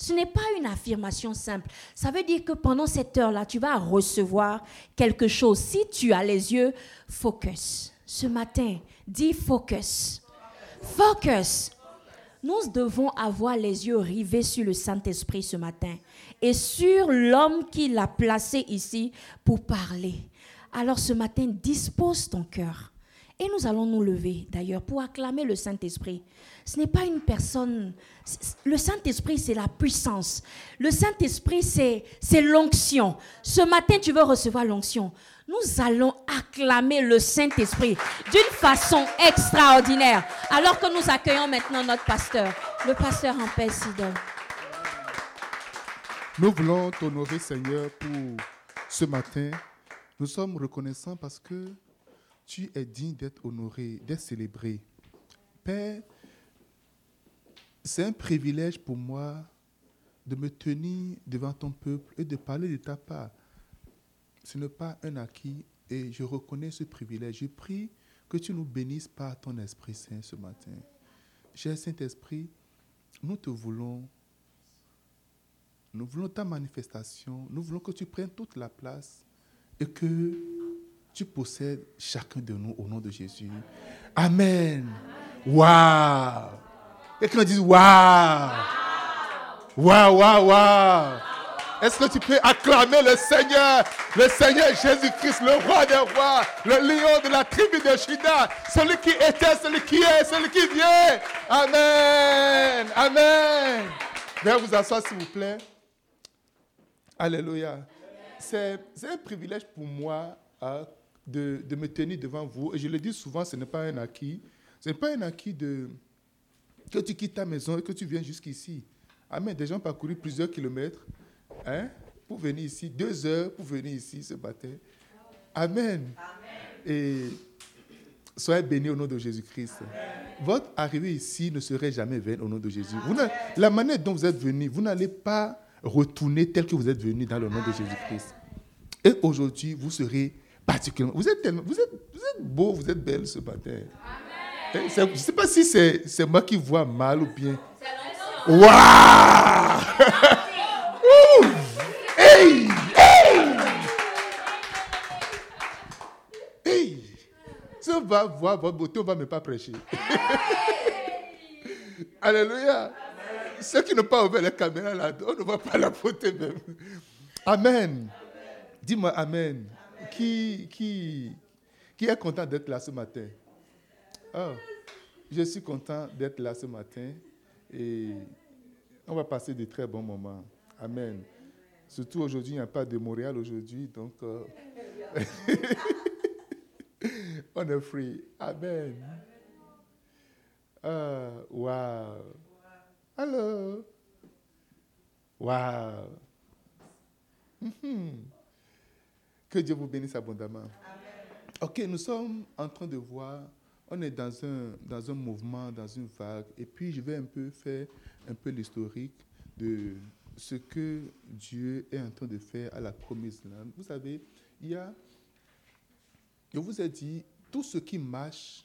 Ce n'est pas une affirmation simple. Ça veut dire que pendant cette heure-là, tu vas recevoir quelque chose. Si tu as les yeux focus, ce matin, dis focus. Focus. Nous devons avoir les yeux rivés sur le Saint-Esprit ce matin et sur l'homme qui l'a placé ici pour parler. Alors ce matin, dispose ton cœur. Et nous allons nous lever d'ailleurs pour acclamer le Saint-Esprit. Ce n'est pas une personne. Le Saint-Esprit, c'est la puissance. Le Saint-Esprit, c'est l'onction. Ce matin, tu veux recevoir l'onction. Nous allons acclamer le Saint-Esprit d'une façon extraordinaire. Alors que nous accueillons maintenant notre pasteur, le pasteur en paix, Sidon. Nous voulons t'honorer, Seigneur, pour ce matin. Nous sommes reconnaissants parce que tu es digne d'être honoré, d'être célébré. Père, c'est un privilège pour moi de me tenir devant ton peuple et de parler de ta part. Ce n'est pas un acquis et je reconnais ce privilège. Je prie que tu nous bénisses par ton Esprit Saint ce matin. Cher Saint-Esprit, nous te voulons nous voulons ta manifestation. Nous voulons que tu prennes toute la place et que tu possèdes chacun de nous au nom de Jésus. Amen. Waouh. Et quand dit waouh. Waouh, waouh, waouh. Est-ce que tu peux acclamer le Seigneur, le Seigneur Jésus-Christ, le roi des rois, le lion de la tribu de Judas, celui qui était, celui qui est, celui qui vient. Amen. Amen. Veuillez vous asseoir, s'il vous plaît. Alléluia. C'est un privilège pour moi hein, de, me tenir devant vous. Et je le dis souvent, ce n'est pas un acquis. Ce n'est pas un acquis de, que tu quittes ta maison et que tu viens jusqu'ici. Amen. Des gens parcouru plusieurs kilomètres hein, pour venir ici, deux heures pour venir ici ce matin. Amen. Et soyez bénis au nom de Jésus-Christ. Votre arrivée ici ne serait jamais vaine au nom de Jésus. la manière dont vous êtes venus, vous n'allez pas retourner tel que vous êtes venu dans le nom de Jésus-Christ. Et aujourd'hui, vous serez particulièrement. Vous êtes, beau, vous êtes belle ce matin. Je ne sais pas si c'est moi qui vois mal ou bien. Waouh! hey! Hey! Hey! Si on va voir votre beauté, on ne va même pas prêcher. Alléluia! Ceux qui n'ont pas ouvert la caméra là, on ne va pas la beauté même. Amen. Dis-moi Amen. Qui, qui, qui est content d'être là ce matin? Oh, je suis content d'être là ce matin et on va passer de très bons moments. Amen. Surtout aujourd'hui, il n'y a pas de Montréal aujourd'hui, donc euh, on est free. Amen. Ah, wow. Hello. Wow. Mhm. Que Dieu vous bénisse abondamment. Ok, nous sommes en train de voir, on est dans un, dans un mouvement, dans une vague, et puis je vais un peu faire un peu l'historique de ce que Dieu est en train de faire à la promise. Vous savez, il y a, je vous ai dit, tout ce qui marche,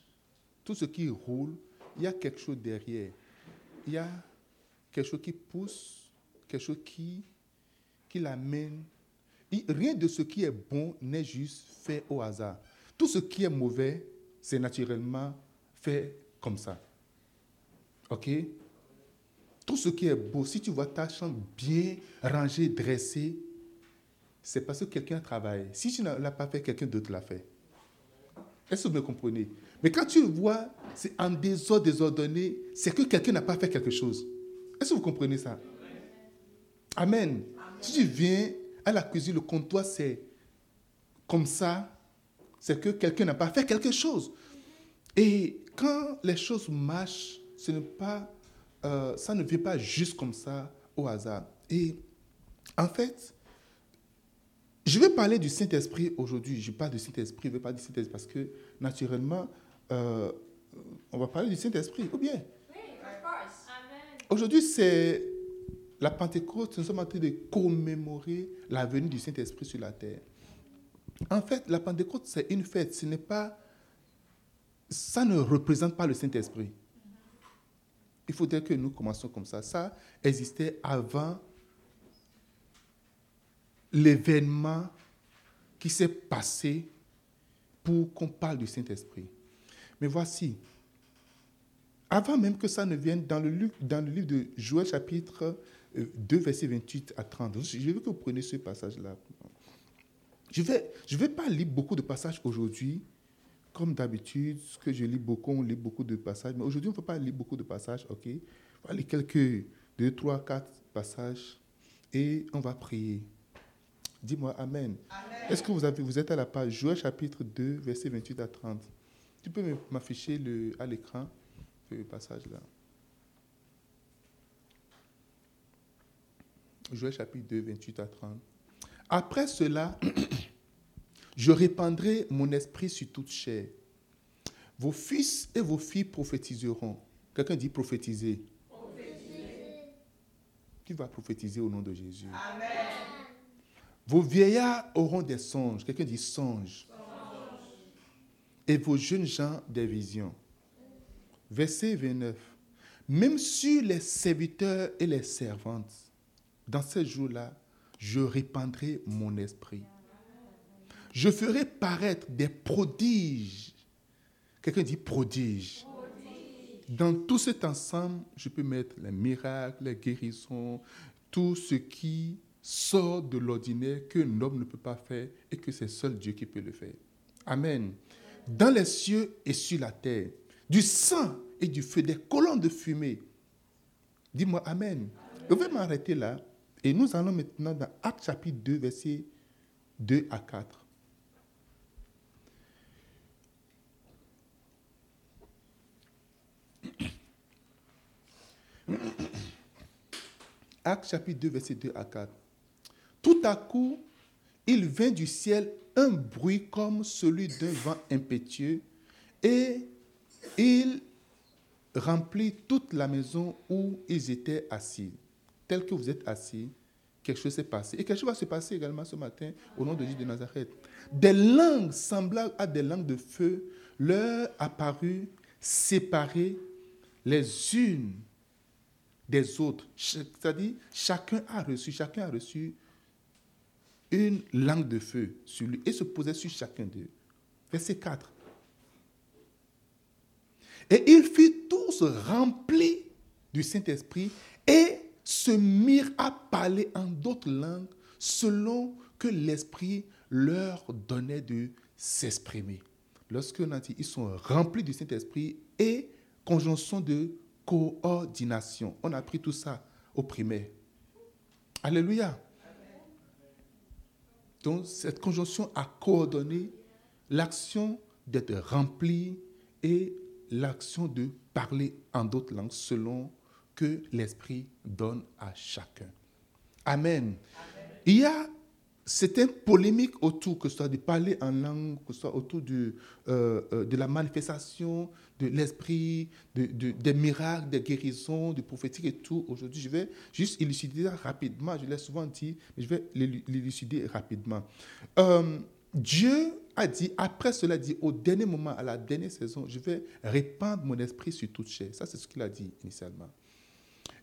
tout ce qui roule, il y a quelque chose derrière. Il y a quelque chose qui pousse, quelque chose qui, qui l'amène. Rien de ce qui est bon n'est juste fait au hasard. Tout ce qui est mauvais, c'est naturellement fait comme ça. OK? Tout ce qui est beau, si tu vois ta chambre bien rangée, dressée, c'est parce que quelqu'un travaille. Si tu ne l'as pas fait, quelqu'un d'autre l'a fait. Est-ce que vous me comprenez? Mais quand tu vois, c'est en désordre, désordonné, c'est que quelqu'un n'a pas fait quelque chose. Est-ce que vous comprenez ça? Amen. Si tu viens à la cuisine, le comptoir, c'est comme ça, c'est que quelqu'un n'a pas fait quelque chose. Et quand les choses marchent, ce n'est pas, euh, ça ne vient pas juste comme ça au hasard. Et en fait, je vais parler du Saint-Esprit aujourd'hui. Je parle du Saint-Esprit, je vais parler du Saint-Esprit parce que naturellement, euh, on va parler du Saint-Esprit, ou bien? Aujourd'hui, c'est la Pentecôte. Nous sommes en train de commémorer la venue du Saint-Esprit sur la terre. En fait, la Pentecôte, c'est une fête. Ce n'est pas. Ça ne représente pas le Saint-Esprit. Il faudrait que nous commencions comme ça. Ça existait avant l'événement qui s'est passé pour qu'on parle du Saint-Esprit. Mais voici, avant même que ça ne vienne, dans le, dans le livre de Joël chapitre 2, verset 28 à 30, je veux que vous preniez ce passage-là. Je ne vais, je vais pas lire beaucoup de passages aujourd'hui, comme d'habitude, ce que je lis beaucoup, on lit beaucoup de passages, mais aujourd'hui, on ne peut pas lire beaucoup de passages, ok? On va lire quelques, deux, trois, quatre passages et on va prier. Dis-moi Amen. Est-ce que vous, avez, vous êtes à la page Joël chapitre 2, verset 28 à 30 Tu peux m'afficher à l'écran ce passage-là. Joël chapitre 2, 28 à 30. Après cela, je répandrai mon esprit sur toute chair. Vos fils et vos filles prophétiseront. Quelqu'un dit prophétiser. prophétiser. Qui va prophétiser au nom de Jésus? Amen. Vos vieillards auront des songes. Quelqu'un dit songe. Et vos jeunes gens des visions. Verset 29. Même sur les serviteurs et les servantes, dans ces jours-là, je répandrai mon esprit. Je ferai paraître des prodiges. Quelqu'un dit prodige. Dans tout cet ensemble, je peux mettre les miracles, les guérisons, tout ce qui sort de l'ordinaire que l'homme ne peut pas faire et que c'est seul Dieu qui peut le faire. Amen. Dans les cieux et sur la terre, du sang et du feu, des colonnes de fumée. Dis-moi Amen. Je vais m'arrêter là et nous allons maintenant dans Acte chapitre 2, versets 2 à 4. Acte chapitre 2, verset 2 à 4. Tout à coup, il vint du ciel un bruit comme celui d'un vent impétueux et il remplit toute la maison où ils étaient assis. Tel que vous êtes assis, quelque chose s'est passé. Et quelque chose va se passer également ce matin au nom de Jésus de Nazareth. Des langues semblables à des langues de feu leur apparurent séparées les unes des autres. C'est-à-dire, chacun a reçu, chacun a reçu une langue de feu sur lui et se posait sur chacun d'eux. Verset 4. Et ils furent tous remplis du Saint-Esprit et se mirent à parler en d'autres langues selon que l'Esprit leur donnait de s'exprimer. Lorsque on a dit ils sont remplis du Saint-Esprit et conjonction de coordination. On a appris tout ça au primaire. Alléluia. Donc, cette conjonction a coordonné l'action d'être rempli et l'action de parler en d'autres langues selon que l'Esprit donne à chacun. Amen. Il y a une polémique autour, que ce soit de parler en langue, que ce soit autour de, euh, euh, de la manifestation de l'esprit, de, des miracles, des guérisons, du prophétique et tout. Aujourd'hui, je vais juste élucider ça rapidement. Je l'ai souvent dit, mais je vais l'élucider rapidement. Euh, Dieu a dit, après cela, dit, au dernier moment, à la dernière saison, je vais répandre mon esprit sur toute chair. Ça, c'est ce qu'il a dit initialement.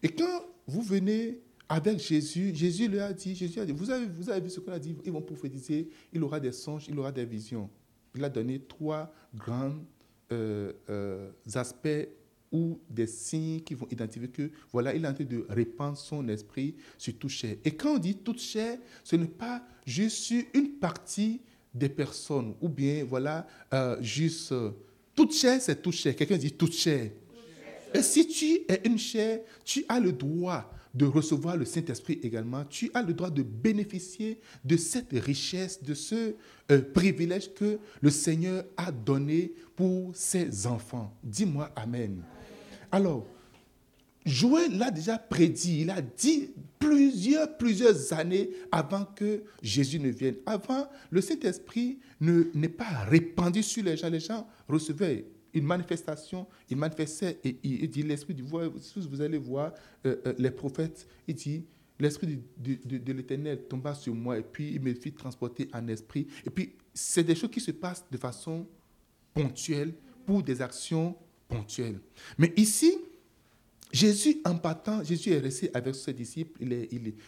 Et quand vous venez avec Jésus, Jésus lui a dit, Jésus a dit, vous avez, vous avez vu ce qu'on a dit, ils vont prophétiser, il aura des songes, il aura des visions. Il a donné trois grands euh, euh, aspects ou des signes qui vont identifier que, voilà, il est en train de répandre son esprit sur toute chair. Et quand on dit toute chair, ce n'est pas juste une partie des personnes, ou bien, voilà, euh, juste, toute chair, c'est toute chair. Quelqu'un dit toute chair. Et si tu es une chair, tu as le droit de recevoir le Saint-Esprit également, tu as le droit de bénéficier de cette richesse, de ce euh, privilège que le Seigneur a donné pour ses enfants. Dis-moi Amen. Alors, Joël l'a déjà prédit, il a dit plusieurs, plusieurs années avant que Jésus ne vienne. Avant, le Saint-Esprit n'est pas répandu sur les gens. Les gens recevaient une manifestation, il manifestait et il, dit l'esprit du vous, vous allez voir euh, euh, les prophètes, il dit l'esprit de, l'éternel tomba sur moi et puis il me fit transporter en esprit. Et puis c'est des choses qui se passent de façon ponctuelle pour des actions ponctuelles. Mais ici, Jésus, en partant, Jésus est resté avec ses disciples.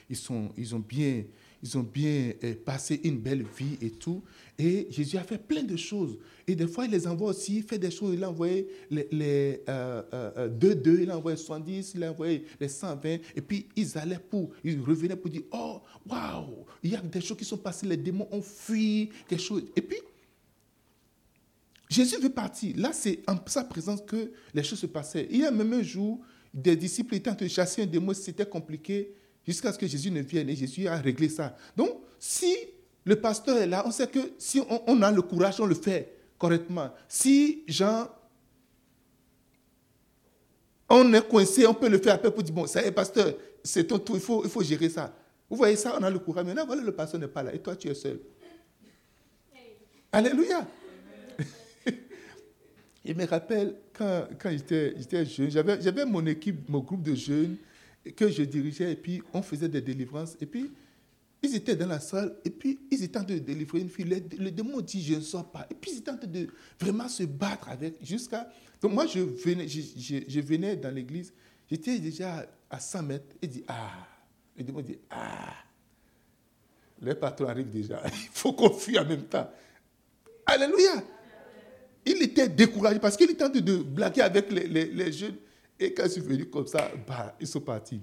ils, sont, ils ont bien, ils ont bien euh, passé une belle vie et tout. Et Jésus a fait plein de choses. Et des fois, il les envoie aussi, il fait des choses. Il a envoyé les, les euh, euh, 2, 2, il a envoyé 70, il a envoyé les 120. Et puis, ils allaient pour, ils revenaient pour dire, oh, waouh, il y a des choses qui sont passées, les démons ont fui, quelque chose. Et puis, Jésus veut partir. Là, c'est en sa présence que les choses se passaient. Il y a même un jour, des disciples étaient en train de chasser un démon, c'était compliqué, jusqu'à ce que Jésus ne vienne et Jésus a réglé ça. Donc, si le pasteur est là, on sait que si on, a le courage, on le fait correctement. Si Jean, on est coincé, on peut le faire après pour dire, bon, ça est, pasteur, c'est ton tour, il faut, il faut gérer ça. Vous voyez ça, on a le courage. Maintenant, voilà, le pasteur n'est pas là et toi, tu es seul. Alléluia. Il me rappelle quand, quand j'étais jeune, j'avais mon équipe, mon groupe de jeunes que je dirigeais et puis on faisait des délivrances. Et puis ils étaient dans la salle et puis ils étaient en train de délivrer une fille. Le, démon dit Je ne sors pas. Et puis ils étaient en train de vraiment se battre avec jusqu'à. Donc moi je venais, je, je, venais dans l'église, j'étais déjà à 100 mètres et dit Ah Le démon dit Ah Le patron arrive déjà. Il faut qu'on fuit en même temps. Alléluia il était découragé parce qu'il était en train de blaguer avec les, jeunes. Et quand je suis venu comme ça, bah, ils sont partis.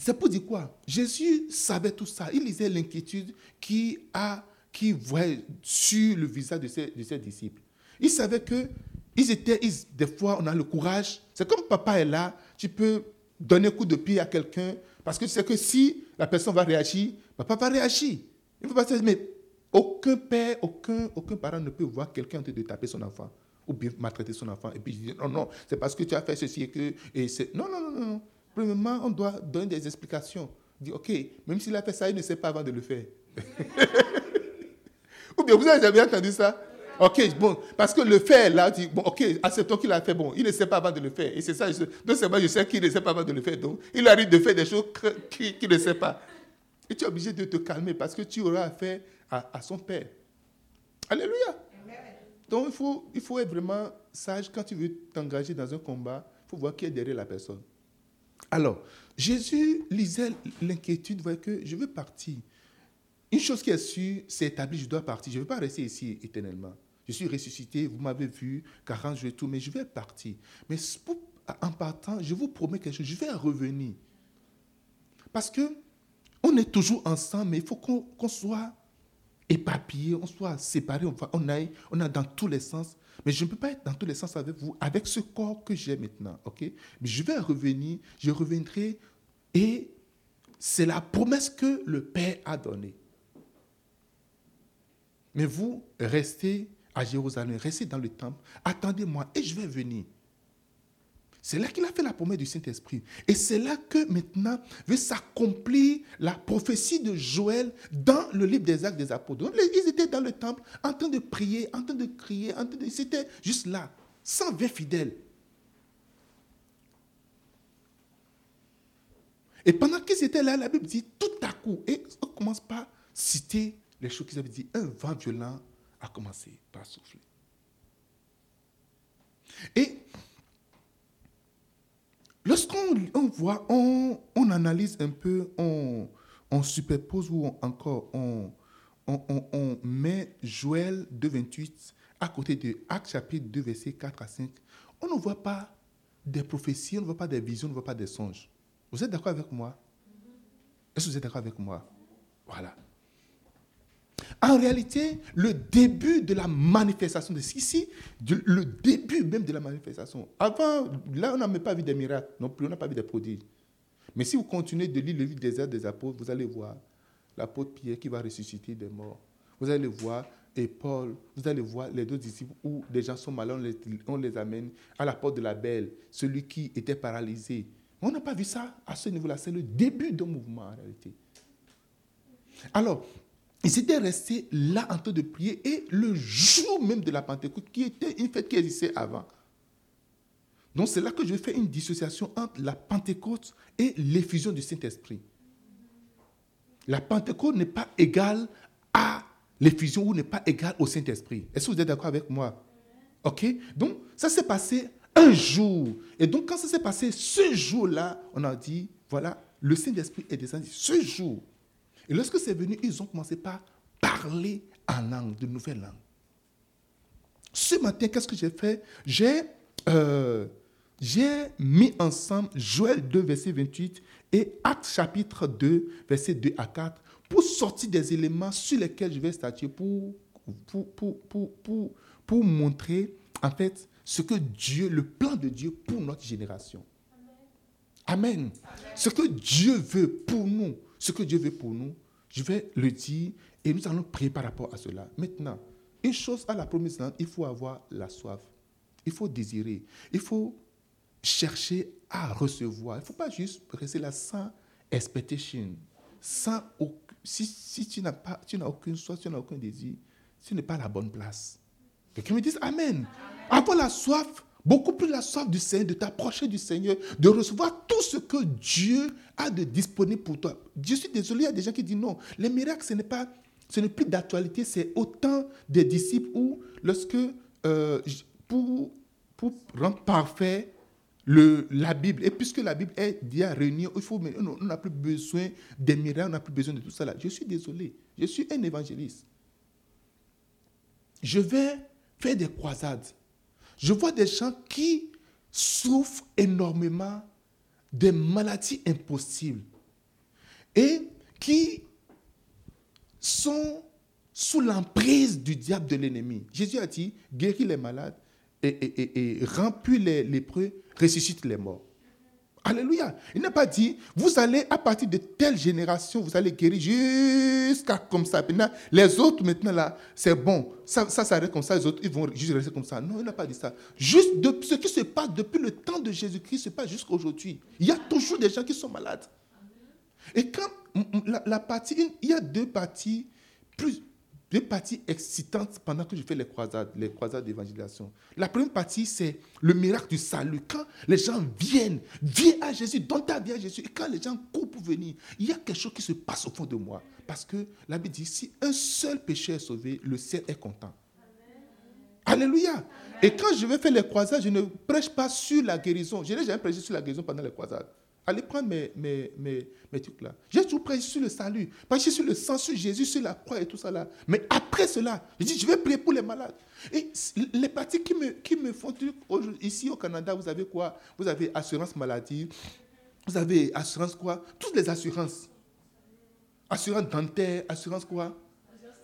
C'est pour dire quoi? Jésus savait tout ça. Il lisait l'inquiétude qui, a, qui voyait sur le visage de ses, disciples. Il savait que ils étaient, des fois, on a le courage. C'est comme papa est là, tu peux donner un coup de pied à quelqu'un parce que tu sais que si la personne va réagir, papa va réagir. Il faut pas dire, mais aucun père, aucun, aucun parent ne peut voir quelqu'un en train de taper son enfant ou bien maltraiter son enfant et puis dire non, non, c'est parce que tu as fait ceci et que. Et non, non, non, non. Premièrement, on doit donner des explications. Dire, OK, même s'il a fait ça, il ne sait pas avant de le faire. ou bien vous avez jamais entendu ça? Ok, bon, parce que le fait là, dit, bon, ok, acceptons qu'il a fait, bon, il ne sait pas avant de le faire. Et c'est ça, je, non seulement je sais qu'il ne sait pas avant de le faire, donc il arrive de faire des choses qu'il ne sait pas. Et tu es obligé de te calmer parce que tu auras affaire à, son Père. Alléluia. Donc il faut, il faut être vraiment sage quand tu veux t'engager dans un combat. Il faut voir qui est derrière la personne. Alors, Jésus lisait l'inquiétude, voyait que je veux partir. Une chose qui est sûre, c'est établi, je dois partir. Je ne veux pas rester ici éternellement. Je suis ressuscité, vous m'avez vu, 40 jours et tout, mais je vais partir. Mais en partant, je vous promets quelque chose, je vais revenir. Parce que on est toujours ensemble, mais il faut qu'on soit on soit séparé, on, aille, on a dans tous les sens. Mais je ne peux pas être dans tous les sens avec vous, avec ce corps que j'ai maintenant. Mais je vais revenir, je reviendrai et c'est la promesse que le Père a donnée. Mais vous, restez à Jérusalem, restez dans le temple, attendez-moi et je vais venir. C'est là qu'il a fait la promesse du Saint-Esprit. Et c'est là que maintenant veut s'accomplir la prophétie de Joël dans le livre des actes des apôtres. Donc, ils étaient dans le temple en train de prier, en train de crier, en train de... c'était juste là, 120 fidèles. Et pendant qu'ils étaient là, la Bible dit tout à coup, et on commence par citer les choses qu'ils avaient dit, un vent violent a commencé par souffler. Et Lorsqu'on voit, on, analyse un peu, on, superpose ou encore on, on, met Joël 2,28 à côté de Actes chapitre 2, versets 4 à 5, on ne voit pas des prophéties, on ne voit pas des visions, on ne voit pas des songes. Vous êtes d'accord avec moi? Est-ce que vous êtes d'accord avec moi? Voilà. En réalité, le début de la manifestation de ici, le début même de la manifestation. Avant, là, on n'a même pas vu des miracles non plus, on n'a pas vu des prodiges. Mais si vous continuez de lire le livre des des apôtres, vous allez voir l'apôtre Pierre qui va ressusciter des morts. Vous allez voir et Paul, vous allez voir les deux disciples où des gens sont malades, on les, on les amène à la porte de la belle, celui qui était paralysé. On n'a pas vu ça à ce niveau-là. C'est le début d'un mouvement en réalité. Alors, ils étaient restés là en train de prier et le jour même de la Pentecôte, qui était une fête qui existait avant. Donc c'est là que je fais une dissociation entre la Pentecôte et l'effusion du Saint-Esprit. La Pentecôte n'est pas égale à l'effusion ou n'est pas égale au Saint-Esprit. Est-ce que vous êtes d'accord avec moi? Ok? Donc ça s'est passé un jour. Et donc, quand ça s'est passé ce jour-là, on a dit, voilà, le Saint-Esprit est descendu ce jour. Et lorsque c'est venu, ils ont commencé par parler en langue, de nouvelles langues. Ce matin, qu'est-ce que j'ai fait? J'ai euh, mis ensemble Joël 2, verset 28 et Actes chapitre 2, verset 2 à 4, pour sortir des éléments sur lesquels je vais statuer pour, pour, pour, pour, pour montrer en fait ce que Dieu, le plan de Dieu pour notre génération. Amen. Ce que Dieu veut pour nous, ce que Dieu veut pour nous, je vais le dire et nous allons prier par rapport à cela. Maintenant, une chose à la promesse, il faut avoir la soif. Il faut désirer. Il faut chercher à recevoir. Il ne faut pas juste rester là sans expectation. Sans, si, tu n'as pas, tu n'as aucune soif, tu n'as aucun désir, ce n'est pas la bonne place. Quelqu'un me dise Amen. Avoir la soif, beaucoup plus la soif du Seigneur, de t'approcher du Seigneur, de recevoir tout ce que Dieu a de disponible pour toi. Je suis désolé, il y a des gens qui disent non. Les miracles, ce n'est pas, ce n'est plus d'actualité, c'est autant des disciples où, lorsque, euh, pour, pour rendre parfait le, la Bible, et puisque la Bible est déjà réunie, il faut, on n'a plus besoin des miracles, on n'a plus besoin de tout ça là. Je suis désolé, je suis un évangéliste. Je vais faire des croisades. Je vois des gens qui souffrent énormément de maladies impossibles et qui sont sous l'emprise du diable de l'ennemi. Jésus a dit, guéris les malades et, et, et, remplis les lépreux, ressuscite les morts. Alléluia. Il n'a pas dit, vous allez, à partir de telle génération, vous allez guérir jusqu'à comme ça. Maintenant, les autres, maintenant, là, c'est bon. Ça, ça s'arrête comme ça, les autres, ils vont juste rester comme ça. Non, il n'a pas dit ça. Juste de, ce qui se passe depuis le temps de Jésus-Christ se passe jusqu'à aujourd'hui. Il y a toujours des gens qui sont malades. Et quand la, la partie, il y a deux parties plus, deux parties excitantes pendant que je fais les croisades, les croisades d'évangélisation. La première partie, c'est le miracle du salut. Quand les gens viennent, viens à Jésus, donne ta vie à Jésus. Et quand les gens courent pour venir, il y a quelque chose qui se passe au fond de moi. Parce que la Bible dit, si un seul péché est sauvé, le ciel est content. Alléluia. Et quand je vais faire les croisades, je ne prêche pas sur la guérison. Je n'ai jamais prêché sur la guérison pendant les croisades. Allez prendre mes, mes, mes, mes trucs là. J'ai toujours prêché sur le salut, prêché sur le sang, sur Jésus, sur la croix et tout ça là. Mais après cela, je dis, je vais prier pour les malades. Et les parties qui me, qui me font ici au Canada, vous avez quoi? Vous avez assurance maladie, vous avez assurance quoi? Toutes les assurances. Assurance dentaire, assurance quoi?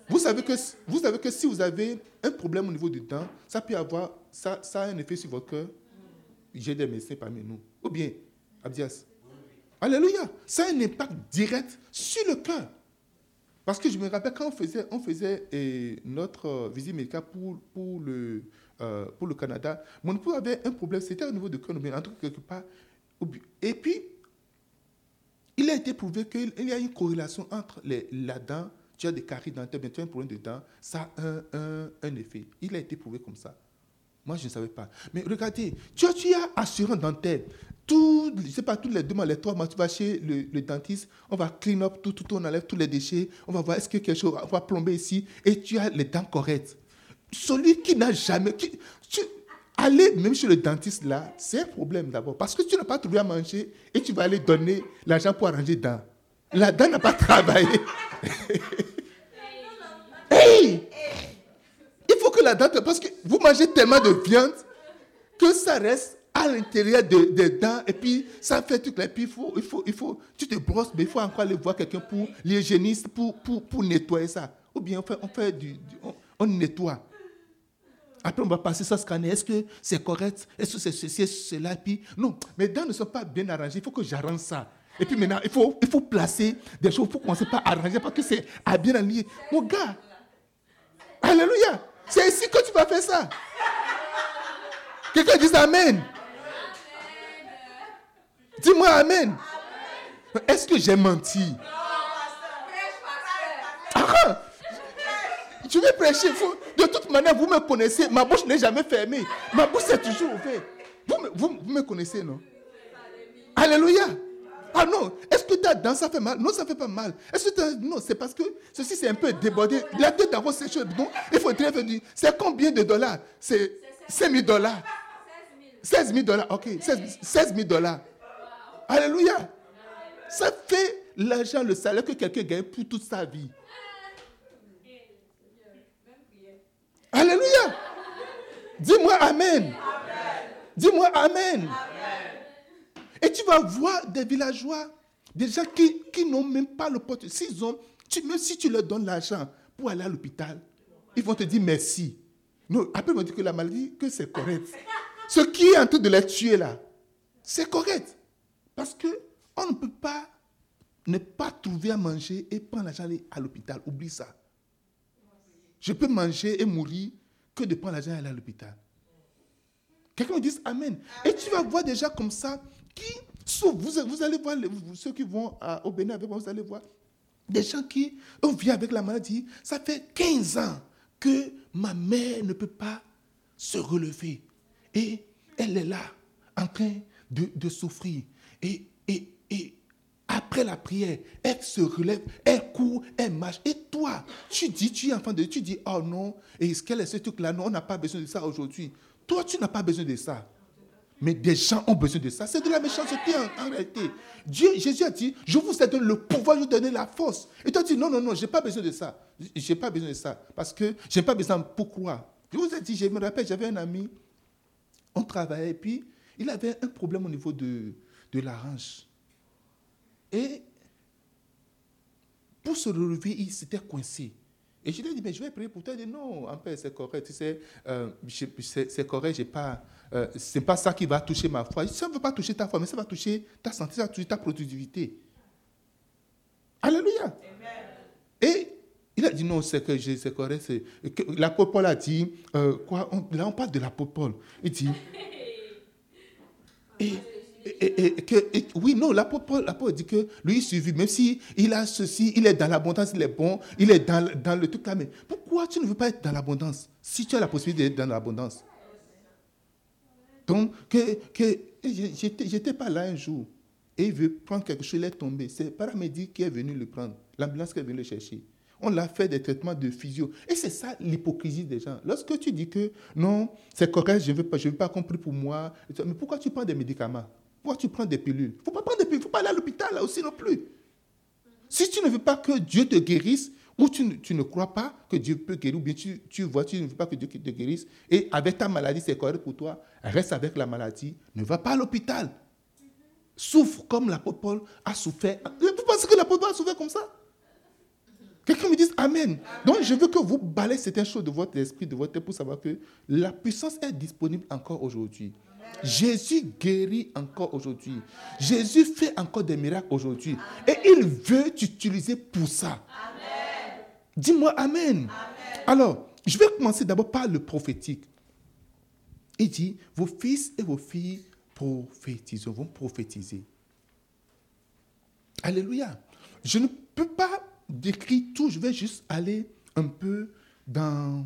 Vous savez, que, vous savez que si vous avez un problème au niveau du dent, ça peut avoir, ça, ça a un effet sur votre cœur. J'ai des médecins parmi nous. Ou bien, Abdias, Alléluia. Ça a un impact direct sur le cœur. Parce que je me rappelle quand on faisait, on faisait eh, notre euh, visite médicale pour, pour, le, euh, pour le Canada, mon époux avait un problème, c'était au niveau de cœur, mais en tout quelque part. Et puis, il a été prouvé qu'il y a une corrélation entre les, la dent, tu as des caries dentaires, mais tu as un problème de dents, ça a un, un, un effet. Il a été prouvé comme ça. Moi, je ne savais pas. Mais regardez, tu as, tu as assurance dentaire tout, je sais pas, tous les deux mois, les trois mois, tu vas chez le, dentiste, on va clean up tout, tout, on enlève tous les déchets, on va voir est-ce que quelque chose, on va plomber ici, et tu as les dents correctes. Celui qui n'a jamais, tu, aller même chez le dentiste là, c'est un problème d'abord, parce que tu n'as pas trouvé à manger et tu vas aller donner l'argent pour arranger les dents. La dent n'a pas travaillé. hey! Il faut que la dent, parce que vous mangez tellement de viande que ça reste à l'intérieur des dents, et puis ça fait tout. Et puis il faut, il faut, il faut, tu te brosses, mais il faut encore aller voir quelqu'un pour l'hygiéniste pour, pour, pour, nettoyer ça. Ou bien on fait, on fait du, on, nettoie. Après, on va passer ça scanner. Est-ce que c'est correct? Est-ce que c'est ceci, cela? Puis, non, mes dents ne sont pas bien arrangées. Il faut que j'arrange ça. Et puis maintenant, il faut, il faut placer des choses. Il faut commencer par arranger parce que c'est à bien aligner. Mon gars, Alléluia. C'est ici que tu vas faire ça. Quelqu'un dit Amen. Dis-moi Amen. Est-ce que j'ai menti? Ah, je vais prêcher. De toute manière, vous me connaissez. Ma bouche n'est jamais fermée. Ma bouche est toujours ouverte. Vous, vous, me connaissez, non? Alléluia. Ah non, est-ce que ta dent, ça fait mal? Non, ça fait pas mal. Est-ce que Non, c'est parce que ceci, c'est un peu débordé. La tête d'avant, c'est chaud. Donc, il faut très venir. C'est combien de dollars? C'est 5 000 dollars. 16 000 dollars, ok. 16 000 dollars. Alléluia. Ça fait l'argent, le salaire que quelqu'un gagne pour toute sa vie. Alléluia. Dis-moi Amen. Dis-moi Amen. Et tu vas voir des villageois, des gens qui, qui n'ont même pas le porte. Tu, même si tu leur donnes l'argent pour aller à l'hôpital, ils vont te dire merci. Non, après, ils vont dire que la maladie, que c'est correct. Ce qui est en train de les tuer là, c'est correct. Parce que on ne peut pas ne pas trouver à manger et prendre l'argent à l'hôpital. Oublie ça. Je peux manger et mourir que de prendre l'argent et aller à l'hôpital. Quelqu'un me dit Amen. Et tu vas voir des gens comme ça qui Vous, vous allez voir ceux qui vont au Bénin avec moi, vous allez voir des gens qui ont vivent avec la maladie. Ça fait 15 ans que ma mère ne peut pas se relever. Et elle est là, en train de, souffrir. Et, et, et après la prière, elle se relève, elle court, elle marche. Et toi, tu dis, tu es enfant de Dieu, tu dis, oh non, et ce qu'elle est ce truc-là, non, on n'a pas besoin de ça aujourd'hui. Toi, tu n'as pas besoin de ça. Mais des gens ont besoin de ça. C'est de la méchanceté en, réalité. Dieu, Jésus a dit, je vous ai donné le pouvoir, je vous ai donné la force. Et toi, tu dis, non, non, non, je n'ai pas besoin de ça. Je n'ai pas besoin de ça. Parce que je n'ai pas besoin. Pourquoi? Je vous ai dit, je me rappelle, j'avais un ami, on travaillait, et puis il avait un problème au niveau de, de la hanche. Et pour se relever, il s'était coincé. Et je lui ai dit, mais je vais prier pour toi. Il dit, non, en fait, c'est correct. Tu sais, euh, c'est correct, j'ai pas, euh, c'est pas ça qui va toucher ma foi. Ça ne va pas toucher ta foi, mais ça va toucher ta santé, ça va toucher ta productivité. Alléluia. Et il a dit, non, c'est que c'est correct. L'apôtre Paul a dit, euh, quoi, là on parle de l'apôtre Paul. Il dit, et que, oui, non, l'apôtre dit que lui, il suffit, même si il a ceci, il est dans l'abondance, il est bon, il est dans, dans le truc. Mais pourquoi tu ne veux pas être dans l'abondance si tu as la possibilité d'être dans l'abondance? Donc, que, que, j'étais pas là un jour et il veut prendre quelque chose, il est tombé. C'est le paramédic qui est venu le prendre, l'ambulance qui est venue le chercher. On l'a fait des traitements de physio. Et c'est ça l'hypocrisie des gens. Lorsque tu dis que non, c'est correct, je ne veux pas, veux pas compris pour moi. Mais pourquoi tu prends des médicaments? Pourquoi tu prends des pilules? Il ne faut pas prendre des pilules, faut pas aller à l'hôpital là aussi non plus. Si tu ne veux pas que Dieu te guérisse, ou tu, ne crois pas que Dieu peut guérir, ou bien tu, tu, vois, tu ne veux pas que Dieu te guérisse, et avec ta maladie, c'est correct pour toi, reste avec la maladie, ne va pas à l'hôpital. Souffre comme l'apôtre Paul a souffert. Vous pensez que l'apôtre Paul a souffert comme ça? Quelqu'un me dit Amen. Donc je veux que vous balayez certaines choses de votre esprit, de votre tête pour savoir que la puissance est disponible encore aujourd'hui. Jésus guérit encore aujourd'hui. Jésus fait encore des miracles aujourd'hui. Et il veut t'utiliser pour ça. Dis-moi amen. Alors, je vais commencer d'abord par le prophétique. Il dit, vos fils et vos filles prophétiseront, vont prophétiser. Alléluia. Je ne peux pas décrire tout, je vais juste aller un peu dans,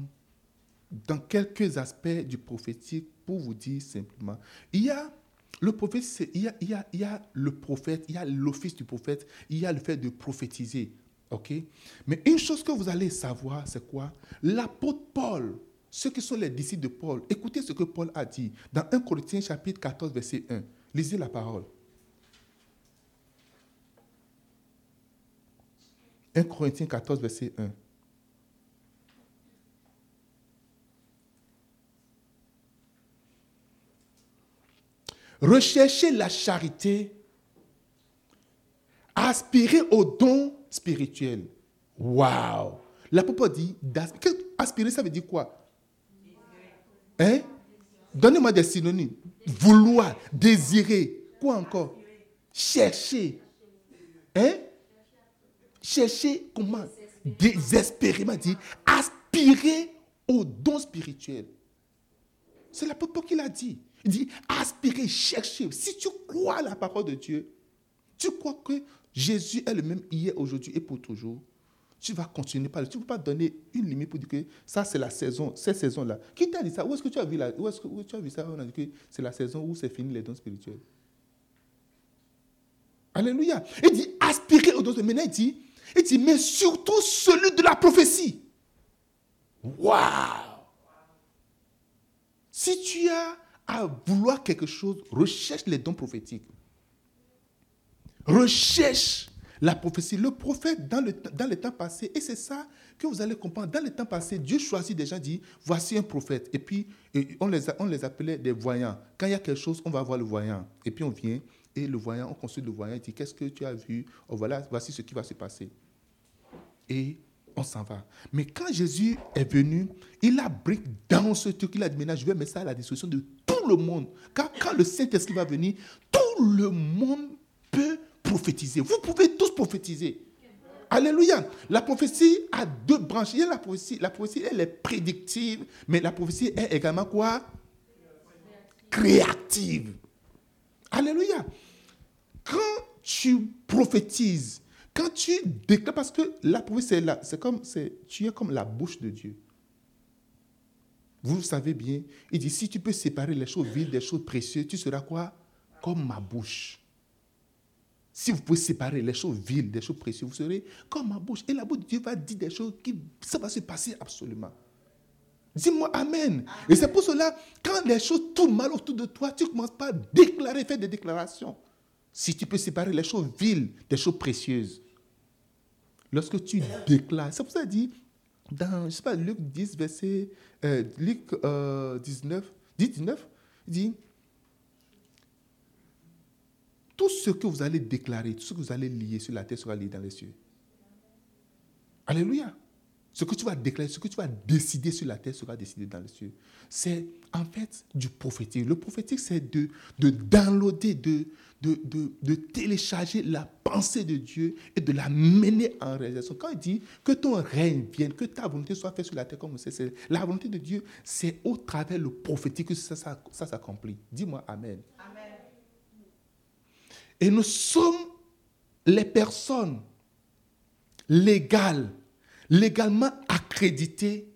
dans quelques aspects du prophétique pour vous dire simplement, il y a le prophète, il y a, le prophète, il y a l'office du prophète, il y a le fait de prophétiser. Mais une chose que vous allez savoir, c'est quoi? L'apôtre Paul, ceux qui sont les disciples de Paul, écoutez ce que Paul a dit dans 1 Corinthiens chapitre 14, verset 1. Lisez la parole. 1 Corinthiens 14, verset 1. Recherchez la charité, aspirez au don spirituel. Waouh! L'apôtre dit aspirer, ça veut dire quoi? Hein? Donnez-moi des synonymes. Vouloir, désirer. Quoi encore? Chercher. Hein? Chercher comment? Désespérément dit aspirer au don spirituel. C'est l'apôtre qui l'a dit. Il dit aspirer, chercher. Si tu crois la parole de Dieu, tu crois que Jésus est le même hier, aujourd'hui et pour toujours, tu vas continuer Tu ne peux pas donner une limite pour dire que ça, c'est la saison, cette saison-là. Qui t'a dit ça? Où est-ce que tu as vu, là où est-ce que tu as vu ça? On a dit que c'est la saison où c'est fini les dons spirituels. Alléluia. Il dit aspirer aux dons. Maintenant, il dit, il dit, mais surtout celui de la prophétie. Waouh Si tu as à vouloir quelque chose, recherche les dons prophétiques. Recherche la prophétie. Le prophète, dans le, dans le temps passé, et c'est ça que vous allez comprendre, dans le temps passé, Dieu choisit des gens, dit, voici un prophète. Et puis, on, les on les appelait des voyants. Quand il y a quelque chose, on va voir le voyant. Et puis, on vient, et le voyant, on consulte le voyant, il dit, qu'est-ce que tu as vu? Oh, voilà, Voici ce qui va se passer. Et on s'en va. Mais quand Jésus est venu, il a briqué dans ce truc, il a dit, maintenant, je vais mettre ça à la disposition de le monde. Quand, quand le Saint-Esprit va venir, tout le monde peut prophétiser. Vous pouvez tous prophétiser. Alléluia. La prophétie a deux branches. Il y a la prophétie. La prophétie, elle est prédictive, mais la prophétie est également quoi? Créative. Alléluia. Quand tu prophétises, quand tu déclares, parce que la prophétie, c'est comme, tu es comme la bouche de Dieu. Vous savez bien, il dit, si tu peux séparer les choses viles des choses précieuses, tu seras quoi? Comme ma bouche. Si vous pouvez séparer les choses viles des choses précieuses, vous serez comme ma bouche. Et la bouche de Dieu va dire des choses qui, ça va se passer absolument. Dis-moi Amen. Et c'est pour cela, quand les choses tournent mal autour de toi, tu commences pas à déclarer, faire des déclarations. Si tu peux séparer les choses viles des choses précieuses. Lorsque tu déclares, c'est pour ça dit, dans, je sais pas, Luc 10, verset, euh, Luc 19, euh, 19, il dit, tout ce que vous allez déclarer, tout ce que vous allez lier sur la terre sera lié dans les cieux. Alléluia. Ce que tu vas déclarer, ce que tu vas décider sur la terre sera décidé dans les cieux. C'est en fait du prophétique. Le prophétique, c'est de, de downloader, de, de, de, de, télécharger la pensée de Dieu et de la mener en réalisation. Quand il dit que ton règne vienne, que ta volonté soit faite sur la terre comme c'est, la volonté de Dieu, c'est au travers le prophétique que ça, ça, ça s'accomplit. Dis-moi Amen. Et nous sommes les personnes légales, légalement accréditées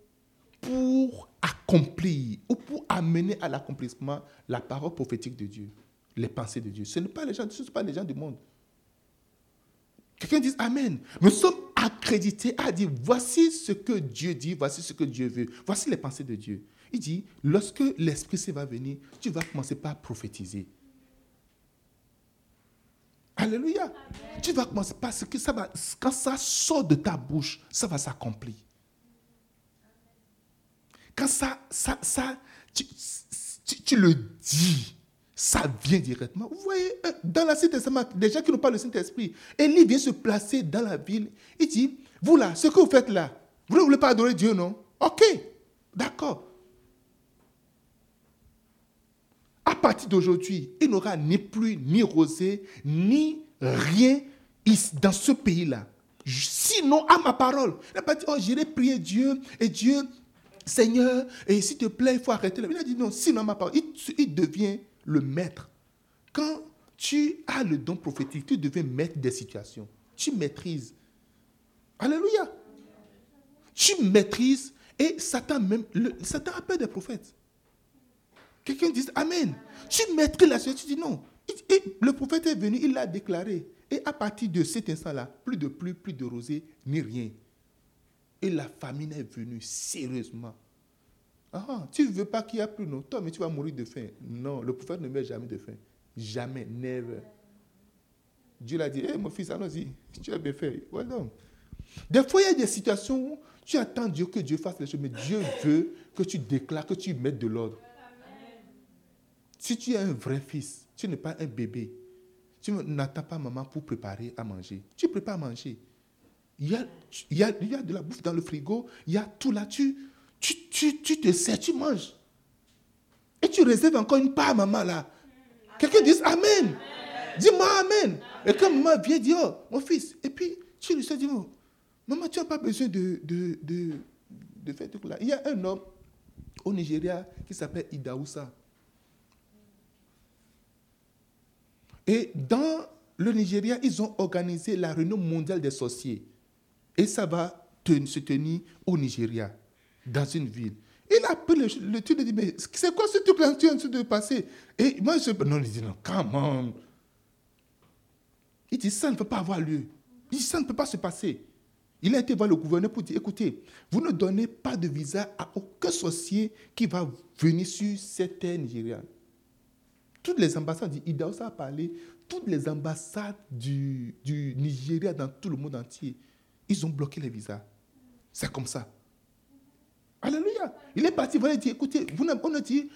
pour accomplir ou pour amener à l'accomplissement la parole prophétique de Dieu, les pensées de Dieu. Ce ne sont pas les gens, ce sont pas les gens du monde. Quelqu'un dit Amen. Nous sommes accrédités à dire voici ce que Dieu dit, voici ce que Dieu veut, voici les pensées de Dieu. Il dit lorsque l'Esprit Saint va venir, tu vas commencer par prophétiser. Alléluia. Tu vas commencer parce que ça va, quand ça sort de ta bouche, ça va s'accomplir. Quand ça, ça, ça tu, le dis, ça vient directement. Vous voyez, euh, dans la Cité des gens qui n'ont pas le Saint-Esprit, Élie vient se placer dans la ville. Il dit, vous là, ce que vous faites là, vous ne voulez pas adorer Dieu, non? Ok, d'accord. à partir d'aujourd'hui, il n'aura ni pluie, ni rosée, ni rien dans ce pays-là. Sinon, à ma parole. Il n'a pas dit, oh, j'irai prier Dieu, et Dieu, Seigneur, et s'il te plaît, il faut arrêter. Il a dit, non, sinon, à ma parole. Il, devient le maître. Quand tu as le don prophétique, tu deviens maître des situations. Tu maîtrises. Alléluia. Tu maîtrises, et Satan même, Satan a peur des prophètes. Quelqu'un dit Amen. Tu maîtrises la situation, tu dis non. le prophète est venu, il l'a déclaré. Et à partir de cet instant-là, plus de pluie, plus de rosée, ni rien. Et la famine est venue sérieusement. Ah, tu ne veux pas qu'il y ait plus, non Toi, mais tu vas mourir de faim. Non, le prophète ne meurt jamais de faim. Jamais, never. Dieu l'a dit, hé mon fils, allons-y, tu as bien fait. Des fois, il y a des situations où tu attends Dieu que Dieu fasse les choses, mais Dieu veut que tu déclares, que tu mettes de l'ordre. Si tu es un vrai fils, tu n'es pas un bébé, tu n'attends pas maman pour préparer à manger. Tu prépares à manger. Il y, a, il, y a, il y a de la bouffe dans le frigo, il y a tout là. Tu, tu, tu, tu te sers, tu manges. Et tu réserves encore une part à maman là. Quelqu'un dit Amen. Dis-moi Amen. Et quand maman vient dire, oh, mon fils, et puis tu lui dis, oh, maman, tu n'as pas besoin de, de, de, de faire tout là. Il y a un homme au Nigeria qui s'appelle Idaoussa. Et dans le Nigeria, ils ont organisé la réunion mondiale des sorciers. Et ça va se tenir au Nigeria, dans une ville. Il a pris le, le truc, il dit, mais c'est quoi ce truc-là qui est en train de passer? Et moi, je... Non, il dit, non, come Il dit, ça ne peut pas avoir lieu. Il dit, ça ne peut pas se passer. Il a été voir le gouverneur pour dire, écoutez, vous ne donnez pas de visa à aucun sorcier qui va venir sur cette terre nigériane. toutes les ambassades, Idaosa a parlé, toutes les ambassades du, du Nigeria dans tout le monde entier, ils ont bloqué les visas. C'est comme ça. Alléluia. Il est parti, il dit, écoutez, vous on a dit,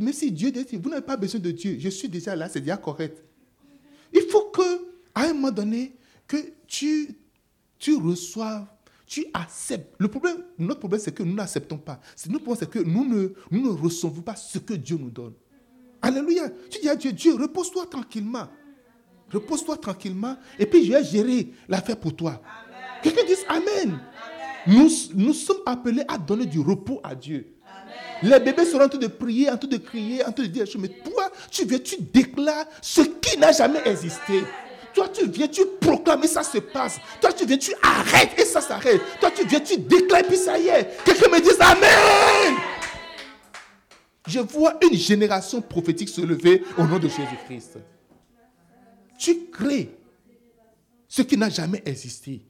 même si Dieu dit, vous n'avez pas besoin de Dieu, je suis déjà là, c'est déjà correct. Il faut que, à un moment donné, que tu, tu reçoives, tu acceptes. Le problème, notre problème, c'est que nous n'acceptons pas. Notre problème, c'est que nous ne, nous ne recevons pas ce que Dieu nous donne. Alléluia. Tu dis à Dieu, Dieu, repose-toi tranquillement. Repose-toi tranquillement. Et puis, je vais gérer l'affaire pour toi. Quelqu'un dit Amen. Nous, nous sommes appelés à donner du repos à Dieu. Les bébés seront en train de prier, en train de crier, en train de dire, mais toi, tu viens, tu déclares ce qui n'a jamais existé. Toi, tu viens, tu proclames et ça se passe. Toi, tu viens, tu arrêtes et ça s'arrête. Toi, tu viens, tu déclares et puis ça y est. Quelqu'un me dit Amen. Je vois une génération prophétique se lever au nom de Jésus-Christ. Tu crées ce qui n'a jamais existé.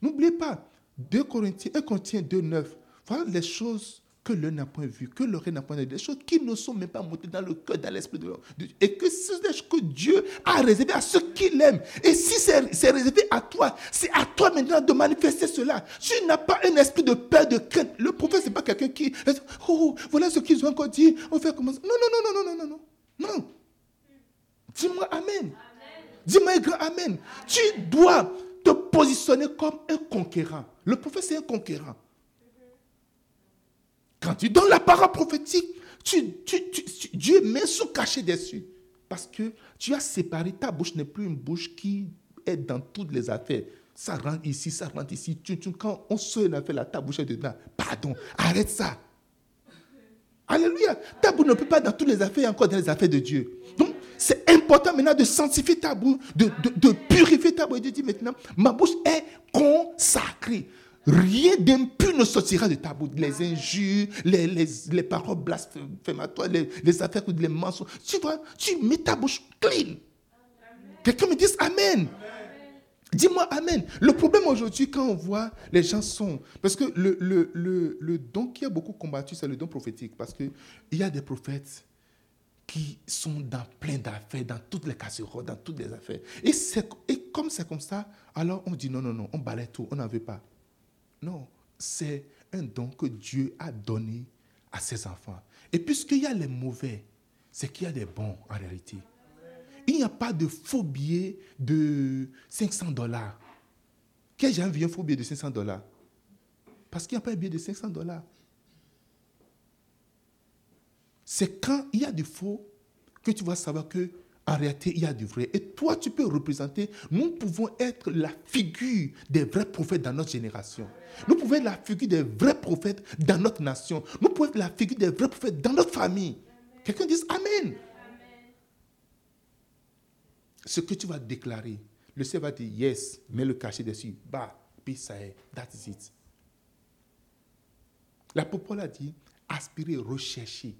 N'oubliez pas, 2 Corinthiens, 1 Corinthiens 2, 9. Voilà les choses que l'un n'a point vues, que l'oreille n'a point vu, des choses qui ne sont même pas montées dans le cœur, dans l'esprit de l'homme. Et que c'est choses que Dieu a réservées à ceux qui l'aiment. Et si c'est réservé à toi, c'est à toi maintenant de manifester cela. Tu n'as pas un esprit de peur, de crainte. Le prophète, ce n'est pas quelqu'un qui. Oh, voilà ce qu'ils ont encore dit. On fait comment Non, non, non, non, non, non, non, non. Non. Dis-moi Amen. Dis-moi un grand Amen. Tu dois te positionner comme un conquérant. Le prophète, c'est un conquérant. Quand tu donnes la parole prophétique, Dieu met son cachet dessus. Parce que tu as séparé, ta bouche n'est plus une bouche qui est dans toutes les affaires. Ça rentre ici, ça rentre ici. quand on se affaire là, ta bouche est dedans. Pardon, arrête ça. Alléluia. Ta bouche ne peut pas dans toutes les affaires, encore dans les affaires de Dieu. Donc, c'est important maintenant de sanctifier ta bouche, de, de purifier ta bouche. De dire maintenant, ma bouche est consacrée. Rien d'impur ne sortira de ta bouche. Les injures, les, les, les paroles blasphématoires, les, les affaires, les mensonges. Tu vois, tu mets ta bouche clean. Quelqu'un me dise Amen. Dis-moi Amen. Le problème aujourd'hui, quand on voit les gens sont. Parce que le, le, le, le don qui a beaucoup combattu, c'est le don prophétique. Parce qu'il y a des prophètes qui sont dans plein d'affaires, dans toutes les casseroles, dans toutes les affaires. Et, et comme c'est comme ça, alors on dit non, non, non, on balaye tout, on n'en veut pas. Non, c'est un don que Dieu a donné à ses enfants. Et puisqu'il y a les mauvais, c'est qu'il y a des bons en réalité. Il n'y a pas de faux billet de 500 dollars. Quel j'ai envie un faux billet de 500 dollars Parce qu'il n'y a pas un billet de 500 dollars. C'est quand il y a du faux que tu vas savoir que réalité, il y a du vrai. Et toi, tu peux représenter, nous pouvons être la figure des vrais prophètes dans notre génération. Nous pouvons être la figure des vrais prophètes dans notre nation. Nous pouvons être la figure des vrais prophètes dans notre famille. Quelqu'un dise Amen. Ce que tu vas déclarer, le Seigneur va dire yes, mets le cachet dessus. Bah, puis ça est, that is it. La Popole a dit aspirer, rechercher.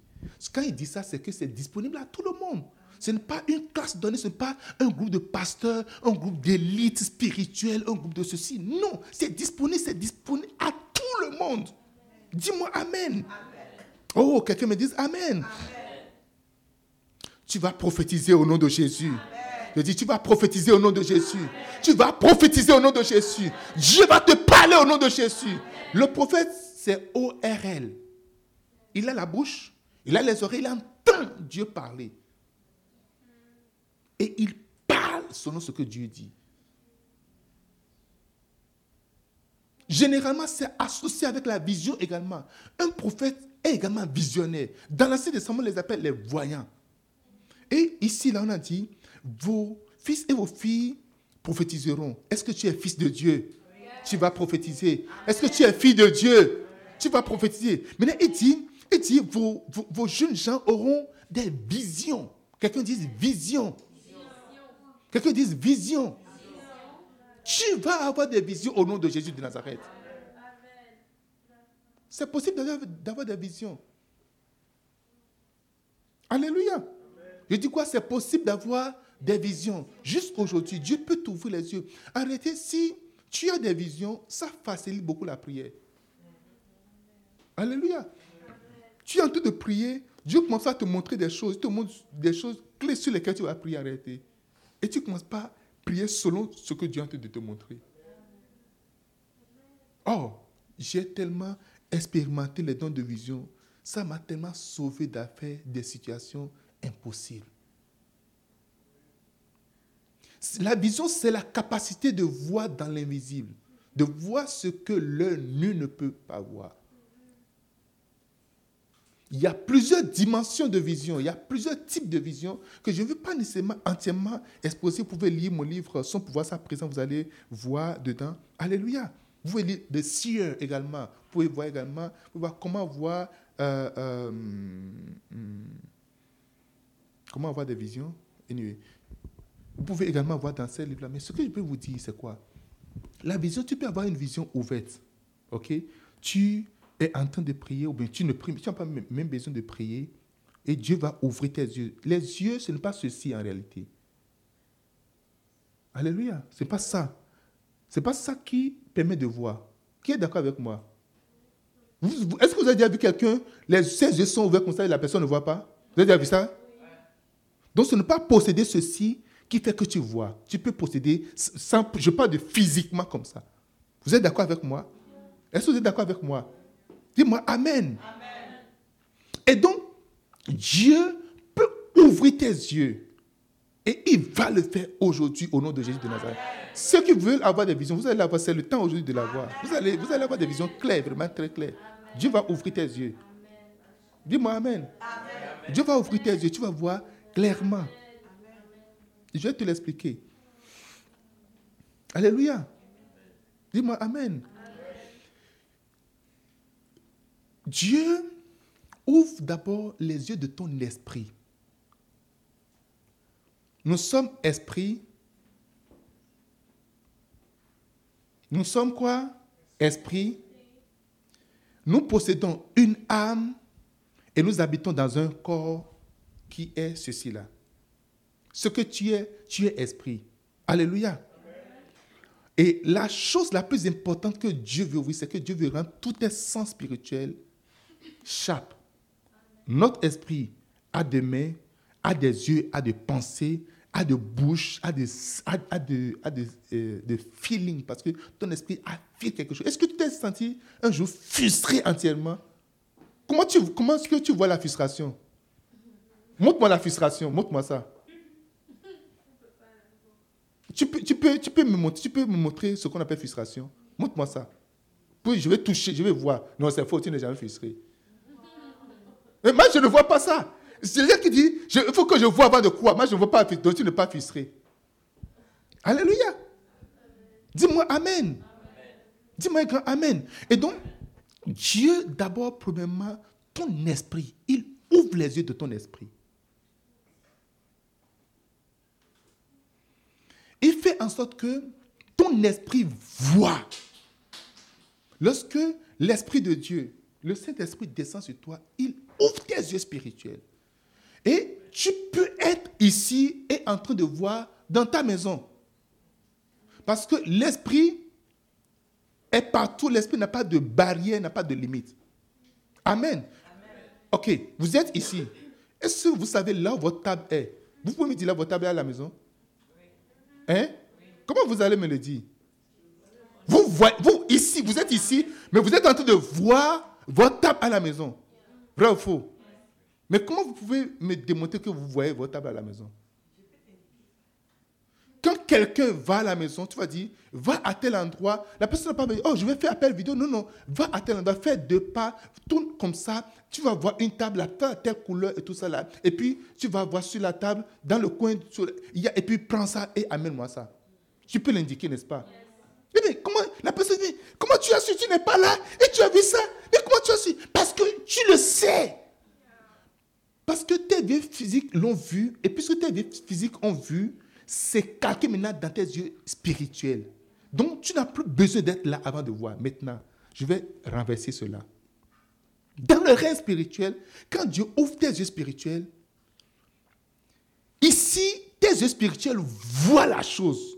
Quand il dit ça, c'est que c'est disponible à tout le monde. Ce n'est pas une classe donnée, ce n'est pas un groupe de pasteurs, un groupe d'élite spirituelle, un groupe de ceci. Non, c'est disponible, c'est disponible à tout le monde. Dis-moi Amen. Oh, quelqu'un me dit Amen. Tu vas prophétiser au nom de Jésus. Je dis, tu vas prophétiser au nom de Jésus. Tu vas prophétiser au nom de Jésus. Dieu va te parler au nom de Jésus. Le prophète, c'est O-R-L. Il a la bouche, il a les oreilles, il entend Dieu parler. Et il parle selon ce que Dieu dit. Généralement, c'est associé avec la vision également. Un prophète est également visionnaire. Dans l'Ancien Testament, on les appelle les voyants. Et ici, là, on a dit, vos fils et vos filles prophétiseront. Est-ce que tu es fils de Dieu? Tu vas prophétiser. Est-ce que tu es fille de Dieu? Tu vas prophétiser. Maintenant, il dit, il dit vos, vos jeunes gens auront des visions. Quelqu'un dit vision. Quelqu'un dise vision. Tu vas avoir des visions au nom de Jésus de Nazareth. C'est possible d'avoir des visions. Alléluia. Je dis quoi? C'est possible d'avoir des visions. Juste aujourd'hui, Dieu peut t'ouvrir les yeux. Arrêtez, si tu as des visions, ça facilite beaucoup la prière. Alléluia. Tu es en train de prier, Dieu commence à te montrer des choses, il te montre des choses clés sur lesquelles tu vas prier en. Et tu ne commences pas à prier selon ce que Dieu est en train de te montrer. Oh, j'ai tellement expérimenté les dons de vision. Ça m'a tellement sauvé d'affaires, des situations impossibles. La vision, c'est la capacité de voir dans l'invisible, de voir ce que l'œil nu ne peut pas voir. Il y a plusieurs dimensions de vision, il y a plusieurs types de vision que je ne veux pas nécessairement entièrement exposer. Vous pouvez lire mon livre sans pouvoir ça présent, vous allez voir dedans. Alléluia. Vous pouvez lire des sieurs également. Vous pouvez voir également, vous pouvez voir comment voir, euh, euh, hmm, comment avoir des visions. Vous pouvez également voir dans ces livres-là. Mais ce que je peux vous dire, c'est quoi? La vision, tu peux avoir une vision ouverte. OK? Tu es en train de prier, ou bien tu ne pries, tu n'as pas même besoin de prier, et Dieu va ouvrir tes yeux. Les yeux, ce n'est pas ceci en réalité. Alléluia. Ce n'est pas ça. Ce n'est pas ça qui permet de voir. Qui est d'accord avec moi? Est-ce que vous avez déjà vu quelqu'un, ses yeux sont ouverts comme ça et la personne ne voit pas? Vous avez déjà vu ça? Donc ce n'est pas posséder ceci qui fait que tu vois. Tu peux posséder, sans, je parle de physiquement comme ça. Vous êtes d'accord avec moi? Est-ce que vous êtes d'accord avec moi? Dis-moi Amen. Amen. Et donc, Dieu peut ouvrir tes yeux. Et il va le faire aujourd'hui au nom de Jésus de Nazareth. Ceux qui veulent avoir des visions, vous allez avoir, c'est le temps aujourd'hui de l'avoir. Vous allez, vous allez avoir des visions claires, vraiment très claires. Dieu va ouvrir tes yeux. Dis-moi Amen. Amen. Dieu va ouvrir tes yeux, tu vas voir clairement. Je vais te l'expliquer. Alléluia. Dis-moi Amen. Dieu ouvre d'abord les yeux de ton esprit. Nous sommes esprit. Nous sommes quoi? Esprit. Nous possédons une âme et nous habitons dans un corps qui est ceci-là. Ce que tu es, tu es esprit. Alléluia. Et la chose la plus importante que Dieu veut, oui, c'est que Dieu veut rendre tout tes sens spirituels chape. Notre esprit a des mains, a des yeux, a des pensées, a des bouches, a des, a, des, a des, euh, des, feelings, parce que ton esprit a fait quelque chose. Est-ce que tu t'es senti un jour frustré entièrement? Comment, comment est-ce que tu vois la frustration? Montre-moi la frustration, montre-moi ça. Tu peux, tu, peux, tu, peux me montrer, tu peux me montrer ce qu'on appelle frustration. Montre-moi ça. Puis je vais toucher, je vais voir. Non, c'est faux, tu n'es jamais frustré. Moi, je ne vois pas ça. C'est quelqu'un qui dit, il faut que je vois avant de quoi. Moi, je ne vois pas, donc tu n'es pas frustré. Alléluia. Dis-moi Amen. Dis-moi grand Amen. Et donc, Dieu, d'abord, premièrement, ton esprit, il ouvre les yeux de ton esprit. Il fait en sorte que ton esprit voit. Lorsque l'Esprit de Dieu, le Saint-Esprit descend sur toi, il ouvre tes yeux spirituels. Et tu peux être ici et en train de voir dans ta maison. Parce que l'Esprit est partout. L'Esprit n'a pas de barrière, n'a pas de limite. Amen. Ok, vous êtes ici. Est-ce que vous savez là où votre table est? Vous pouvez me dire là où votre table est à la maison? Hein? Comment vous allez me le dire? Vous, voyez, vous, ici, vous êtes ici, mais vous êtes en train de voir votre table à la maison. Vrai ou faux? Mais comment vous pouvez me démontrer que vous voyez votre table à la maison? Quand quelqu'un va à la maison, tu vas dire, va à tel endroit. La personne n'a pas dit, oh, je vais faire appel vidéo. Non, non, va à tel endroit, fais deux pas, tourne comme ça. Tu vas voir une table, à telle couleur et tout ça là. Et puis, tu vas voir sur la table, dans le coin, il y a, et puis prends ça et amène-moi ça. Tu peux l'indiquer, n'est-ce pas? Mais comment, la personne dit, comment tu as su, tu n'es pas là et tu as vu ça? Comment tu as su? Parce que tu le sais. Parce que tes vieux physiques l'ont vu, et puisque tes vieux physiques ont vu, c'est calqué maintenant dans tes yeux spirituels. Donc, tu n'as plus besoin d'être là avant de voir. Maintenant, je vais renverser cela. Dans le règne spirituel, quand Dieu ouvre tes yeux spirituels, ici, tes yeux spirituels voient la chose.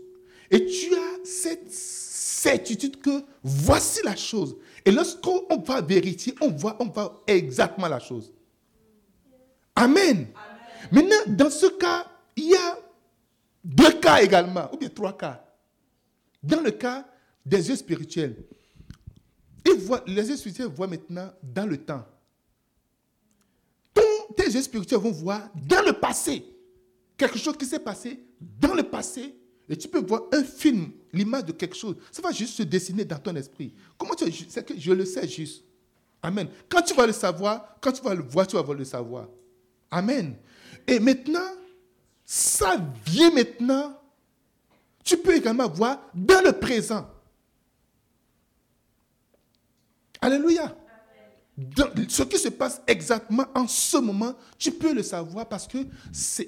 Et tu as cette certitude que voici la chose. Et lorsqu'on va vérifier, on voit, on voit exactement la chose. Amen. Maintenant, dans ce cas, il y a deux cas également, ou bien trois cas. Dans le cas des yeux spirituels, les yeux spirituels voient maintenant dans le temps. tes yeux spirituels vont voir dans le passé. Quelque chose qui s'est passé dans le passé. Et tu peux voir un film, l'image de quelque chose. Ça va juste se dessiner dans ton esprit. Comment tu sais que je le sais juste. Amen. Quand tu vas le savoir, quand tu vas le voir, tu vas le savoir. Amen. Et maintenant, ça vient maintenant. Tu peux également voir dans le présent. Alléluia. Ce qui se passe exactement en ce moment, tu peux le savoir parce que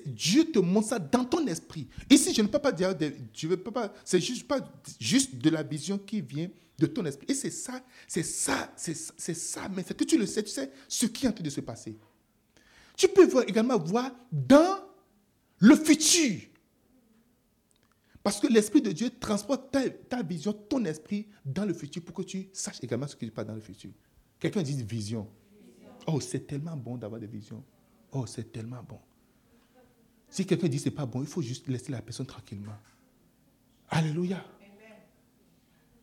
Dieu te montre ça dans ton esprit. Ici, je ne peux pas dire, c'est juste pas juste de la vision qui vient de ton esprit. Et c'est ça, c'est ça, c'est ça, mais c'est que tu le sais, tu sais ce qui est en train de se passer. Tu peux également voir dans le futur. Parce que l'Esprit de Dieu transporte ta, vision, ton esprit dans le futur pour que tu saches également ce qui se passe dans le futur. Quelqu'un dit vision. Oh, c'est tellement bon d'avoir des visions. Oh, c'est tellement bon. Si quelqu'un dit c'est pas bon, il faut juste laisser la personne tranquillement. Alléluia.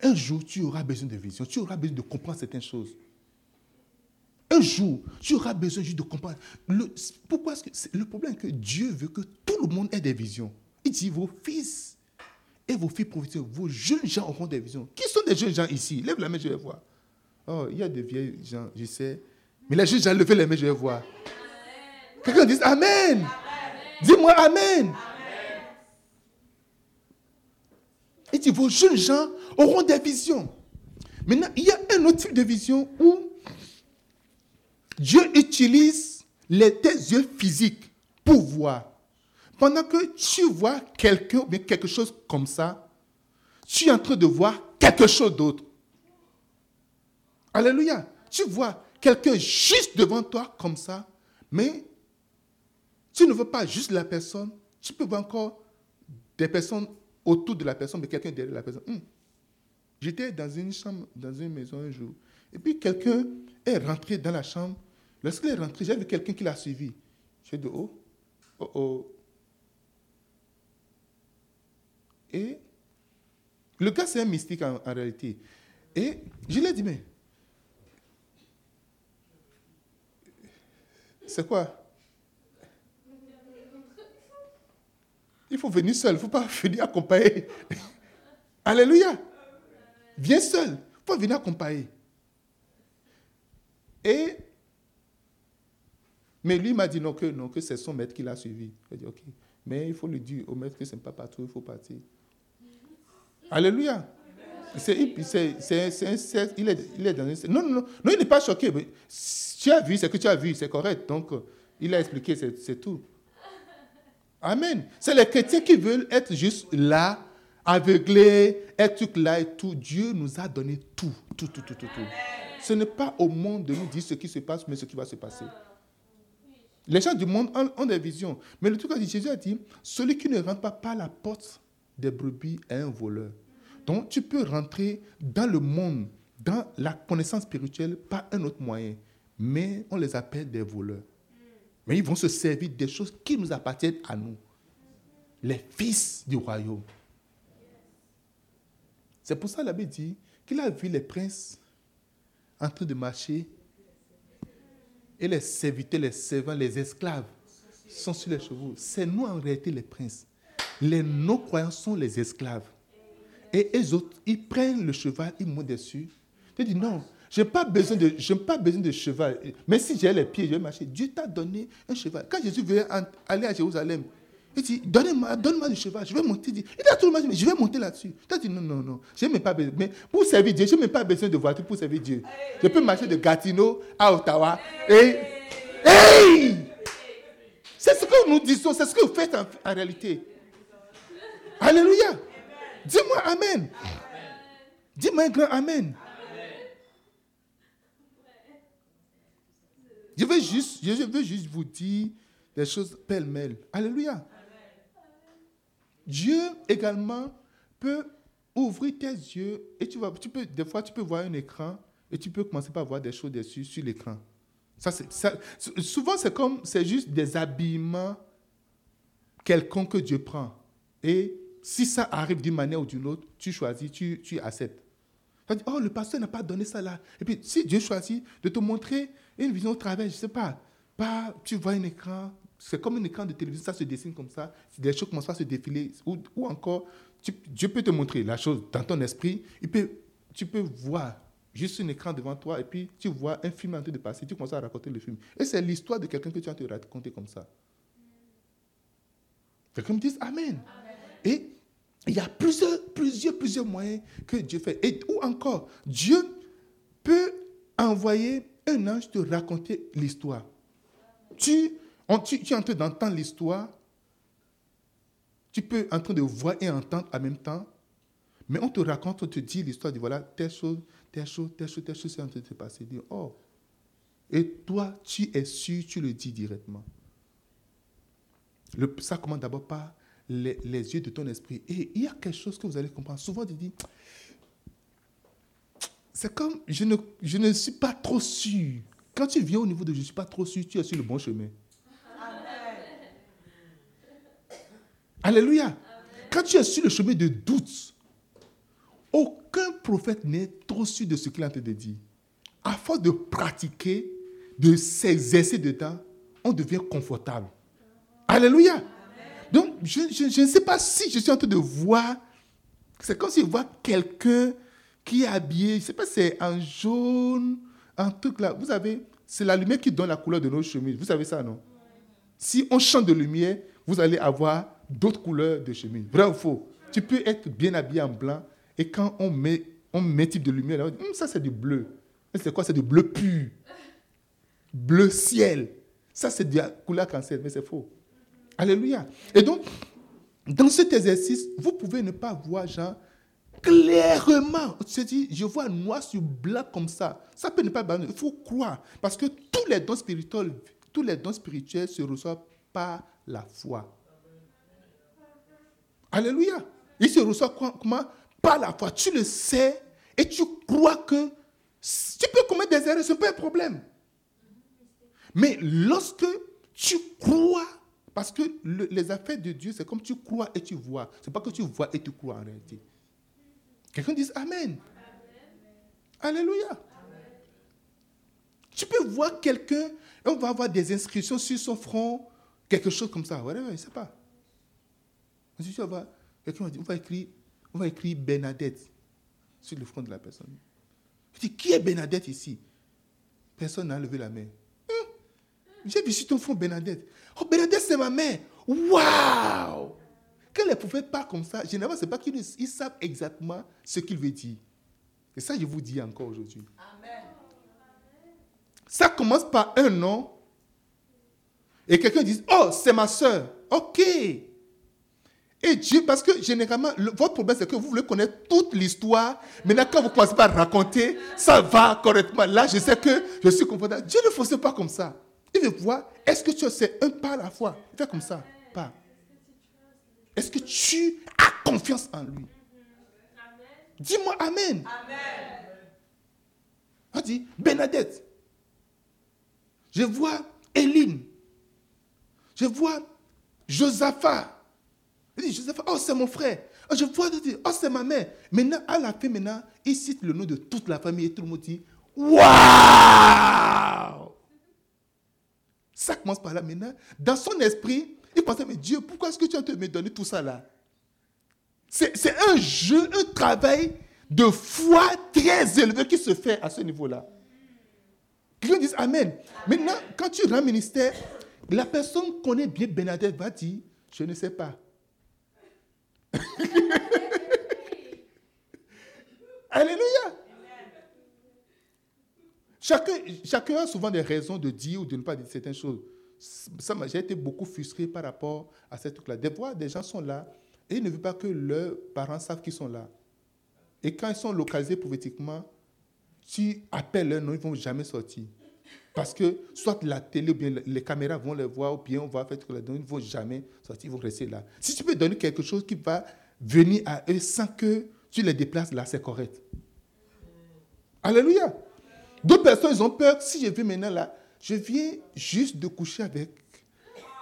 Un jour, tu auras besoin de vision. Tu auras besoin de comprendre certaines choses. Un jour, tu auras besoin juste de comprendre. Le, pourquoi est-ce que le problème est que Dieu veut que tout le monde ait des visions. Il dit vos fils et vos filles vos jeunes gens auront des visions. Qui sont des jeunes gens ici? Lève la main, je vais voir. Oh, il y a des vieilles gens, je sais. Mais les jeunes gens, levez les mains, je vais voir. Quelqu'un dit Amen. Dis-moi Amen. Dit, vos jeunes gens auront des visions. Maintenant, il y a un autre type de vision où Dieu utilise les, tes yeux physiques pour voir. Pendant que tu vois quelqu'un, quelque chose comme ça, tu es en train de voir quelque chose d'autre. Alléluia. Tu vois quelqu'un juste devant toi comme ça, mais tu ne veux pas juste la personne, tu peux voir encore des personnes autour de la personne, mais quelqu'un derrière la personne. Hmm. J'étais dans une chambre, dans une maison un jour, et puis quelqu'un est rentré dans la chambre. Lorsqu'il est rentré, j'ai vu quelqu'un qui l'a suivi. J'ai dit, oh, oh, oh, Et le gars, c'est un mystique en, réalité. Et je lui ai dit, mais c'est quoi? Il faut venir seul, il ne faut pas venir accompagner. Alléluia. Viens seul, il faut venir accompagner. Et, mais lui m'a dit non, que, non, que c'est son maître qui l'a suivi. J'ai dit, ok. Mais il faut lui dire au maître que ce n'est pas partout, il faut partir. Alléluia. Il, est, dans une... Non, non, non, non, il n'est pas choqué. Tu as vu, c'est que tu as vu, c'est correct. Donc, il a expliqué, c'est, tout. Amen. C'est les chrétiens qui veulent être juste là, aveuglés, être là et tout. Dieu nous a donné tout, tout, tout, tout, tout. tout. Ce n'est pas au monde de nous dire ce qui se passe, mais ce qui va se passer. Les gens du monde ont, des visions. Mais le truc, Jésus a dit, celui qui ne rentre pas par la porte des brebis est un voleur. Donc tu peux rentrer dans le monde, dans la connaissance spirituelle par un autre moyen. Mais on les appelle des voleurs. Mais ils vont se servir des choses qui nous appartiennent à nous. Les fils du royaume. C'est pour ça l'abbé dit qu'il a vu les princes en train de marcher et les serviteurs, les servants, les esclaves sont sur les chevaux. C'est nous en réalité les princes. Les non-croyants sont les esclaves. Et les autres, ils prennent le cheval, ils montent dessus. Tu dis non, je n'ai pas, besoin de, pas besoin de cheval. Mais si j'ai les pieds, je vais marcher. Dieu t'a donné un cheval. Quand Jésus veut aller à Jérusalem, il dit, donne-moi donne du cheval, je vais monter. Il a tout le monde, je vais monter là-dessus. Tu as dit, non, non, non, je n'ai pas besoin. Mais pour servir Dieu, je n'ai pas besoin de voiture pour servir Dieu. Je peux marcher de Gatineau à Ottawa. Hey! C'est ce que nous disons, c'est ce que vous faites en réalité. Alléluia. Dis-moi Amen. Dis-moi un grand Amen. Je veux juste, je veux juste vous dire des choses pêle-mêle. Alléluia. Dieu également peut ouvrir tes yeux et tu vas, tu peux, des fois tu peux voir un écran et tu peux commencer par voir des choses dessus sur l'écran. Ça, souvent, c'est comme, c'est juste des habillements quelconques que Dieu prend. Et si ça arrive d'une manière ou d'une autre, tu choisis, tu, acceptes. Tu oh, le pasteur n'a pas donné ça là. Et puis, si Dieu choisit de te montrer une vision au travers, je ne sais pas, pas, tu vois un écran, c'est comme un écran de télévision, ça se dessine comme ça, des choses commencent à se défiler, ou, ou encore, Dieu peut te montrer la chose dans ton esprit, il peut, tu peux voir juste un écran devant toi, et puis tu vois un film en train de passer, tu commences à raconter le film. Et c'est l'histoire de quelqu'un que tu as te raconter comme ça. Quelqu'un me dit Amen. Et il y a plusieurs, plusieurs, plusieurs moyens que Dieu fait. Et, ou encore, Dieu peut envoyer un ange te raconter l'histoire. Tu, es en train d'entendre l'histoire. Tu peux en train de voir et entendre en même temps. Mais on te raconte, on te dit l'histoire, dit voilà, telle chose, telle chose, telle chose, telle chose, c'est en train de se passer. Oh. Et toi, tu es sûr, tu le dis directement. Ça commence d'abord par les, yeux de ton esprit. Et il y a quelque chose que vous allez comprendre. Souvent, tu dis, c'est comme, je ne, je ne suis pas trop sûr. Quand tu viens au niveau de je ne suis pas trop sûr, tu es sur le bon chemin. Alléluia. Quand tu es sur le chemin de doute, aucun prophète n'est trop sûr de ce qu'il a en train de dire. À force de pratiquer, de s'exercer dedans, on devient confortable. Alléluia. Donc, je, je, ne sais pas si je suis en train de voir. C'est comme si je vois quelqu'un qui est habillé, je ne sais pas si c'est en jaune, en truc là. Vous savez, c'est la lumière qui donne la couleur de nos chemises. Vous savez ça, non? Si on change de lumière, vous allez avoir d'autres couleurs de chemise. Vrai ou faux? Tu peux être bien habillé en blanc et quand on met, on met type de lumière, hum, ça c'est du bleu. C'est quoi? C'est du bleu pur. Bleu ciel. Ça c'est de la couleur cancer, mais c'est faux. Alléluia. Et donc, dans cet exercice, vous pouvez ne pas voir Jean clairement. Tu dit, je vois noir sur blanc comme ça. Ça peut ne pas Il faut croire. Parce que tous les dons spirituels, tous les dons spirituels se reçoivent par la foi. Alléluia. Ils se reçoivent comment? Par la foi. Tu le sais et tu crois que tu peux commettre des erreurs, ce n'est pas un problème. Mais lorsque tu crois parce que les affaires de Dieu, c'est comme tu crois et tu vois. Ce n'est pas que tu vois et tu crois en réalité. Quelqu'un dit Amen. Alléluia. Tu peux voir quelqu'un et on va avoir des inscriptions sur son front, quelque chose comme ça. Je ne sais pas. quelqu'un va dire, on va écrire, on va écrire Bernadette sur le front de la personne. Je dis, qui est Bernadette ici? Personne n'a levé la main. J'ai vu sur ton front Bernadette. Oh, Bernadette, c'est ma mère. Waouh! Quand les prophètes parlent comme ça, généralement, ce n'est pas qu'ils savent exactement ce qu'il veut dire. Et ça, je vous dis encore aujourd'hui. Ça commence par un nom. Et quelqu'un dit, oh, c'est ma soeur. OK. Et Dieu, parce que généralement, votre problème, c'est que vous voulez connaître toute l'histoire. Maintenant, quand vous commencez par raconter, ça va correctement. Là, je sais que je suis confortable. Dieu ne fonctionne pas comme ça. Il veut voir, est-ce que tu sais un pas à la fois? Fais comme ça, pas. Est-ce que tu as confiance en lui? Dis-moi Amen. Amen. On dit, Bernadette. Je vois Éline. Je vois Josaphat. Il dit, Josaphat, oh, c'est mon frère. Oh, je vois, oh, c'est ma mère. Maintenant, à la fin, maintenant, il cite le nom de toute la famille et tout le monde dit, waouh ça commence par là maintenant. Dans son esprit, il pensait, mais Dieu, pourquoi est-ce que tu as me donner tout ça là? C'est un jeu, un travail de foi très élevé qui se fait à ce niveau-là. Quelqu'un dit Amen. Maintenant, quand tu rends ministère, la personne connaît bien Bernadette va dire, je ne sais pas. Alléluia. Chacun, a souvent des raisons de dire ou de ne pas dire certaines choses. J'ai été beaucoup frustré par rapport à cette truc-là. Des fois, des gens sont là et ils ne veulent pas que leurs parents savent qu'ils sont là. Et quand ils sont localisés prophétiquement, tu appelles leur nom, ils ne vont jamais sortir. Parce que soit la télé ou bien les caméras vont les voir, ou bien on va faire tout là ils ne vont jamais sortir, ils vont rester là. Si tu peux donner quelque chose qui va venir à eux sans que tu les déplaces là, c'est correct. Alléluia. D'autres personnes, ils ont peur. Si je vais maintenant là, je viens juste de coucher avec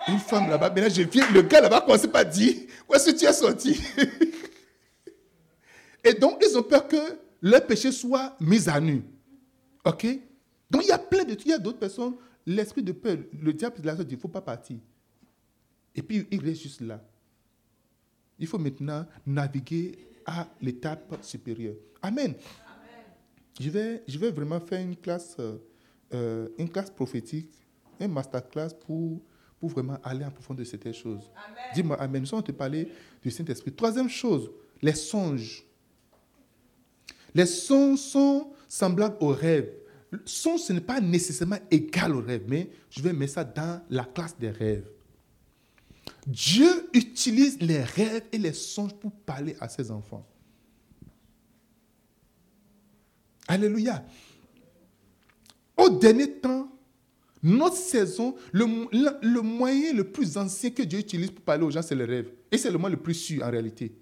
une femme là-bas. Maintenant, je viens, le gars là-bas commence pas à dire, où est-ce que tu es sorti Et donc, ils ont peur que leur péché soit mis à nu. OK? Donc, il y a plein de il y a d'autres personnes, l'esprit de peur, le diable la dit, il ne faut pas partir. Et puis, il reste juste là. Il faut maintenant naviguer à l'étape supérieure. Amen. Je, vais, je vais vraiment faire une classe, euh, euh, une classe prophétique, un masterclass pour, pour vraiment aller en profondeur de certaines choses. Dis-moi Amen. Nous sommes te parler du Saint-Esprit. Troisième chose, les songes. Les songes sont semblables aux rêves. Le songe, ce n'est pas nécessairement égal au rêve, mais je vais mettre ça dans la classe des rêves. Dieu utilise les rêves et les songes pour parler à ses enfants. Alléluia. Au dernier temps, notre saison, le, le, moyen le plus ancien que Dieu utilise pour parler aux gens, c'est le rêve. Et c'est le moyen le plus sûr en réalité.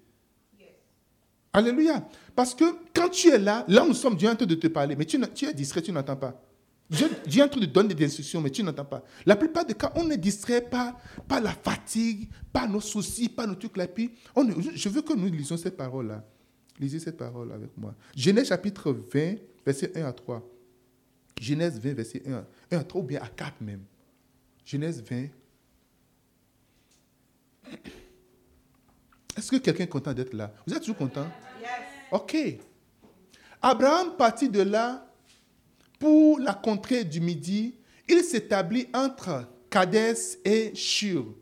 Alléluia. Parce que quand tu es là, là où nous sommes, Dieu est en train de te parler, mais tu, tu es distrait, tu n'entends pas. Dieu, est en train de donner des instructions, mais tu n'entends pas. La plupart des cas, on est distrait par, par la fatigue, par nos soucis, par nos trucs là. Puis on, je veux que nous lisions cette parole-là. Lisez cette parole avec moi. Genèse chapitre 20, verset 1 à 3. Genèse 20, verset 1, 1 à 3, ou bien à 4 même. Genèse 20. Est-ce que quelqu'un est content d'être là? Vous êtes toujours content? Ok. Abraham partit de là pour la contrée du Midi. Il s'établit entre Kadès et Shur.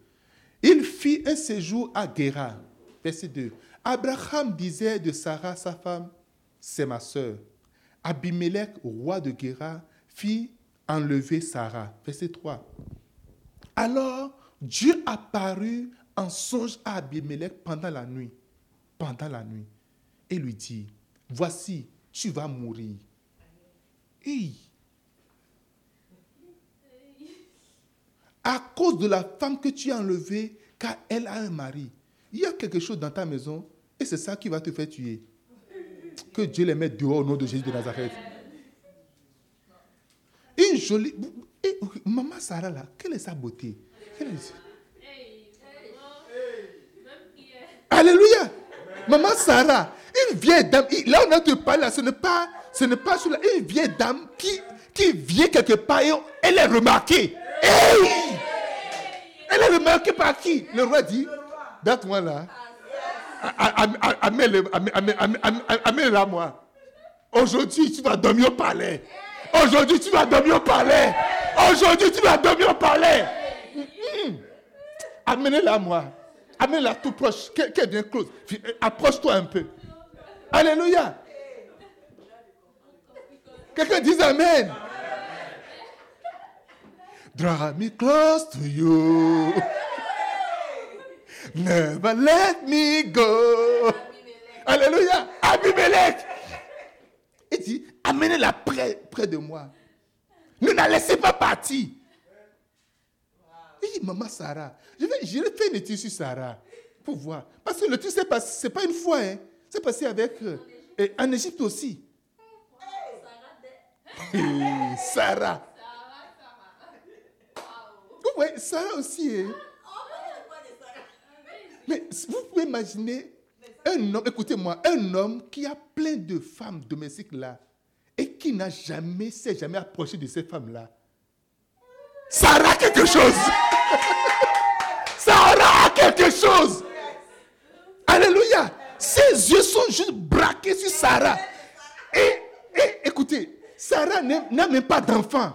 Il fit un séjour à Guéra. Verset 2. Abraham disait de Sarah, sa femme, c'est ma sœur. Abimelech, roi de Guéra, fit enlever Sarah. Verset 3. Alors Dieu apparut en songe à Abimelech pendant la nuit. Pendant la nuit. Et lui dit, voici, tu vas mourir. Et à cause de la femme que tu as enlevée, car elle a un mari. Il y a quelque chose dans ta maison c'est ça qui va te faire tuer. Que Dieu les mette dehors au nom de Jésus de Nazareth. Une jolie. maman Sarah, là, quelle est sa beauté? Alléluia. Maman Sarah, une vieille dame. Là, on a te parler, ce n'est pas, ce n'est pas une vieille dame qui, qui vient quelque part et elle est remarquée. Elle est remarquée par qui? Le roi dit, date-moi là. Amène-la moi. Aujourd'hui, tu vas dormir au palais. Aujourd'hui, tu vas dormir au palais. Aujourd'hui, tu vas dormir au palais. Hmm. Amenez-la moi. Amenez-la tout proche. Qu'elle bien close. Approche-toi un peu. Alléluia. Quelqu'un dit Amen. Draw me close to you. Never let me go. Alléluia. Abimelech. Il dit, amenez-la près, près de moi. Ne la laissez pas partir. Il dit, maman Sarah, je vais, je vais faire une étude sur Sarah pour voir. Parce que le truc, ce n'est pas, pas, une fois. Hein. C'est passé avec. Euh, et en Égypte aussi. Sarah. Sarah. Oui, Sarah aussi. Hein. Mais vous pouvez imaginer un homme, écoutez-moi, un homme qui a plein de femmes domestiques là et qui n'a jamais, s'est jamais approché de ces femmes-là. Sarah a quelque chose. Sarah a quelque chose. Alléluia. Ses yeux sont juste braqués sur Sarah. Et écoutez, Sarah n'a même pas d'enfant.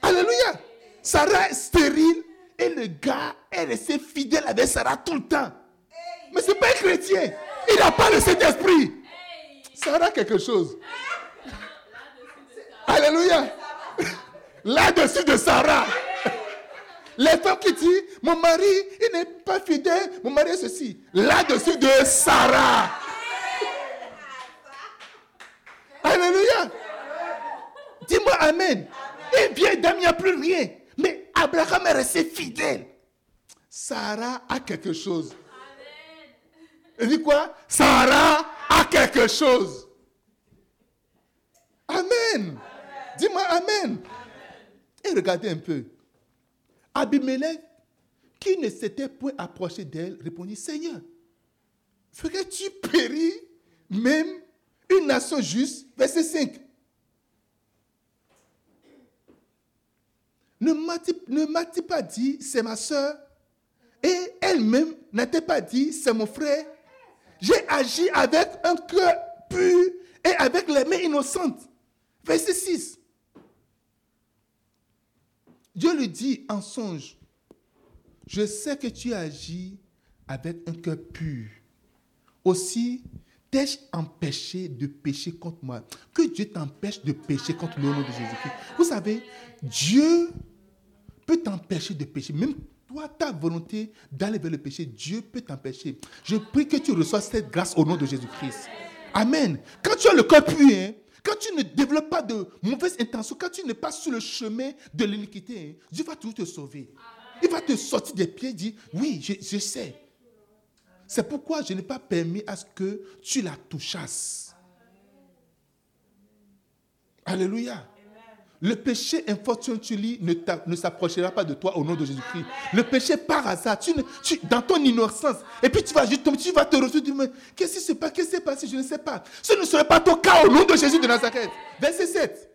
Alléluia. Sarah est stérile et le gars est resté fidèle avec Sarah tout le temps. Mais ce n'est pas un chrétien. Il n'a pas le Saint-Esprit. Sarah quelque chose. Alléluia. Là-dessus de Sarah. Les femmes qui disent, mon mari, il n'est pas fidèle, mon mari est ceci. Là-dessus de Sarah. Alléluia. Dis-moi Amen. Et bien, dame, il n'y a plus rien. Mais Abraham est resté fidèle. Sarah a quelque chose. Il dit quoi? Sarah a quelque chose. Amen. Dis-moi Amen. Et regardez un peu. Abimelech, qui ne s'était point approché d'elle, répondit, Seigneur, ferais-tu périr même une nation juste? Verset 5. Ne m'a-t-il pas dit, c'est ma soeur Et elle-même n'a-t-elle pas dit, c'est mon frère J'ai agi avec un cœur pur et avec les mains innocentes. Verset 6. Dieu lui dit en songe, je sais que tu agis avec un cœur pur. Aussi, t'ai-je empêché de pécher contre moi? Que Dieu t'empêche de pécher contre le nom de Jésus-Christ. Vous savez, Dieu peut t'empêcher de pécher. Même toi, ta volonté d'aller vers le péché, Dieu peut t'empêcher. Je prie que tu reçois cette grâce au nom de Jésus-Christ. Amen. Quand tu as le cœur pur, hein, quand tu ne développes pas de mauvaises intentions, quand tu n'es pas sur le chemin de l'iniquité, hein, Dieu va toujours te sauver. Il va te sortir des pieds et dire, oui, je, je sais. C'est pourquoi je n'ai pas permis à ce que tu la touchasses. Alléluia. Le péché infortuné ne, ne s'approchera pas de toi au nom de Jésus-Christ. Le péché par hasard, tu, dans ton innocence, et puis tu vas tu vas te retrouver, qu'est-ce qui se passe, je ne sais pas. Ce ne serait pas ton cas au nom de Jésus de Nazareth. Verset 7.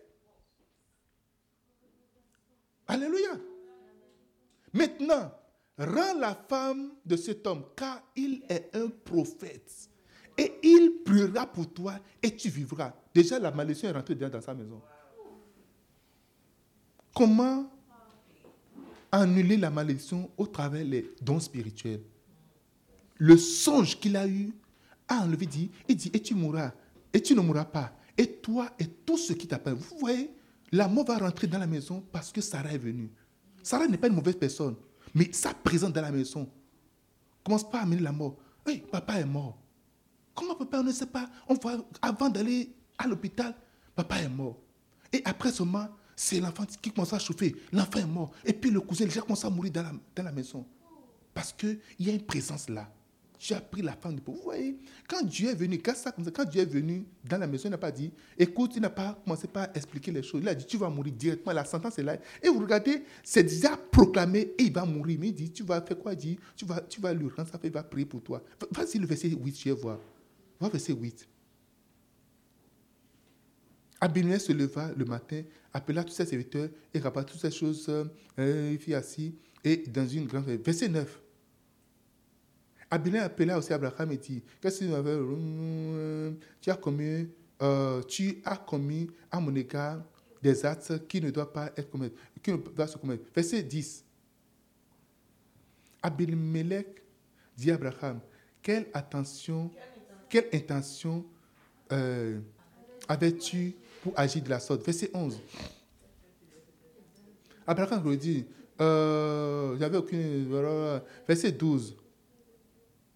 Alléluia. Maintenant, rends la femme de cet homme, car il est un prophète. Et il priera pour toi et tu vivras. Déjà, la malédiction est rentrée dans sa maison. Comment annuler la malédiction au travers des dons spirituels? Le songe qu'il a eu a enlevé, dit, il dit, et tu mourras, et tu ne mourras pas. Et toi et tout ce qui t'appelle. Vous voyez, la mort va rentrer dans la maison parce que Sarah est venue. Sarah n'est pas une mauvaise personne, mais sa présence dans la maison commence pas à amener la mort. Oui, papa est mort. Comment papa, on ne sait pas. On avant d'aller à l'hôpital, papa est mort. Et après seulement, c'est l'enfant qui commence à chauffer. L'enfant est mort. Et puis le cousin, déjà commence à mourir dans la, maison. Parce qu'il y a une présence là. Tu as pris la femme de pauvre. Vous voyez, quand Dieu est venu, quand, ça, quand Dieu est venu dans la maison, il n'a pas dit, écoute, il n'a pas commencé par expliquer les choses. Il a dit, tu vas mourir directement, la sentence est là. Et vous regardez, c'est déjà proclamé et il va mourir. Mais il dit, tu vas faire quoi? Il dit, tu vas, tu vas lui rendre ça, il va prier pour toi. Vas-y, le verset 8, je vais voir. Va verset 8. Abimelech se leva le matin, appela tous ses serviteurs et rapporta toutes ces choses. Euh, il fit assis et dans une grande. Verset 9. Abimelech appela aussi Abraham et dit Qu'est-ce que tu Tu as commis, euh, tu as commis à mon égard des actes qui ne doivent pas être commis, qui se commettre. Verset 10. Abimelech dit à Abraham Quelle attention, quelle intention euh, avais-tu pour agir de la sorte. Verset 11. Abraham lui dit, euh, j'avais aucune... Verset 12.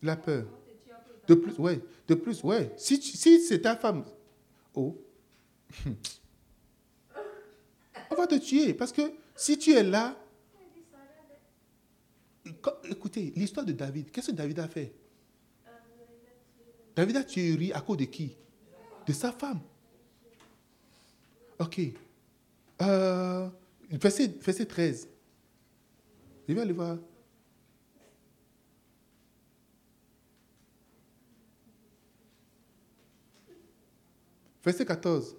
La peur. De plus, ouais, de plus, ouais. Si, si c'est ta femme, oh, on va te tuer parce que si tu es là, écoutez, l'histoire de David, qu'est-ce que David a fait? David a tué Uri à cause de qui? De sa femme. Ok. Euh, verset, 13. Je vais aller voir. Verset 14.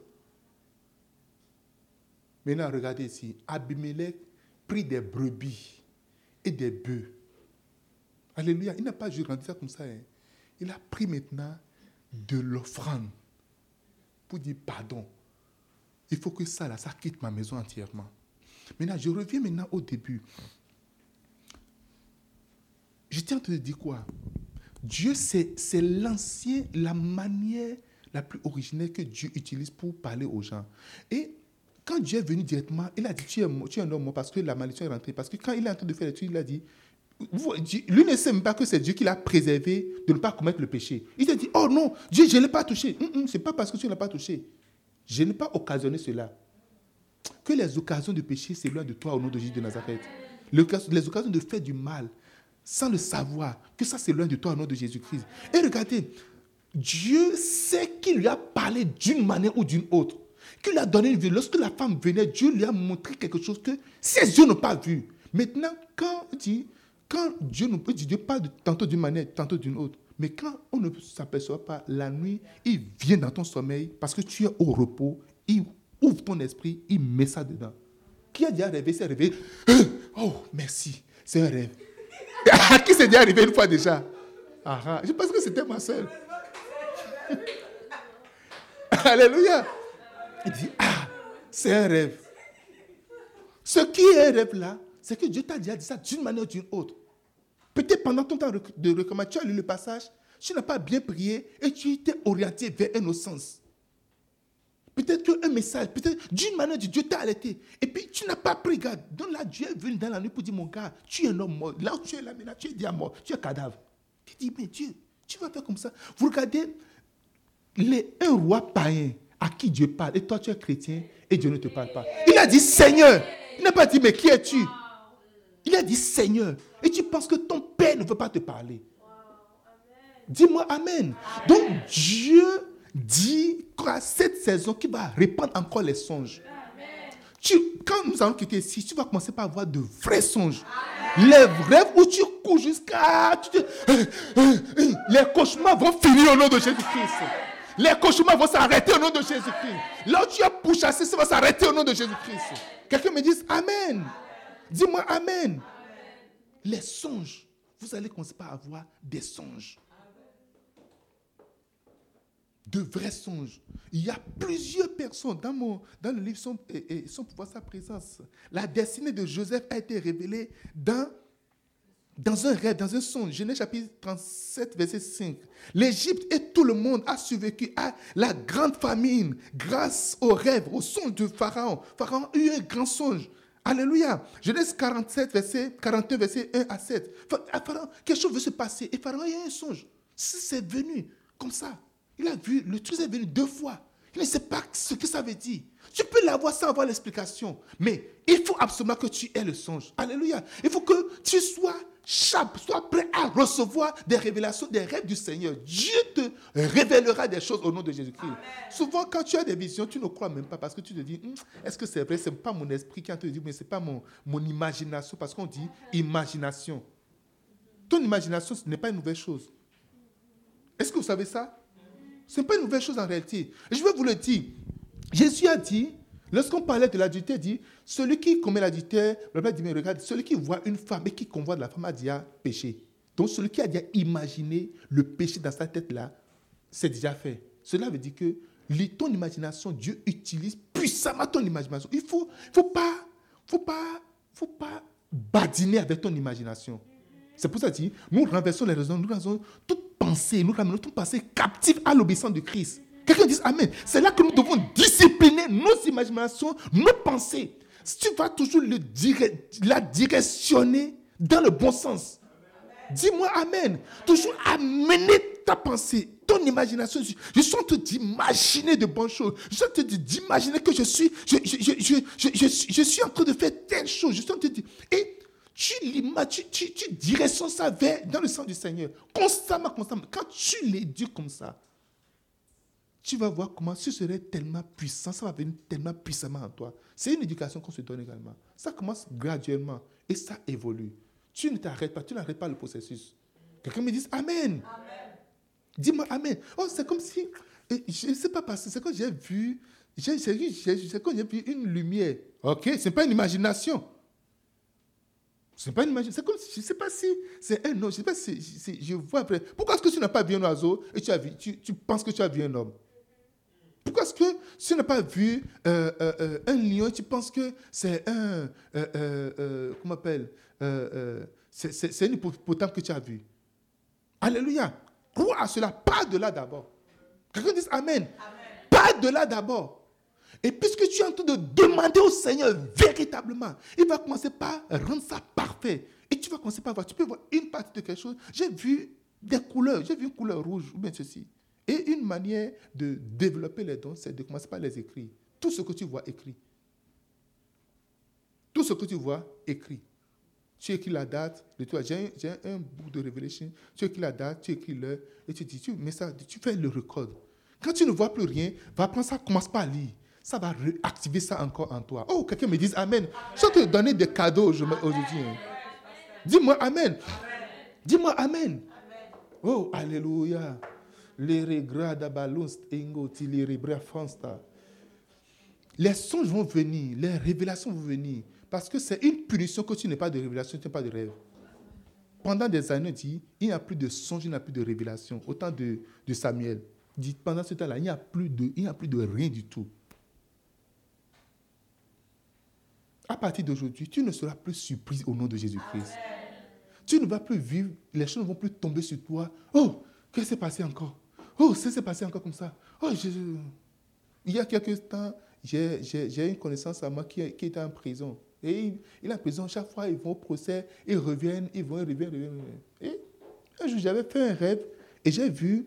Maintenant, regardez ici. Abimelech prit des brebis et des bœufs. Alléluia. Il n'a pas juste rendu ça comme ça. Hein. Il a pris maintenant de l'offrande pour dire pardon. Il faut que ça, là, ça quitte ma maison entièrement. Maintenant, je reviens maintenant au début. Je tiens à te dire quoi? Dieu, c'est l'ancien, la manière la plus originelle que Dieu utilise pour parler aux gens. Et quand Dieu est venu directement, il a dit Tu es, tu es un homme parce que la malédiction est rentrée. Parce que quand il est en train de faire l'étude, il a dit lui ne sait même pas que c'est Dieu qui l'a préservé de ne pas commettre le péché. Il a dit Oh non, Dieu, je ne l'ai pas touché. Ce n'est pas parce que tu ne l'as pas touché. Je n'ai pas occasionné cela. Que les occasions de péché s'éloignent de toi au nom de Jésus de Nazareth. Les occasions de faire du mal, sans le savoir, que ça s'éloigne de toi au nom de Jésus-Christ. Et regardez, Dieu sait qu'il lui a parlé d'une manière ou d'une autre. qui lui a donné une vie. Lorsque la femme venait, Dieu lui a montré quelque chose que ses yeux n'ont pas vu. Maintenant, quand, dit, quand Dieu Dieu parle tantôt d'une manière, tantôt d'une autre. Mais quand on ne s'aperçoit pas, la nuit, il vient dans ton sommeil parce que tu es au repos, il ouvre ton esprit, il met ça dedans. Qui a déjà rêvé, s'est rêvé Oh, merci, c'est un rêve. Qui c'est déjà arrivé une fois déjà? Ah, ah, Je pense que c'était ma soeur. Alléluia. Il dit, ah, c'est un rêve. Ce qui est un rêve là, c'est que Dieu t'a déjà dit ça d'une manière ou d'une autre. Peut-être pendant ton temps de recommandation, tu as lu le passage, tu n'as pas bien prié et tu t'es orienté vers un sens. Peut-être qu'un message, peut-être d'une manière, Dieu t'a arrêté. Et puis tu n'as pas pris garde. Donc là, Dieu est venu dans la nuit pour dire, mon gars, tu es un homme mort. Là où tu es là tu es déjà mort. Tu es cadavre. Tu dis, mais Dieu, tu vas faire comme ça. Vous regardez, les, un roi païen à qui Dieu parle, et toi tu es chrétien, et Dieu ne te parle pas. Il a dit Seigneur. Il n'a pas dit, mais qui es-tu? Il a dit Seigneur. Et tu penses que ton Père ne veut pas te parler? Dis-moi Amen. Donc Dieu dit qu'à cette saison, qui va répandre encore les songes. Tu, quand nous allons quitter ici, tu vas commencer par avoir de vrais songes. Les rêves où tu cours jusqu'à... Les cauchemars vont finir au nom de Jésus-Christ. Les cauchemars vont s'arrêter au nom de Jésus-Christ. Là où tu as pourchassé, ça va s'arrêter au nom de Jésus-Christ. Quelqu'un me dit Amen. Dis-moi Amen. Les songes. Vous allez commencer par avoir des songes de vrais songes. Il y a plusieurs personnes dans, mon, dans le livre sont, et, sont pour sa présence. La destinée de Joseph a été révélée dans, dans un rêve, dans un songe. Genèse chapitre 37, verset 5. L'Égypte et tout le monde a survécu à la grande famine grâce au rêve, au songe de Pharaon. Pharaon a eu un grand songe. Alléluia. Genèse 47, verset 41, verset 1 à 7. Pharaon, quelque chose veut se passer. Et Pharaon a eu un songe. C'est venu comme ça. Il a vu, le truc est venu deux fois. Il ne sait pas ce que ça veut dire. Tu peux l'avoir sans avoir l'explication. Mais il faut absolument que tu aies le songe. Alléluia. Il faut que tu sois sois prêt à recevoir des révélations, des rêves du Seigneur. Dieu te révélera des choses au nom de Jésus-Christ. Souvent, quand tu as des visions, tu ne crois même pas parce que tu te dis, hum, est-ce que c'est vrai? Ce n'est pas mon esprit qui a te dit, mais ce n'est pas mon, mon imagination parce qu'on dit imagination. Ton imagination, ce n'est pas une nouvelle chose. Est-ce que vous savez ça? Ce n'est pas une nouvelle chose en réalité. je vais vous le dire. Jésus a dit, lorsqu'on parlait de l'adultère, dit, celui qui commet l'adultère, le dit, mais regarde, celui qui voit une femme et qui convoit de la femme a déjà péché. Donc celui qui a déjà imaginé le péché dans sa tête-là, c'est déjà fait. Cela veut dire que ton imagination, Dieu utilise puissamment ton imagination. Il faut, faut pas, faut pas, faut pas badiner avec ton imagination. C'est pour ça que nous renversons les raisons, nous renversons toute pensée, nous ramenons toute pensée captive à l'obéissance de Christ. Quelqu'un dit Amen. C'est là que nous devons discipliner nos imaginations, nos pensées. Tu vas toujours la directionner dans le bon sens. Dis-moi Amen. Toujours amener ta pensée, ton imagination. Je suis en train d'imaginer de bonnes choses. Je suis en train d'imaginer que je suis, je, suis en train de faire telle chose. Je suis en train de, et tu, tu, tu, tu ça vers, dans le sang du Seigneur. Constamment, constamment. Quand tu l'éduques comme ça, tu vas voir comment ce serait tellement puissant, ça va venir tellement puissamment en toi. C'est une éducation qu'on se donne également. Ça commence graduellement et ça évolue. Tu ne t'arrêtes pas, tu n'arrêtes pas le processus. Quelqu'un me dit Amen. Amen. Dis-moi Amen. Oh, c'est comme si, je ne sais pas parce que c'est quand j'ai vu, c'est quand j'ai vu une lumière. Ok, ce n'est pas une imagination. Ce n'est pas une magie. C'est comme si, je ne sais pas si c'est un homme. Je ne sais pas si, je vois après. Pourquoi est-ce que tu n'as pas vu un oiseau et tu, as vu, tu, tu penses que tu as vu un homme? Pourquoi est-ce que tu n'as pas vu euh, euh, euh, un lion et tu penses que c'est un. comment on appelle C'est un hippopotame que tu as vu? Alléluia. Crois à cela. Pas de là d'abord. Quelqu'un dit Amen. Amen. Pas de là d'abord. Et puisque tu es en train de demander au Seigneur véritablement, il va commencer par rendre ça parfait. Et tu vas commencer par voir, tu peux voir une partie de quelque chose. J'ai vu des couleurs, j'ai vu une couleur rouge ou bien ceci. Et une manière de développer les dons, c'est de commencer par les écrire. Tout ce que tu vois écrit. Tout ce que tu vois écrit. Tu écris la date, j'ai un, bout de révélation, tu écris la date, tu écris l'heure, et tu dis, tu mets ça, tu fais le record. Quand tu ne vois plus rien, va prendre ça, commence pas à lire. ça va réactiver ça encore en toi. Oh, quelqu'un me dit Amen. Je vais te donner des cadeaux aujourd'hui. Hein. Dis-moi Amen. Dis-moi Amen. Oh, Alléluia. Les songes vont venir, les révélations vont venir. Parce que c'est une punition que tu n'es pas de révélation, tu n'es pas de rêve. Pendant des années, dit, il n'y a plus de songe, il n'y a plus de révélation. Autant de, de Samuel. Dit, pendant ce temps-là, il n'y a, plus de, a plus de rien du tout. À partir d'aujourd'hui, tu ne seras plus surpris au nom de Jésus-Christ. Tu ne vas plus vivre, les choses ne vont plus tomber sur toi. Oh, qu'est-ce qui s'est passé encore? Oh, ça s'est passé encore comme ça. Oh, il y a quelques temps, j'ai une connaissance à moi qui, qui était en prison. Et il, est en prison, chaque fois, ils vont au procès, ils reviennent, ils vont, ils reviennent, ils reviennent. Et un jour, j'avais fait un rêve et j'ai vu,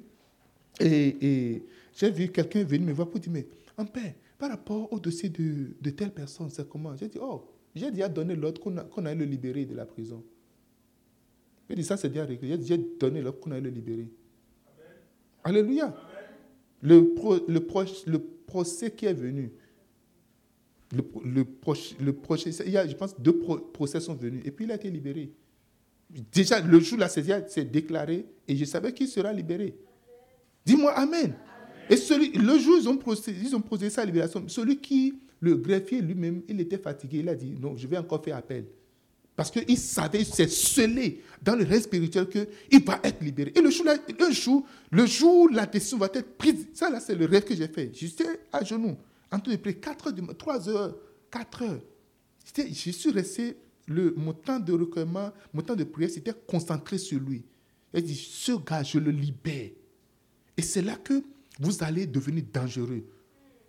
et, j'ai vu quelqu'un venir me voir pour dire, mais en paix, par rapport au dossier de, de telle personne, c'est comment? J'ai dit, oh, j'ai déjà donné l'ordre qu'on qu aille le libérer de la prison. Il dit, ça c'est déjà réglé. J'ai donné l'ordre qu'on aille le libérer. Alléluia. Le, procès qui est venu, le, procès, il y a, je pense, deux procès sont venus. Et puis il a été libéré. Déjà, le jour la saisie, s'est déclaré et je savais qu'il sera libéré. Dis-moi Amen. Et celui, le jour ils ont, procédé, ils ont procédé sa libération, celui qui, le greffier lui-même, il était fatigué. Il a dit Non, je vais encore faire appel. Parce qu'il savait, c'est scellé dans le rêve spirituel qu'il va être libéré. Et le jour, un jour, le jour où la décision va être prise, ça là, c'est le rêve que j'ai fait. J'étais à genoux, en train de prier 4 heures, 3 heures, 4 heures. Je suis resté, le, mon temps de recueillement, mon temps de prière, c'était concentré sur lui. Il dit, ce gars, je le libère. Et c'est là que vous allez devenir dangereux.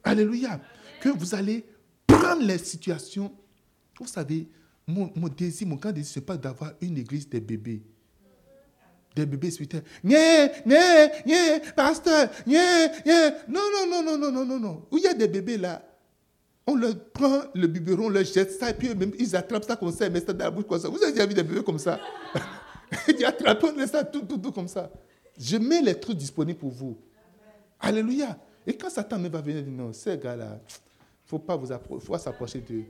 Alléluia. Que vous allez prendre les situations. Vous savez, mon, désir, mon grand désir, ce n'est pas d'avoir une église des bébés. Des bébés spirituels. Nye, nye, nye, pasteur, nye, nye. Non, non, non, non, non, non, non, non. Où il y a des bébés là, on leur prend le biberon, on leur jette ça, et puis même, ils attrapent ça comme ça, ils mettent ça dans la bouche comme ça. Vous avez déjà vu des bébés comme ça? Ils attrapent, ça tout, tout, tout comme ça. Je mets les trucs disponibles pour vous. Alléluia. Et quand Satan me va venir, dit non, ces gars-là, il ne faut pas s'approcher d'eux.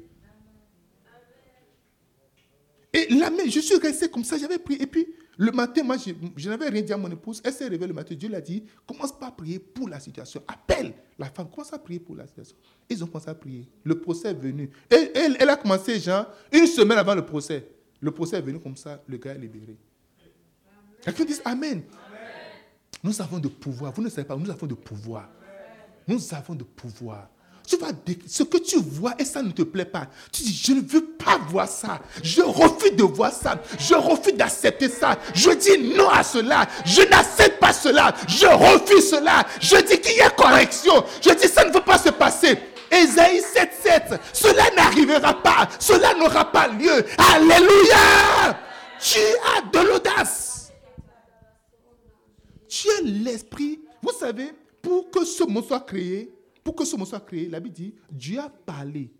Et là, je suis resté comme ça, j'avais prié. Et puis, le matin, moi, je, n'avais rien dit à mon épouse. Elle s'est réveillée le matin. Dieu l'a dit, commence pas à prier pour la situation. Appelle la femme, commence à prier pour la situation. Ils ont commencé à prier. Le procès est venu. Et, elle, a commencé, genre, une semaine avant le procès. Le procès est venu comme ça, le gars est libéré. Quelqu'un dit Amen. Nous avons de pouvoir. Vous ne savez pas, nous avons de pouvoir. Nous avons de pouvoir. Tu vas ce que tu vois et ça ne te plaît pas. Tu dis, je ne veux pas voir ça. Je refuse de voir ça. Je refuse d'accepter ça. Je dis non à cela. Je n'accepte pas cela. Je refuse cela. Je dis qu'il y a correction. Je dis, ça ne veut pas se passer. Ésaïe 7.7. Cela n'arrivera pas. Cela n'aura pas lieu. Alléluia. Tu as de l'audace. Tu as l'esprit. Vous savez, pour que ce mot soit créé, pour que ce monde soit créé, la Bible dit, Dieu a parlé.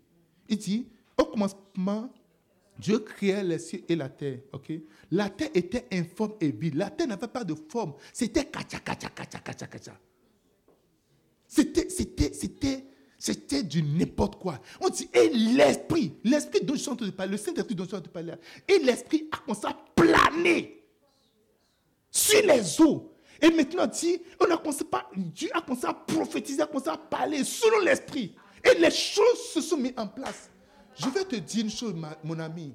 Il dit, au commencement, Dieu créait les cieux et la terre. La terre était informe et vide. La terre n'avait pas de forme. C'était kacha, kacha, kacha, kacha, kacha. C'était, c'était, c'était, c'était du n'importe quoi. On dit, et l'esprit, l'esprit dont je suis en train de parler, le Saint-Esprit dont je suis en train de parler, et l'esprit a commencé à planer sur les eaux. Et maintenant, on a commencé Dieu a commencé à prophétiser, a commencé à parler selon l'esprit. Et les choses se sont mises en place. Je vais te dire une chose, mon ami.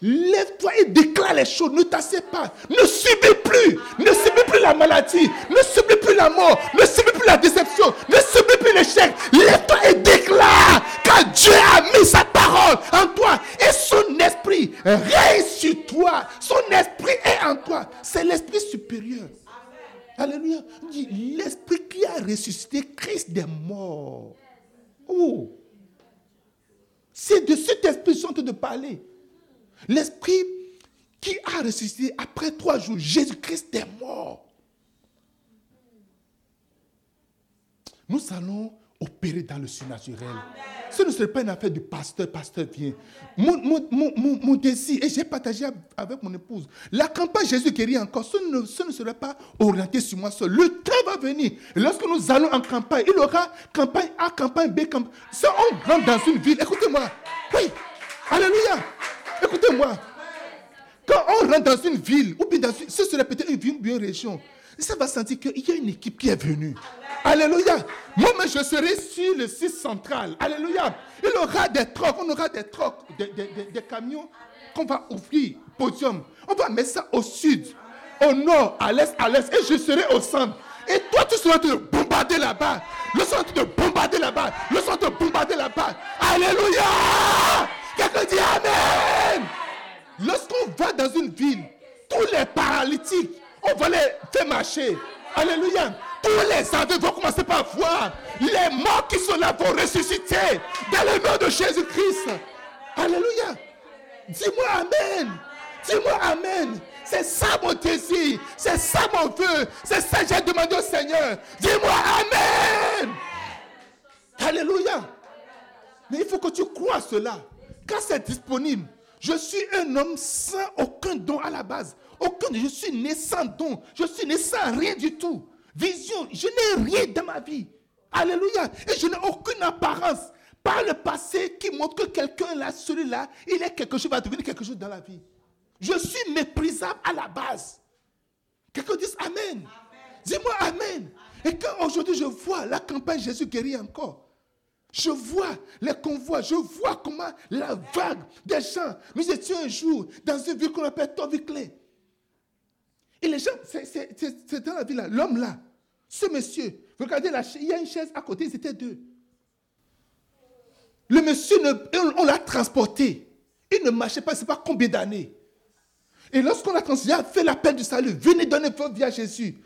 Lève-toi et déclare les choses. Ne t'assieds pas. Ne subis plus. Ne subis plus la maladie. Ne subis plus la mort. Ne subis plus la déception. Ne subis plus l'échec. Lève-toi et déclare. Car Dieu a mis sa parole en toi. Et son esprit règne sur toi. Son esprit est en toi. C'est l'esprit supérieur. Alléluia. L'esprit qui a ressuscité Christ des morts. Oh. C'est de cet esprit sont de parler. L'esprit qui a ressuscité après trois jours Jésus-Christ des morts. Nous allons opérer dans le surnaturel. Ce ne serait pas une affaire de pasteur, pasteur vient. Mon, mon, mon, mon désir, et j'ai partagé avec mon épouse, la campagne Jésus guérit encore, ce ne, ce ne serait pas orienté sur moi seul. Le temps va venir. Lorsque nous allons en campagne, il aura campagne A, campagne B, campagne. Si on rentre dans une ville, écoutez-moi. Oui. Alléluia. Écoutez-moi. On rentre dans une ville, ou bien dans une, ce serait peut-être une ville ou une région, ça va sentir qu'il y a une équipe qui est venue. Alléluia. Moi, mais je serai sur le site central. Alléluia. Il aura des trocs, on aura des trocs, des, des, des, camions qu'on va ouvrir, podium. On va mettre ça au sud, au nord, à l'est, à l'est. Et je serai au centre. Et toi, tu seras en train de bombarder là-bas. Le centre de bombarder là-bas. Le centre de bombarder là-bas. Alléluia. Quelqu'un dit Amen. Lorsqu'on va dans une ville, tous les paralytiques, on va les faire marcher. Alléluia. Tous les aveugles vont commencer par voir. Les morts qui sont là vont ressusciter. Dans le nom de Jésus-Christ. Alléluia. Dis-moi Amen. Dis-moi Amen. C'est ça mon désir. C'est ça mon vœu. C'est ça que j'ai demandé au Seigneur. Dis-moi Amen. Alléluia. Mais il faut que tu crois cela. Quand c'est disponible, je suis un homme sans aucun don à la base. Aucun, je suis né sans don. Je suis né sans rien du tout. Vision, je n'ai rien dans ma vie. Alléluia. Et je n'ai aucune apparence par le passé qui montre que quelqu'un là, celui-là, il est quelque chose, va devenir quelque chose dans la vie. Je suis méprisable à la base. Quelqu'un dit Amen. Dis-moi Amen. Et quand aujourd'hui je vois la campagne Jésus guérit encore, je vois les convois, je vois comment la vague des gens. Nous étions un jour dans une ville qu'on appelle Toviclé. Et les gens, c'est dans la ville là, l'homme là, ce monsieur, regardez, la, il y a une chaise à côté, ils étaient deux. Le monsieur, on, l'a transporté. Il ne marchait pas, je ne sais pas combien d'années. Et lorsqu'on a fait l'appel du salut, venez donner votre vie à Jésus.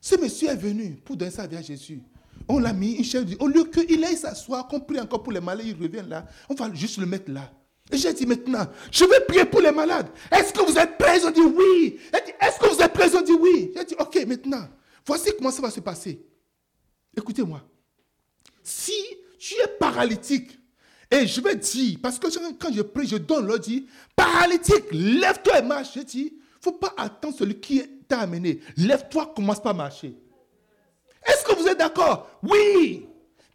Ce monsieur est venu pour donner sa vie à Jésus. On l'a mis une chaise. Au lieu qu'il aille s'asseoir, qu'on prie encore pour les malades, il revient là. On va juste le mettre là. Et j'ai dit maintenant, je vais prier pour les malades. Est-ce que vous êtes prêts? Ils dit oui. Est-ce que vous êtes prêts? Ils dit oui. J'ai dit, ok, maintenant, voici comment ça va se passer. Écoutez-moi. Si tu es paralytique, et je vais dire, parce que quand je prie, je donne l'ordre, paralytique, lève-toi et marche. Je dis, il ne faut pas attendre celui qui t'a amené. Lève-toi, commence pas à marcher. Est-ce que vous êtes d'accord? Oui.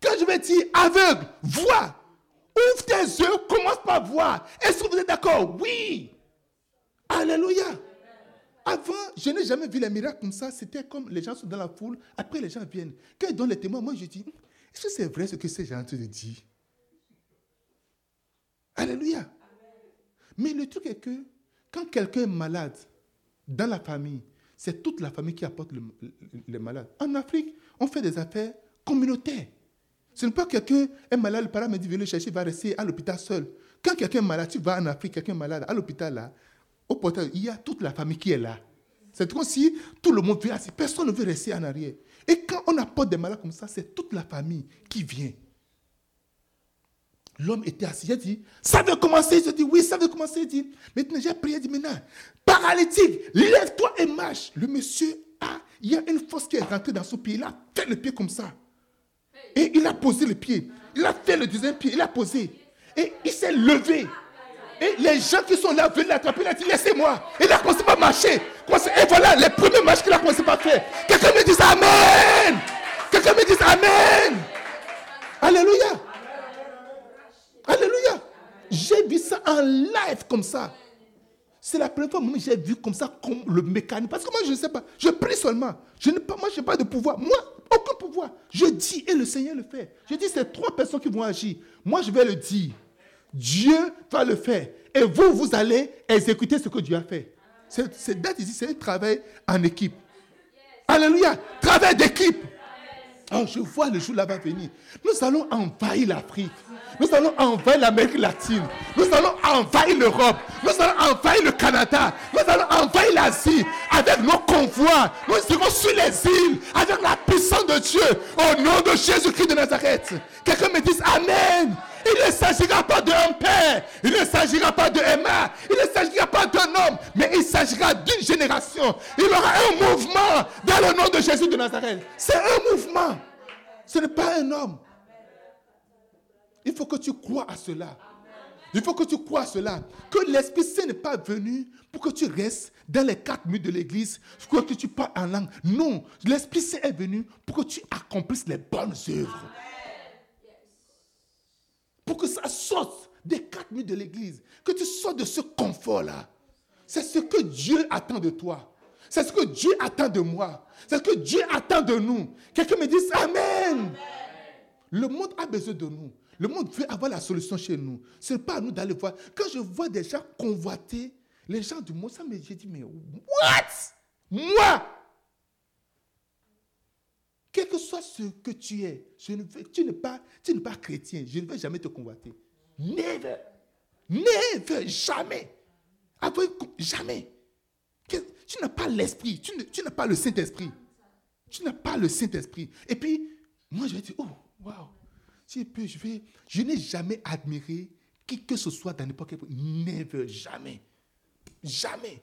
Quand je vais dire aveugle, vois. Ouvre tes yeux, commence par voir. Est-ce que vous êtes d'accord? Oui. Alléluia. Avant, je n'ai jamais vu les miracles comme ça. C'était comme les gens sont dans la foule. Après, les gens viennent. Quand ils donnent les témoins, moi, je dis est-ce que c'est vrai ce que ces gens te disent? Alléluia. Mais le truc est que quand quelqu'un est malade dans la famille, c'est toute la famille qui apporte les malades. En Afrique, on fait des affaires communautaires. Ce n'est pas quelqu'un est malade, le parent me dit, viens le chercher, va rester à l'hôpital seul. Quand quelqu'un est malade, tu vas en Afrique, quelqu'un est malade, à l'hôpital là, au portail, il y a toute la famille qui est là. C'est comme si tout le monde vient, personne ne veut rester en arrière. Et quand on apporte des malades comme ça, c'est toute la famille qui vient. L'homme était assis. Il a dit, ça veut commencer. Je dis, oui, ça veut commencer. Il dit, maintenant j'ai prié. Il dit, maintenant, paralytique, lève-toi et marche. Le monsieur il y a une force qui est rentrée dans son pied. Il a fait le pied comme ça. Et il a posé le pied. Il a fait le deuxième pied. Il a posé. Et il s'est levé. Et les gens qui sont là veulent l'attraper. Il a dit, laissez-moi. Il a commencé à marcher. Et voilà les premières marches qu'il a commencé à faire. Quelqu'un me dit Amen. Quelqu'un me dit Amen. Alléluia. Alléluia. J'ai vu ça en live comme ça. C'est la première fois que j'ai vu comme ça, comme le mécanisme. Parce que moi, je ne sais pas. Je prie seulement. Je pas, moi, je n'ai pas de pouvoir. Moi, aucun pouvoir. Je dis et le Seigneur le fait. Je dis, c'est trois personnes qui vont agir. Moi, je vais le dire. Dieu va le faire. Et vous, vous allez exécuter ce que Dieu a fait. C'est date ici, c'est un travail en équipe. Alléluia. Travail d'équipe. Oh, je vois le jour là-bas venir. Nous allons envahir l'Afrique. Nous allons envahir l'Amérique latine. Nous allons envahir l'Europe. Nous allons envahir le Canada. Nous allons envahir l'Asie avec nos convois. Nous serons sur les îles avec la puissance de Dieu au nom de Jésus-Christ de Nazareth. Quelqu'un me dise Amen. Il ne s'agira pas d'un père, il ne s'agira pas de Emma, il ne s'agira pas d'un homme, mais il s'agira d'une génération. Il y aura un mouvement dans le nom de Jésus de Nazareth. C'est un mouvement. Ce n'est pas un homme. Il faut que tu crois à cela. Il faut que tu crois à cela. Que l'Esprit Saint n'est pas venu pour que tu restes dans les quatre murs de l'église, pour que tu parles en langue. Non, l'Esprit Saint est venu pour que tu accomplisses les bonnes œuvres. Pour que ça sorte des quatre murs de l'église. Que tu sortes de ce confort-là. C'est ce que Dieu attend de toi. C'est ce que Dieu attend de moi. C'est ce que Dieu attend de nous. Quelqu'un me dit Amen. Le monde a besoin de nous. Le monde veut avoir la solution chez nous. Ce n'est pas à nous d'aller voir. Quand je vois des gens convoiter, les gens du monde, ça me dit, mais what? Moi? Quel que soit ce que tu es, tu n'es pas, tu n'es pas chrétien. Je ne vais jamais te convoiter. Never. Never. Jamais. jamais. Tu n'as pas l'esprit. Tu, n'as pas le Saint-Esprit. Tu n'as pas le Saint-Esprit. Et puis, moi, je vais dire, oh, waouh je vais. Je n'ai jamais admiré qui que ce soit dans n'importe quel Never, jamais. Jamais.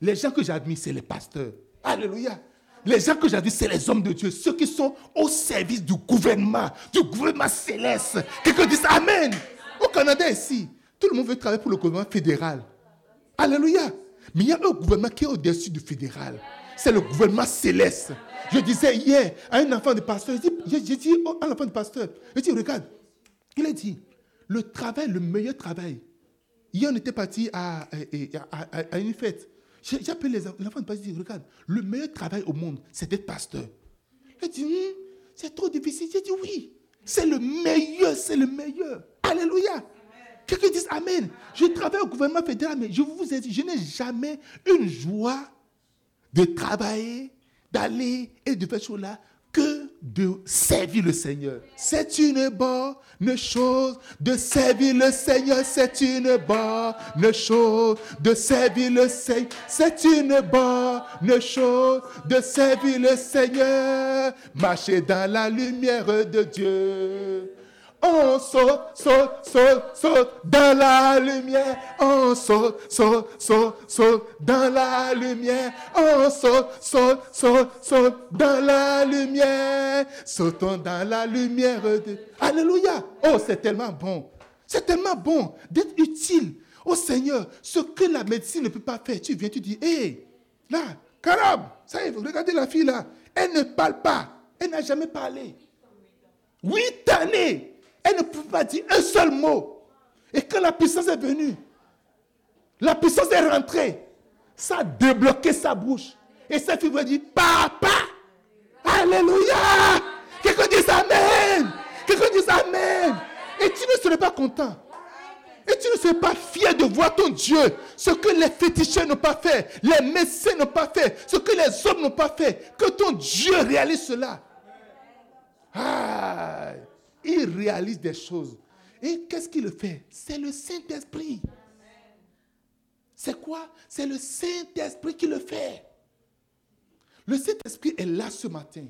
Les gens que j'admire, c'est les pasteurs. Alléluia. Les gens que j'admire, c'est les hommes de Dieu, ceux qui sont au service du gouvernement, du gouvernement céleste. Quelqu'un dit Amen. Au Canada ici, tout le monde veut travailler pour le gouvernement fédéral. Alléluia. Mais il y a un gouvernement qui est au-dessus du fédéral. C'est le gouvernement céleste. Je disais hier à un enfant de pasteur, j'ai dit, à un enfant de pasteur, je dis, regarde, il a dit, le travail, le meilleur travail. Hier, on était parti à, à, une fête. J'ai appelé l'enfant de pasteur, je dis, regarde, le meilleur travail au monde, c'est d'être pasteur. Il a dit, hmm, c'est trop difficile. J'ai dit, oui, c'est le meilleur, c'est le meilleur. Alléluia. Quelqu'un dit Amen. Je travaille au gouvernement fédéral, mais je vous ai dit, je n'ai jamais une joie de travailler d'aller et de faire cela que de servir le Seigneur. C'est une bonne chose de servir le Seigneur. C'est une bonne chose de servir le Seigneur. C'est une bonne chose de servir le Seigneur. Marcher dans la lumière de Dieu. On saute, saute, saute, saute dans la lumière. On saute, saute, saute, saute dans la lumière. On saute, saute, saute, saute dans la lumière. Sautons dans la lumière de... Alléluia. Oh, c'est tellement bon. C'est tellement bon d'être utile au Seigneur. Ce que la médecine ne peut pas faire, tu viens, tu dis, hé, là, carab, ça y regardez la fille là. Elle ne parle pas. Elle n'a jamais parlé. Huit années. Elle ne pouvait pas dire un seul mot. Et quand la puissance est venue, la puissance est rentrée. Ça a débloqué sa bouche. Et sa fille lui dit, Papa, Alléluia. Quelqu'un dit Amen. Quelqu'un dit Amen. Et tu ne serais pas content. Et tu ne serais pas fier de voir ton Dieu. Ce que les féticheurs n'ont pas fait, les médecins n'ont pas fait, ce que les hommes n'ont pas fait. Que ton Dieu réalise cela. Il réalise des choses. Et qu'est-ce qu'il le fait? C'est le Saint-Esprit. C'est quoi? C'est le Saint-Esprit qui le fait. Le Saint-Esprit est là ce matin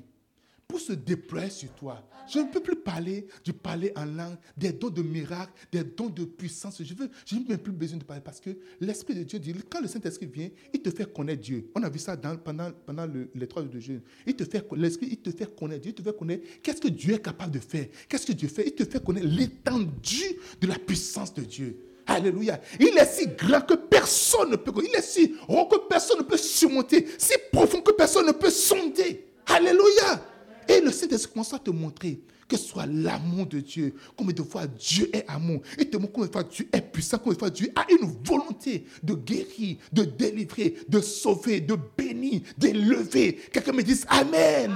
pour se déployer sur toi. Je ne peux plus parler du parler en langue, des dons de miracles, des dons de puissance. Je n'ai même plus besoin de parler parce que l'Esprit de Dieu dit, quand le Saint-Esprit vient, il te fait connaître Dieu. On a vu ça pendant, pendant les trois jours de jeûne. Il te fait, l'Esprit, il te fait connaître Dieu, il te fait connaître qu'est-ce que Dieu est capable de faire. Qu'est-ce que Dieu fait? Il te fait connaître l'étendue de la puissance de Dieu. Alléluia. Il est si grand que personne ne peut. Il est si haut que personne ne peut surmonter. Si profond que personne ne peut sonder. Alléluia. Et le Saint-Esprit commence à te montrer que ce soit l'amour de Dieu, combien de fois Dieu est amour, il te montre combien de fois Dieu est puissant, combien de fois Dieu a une volonté de guérir, de délivrer, de sauver, de bénir, d'élever. Quelqu'un me dise Amen.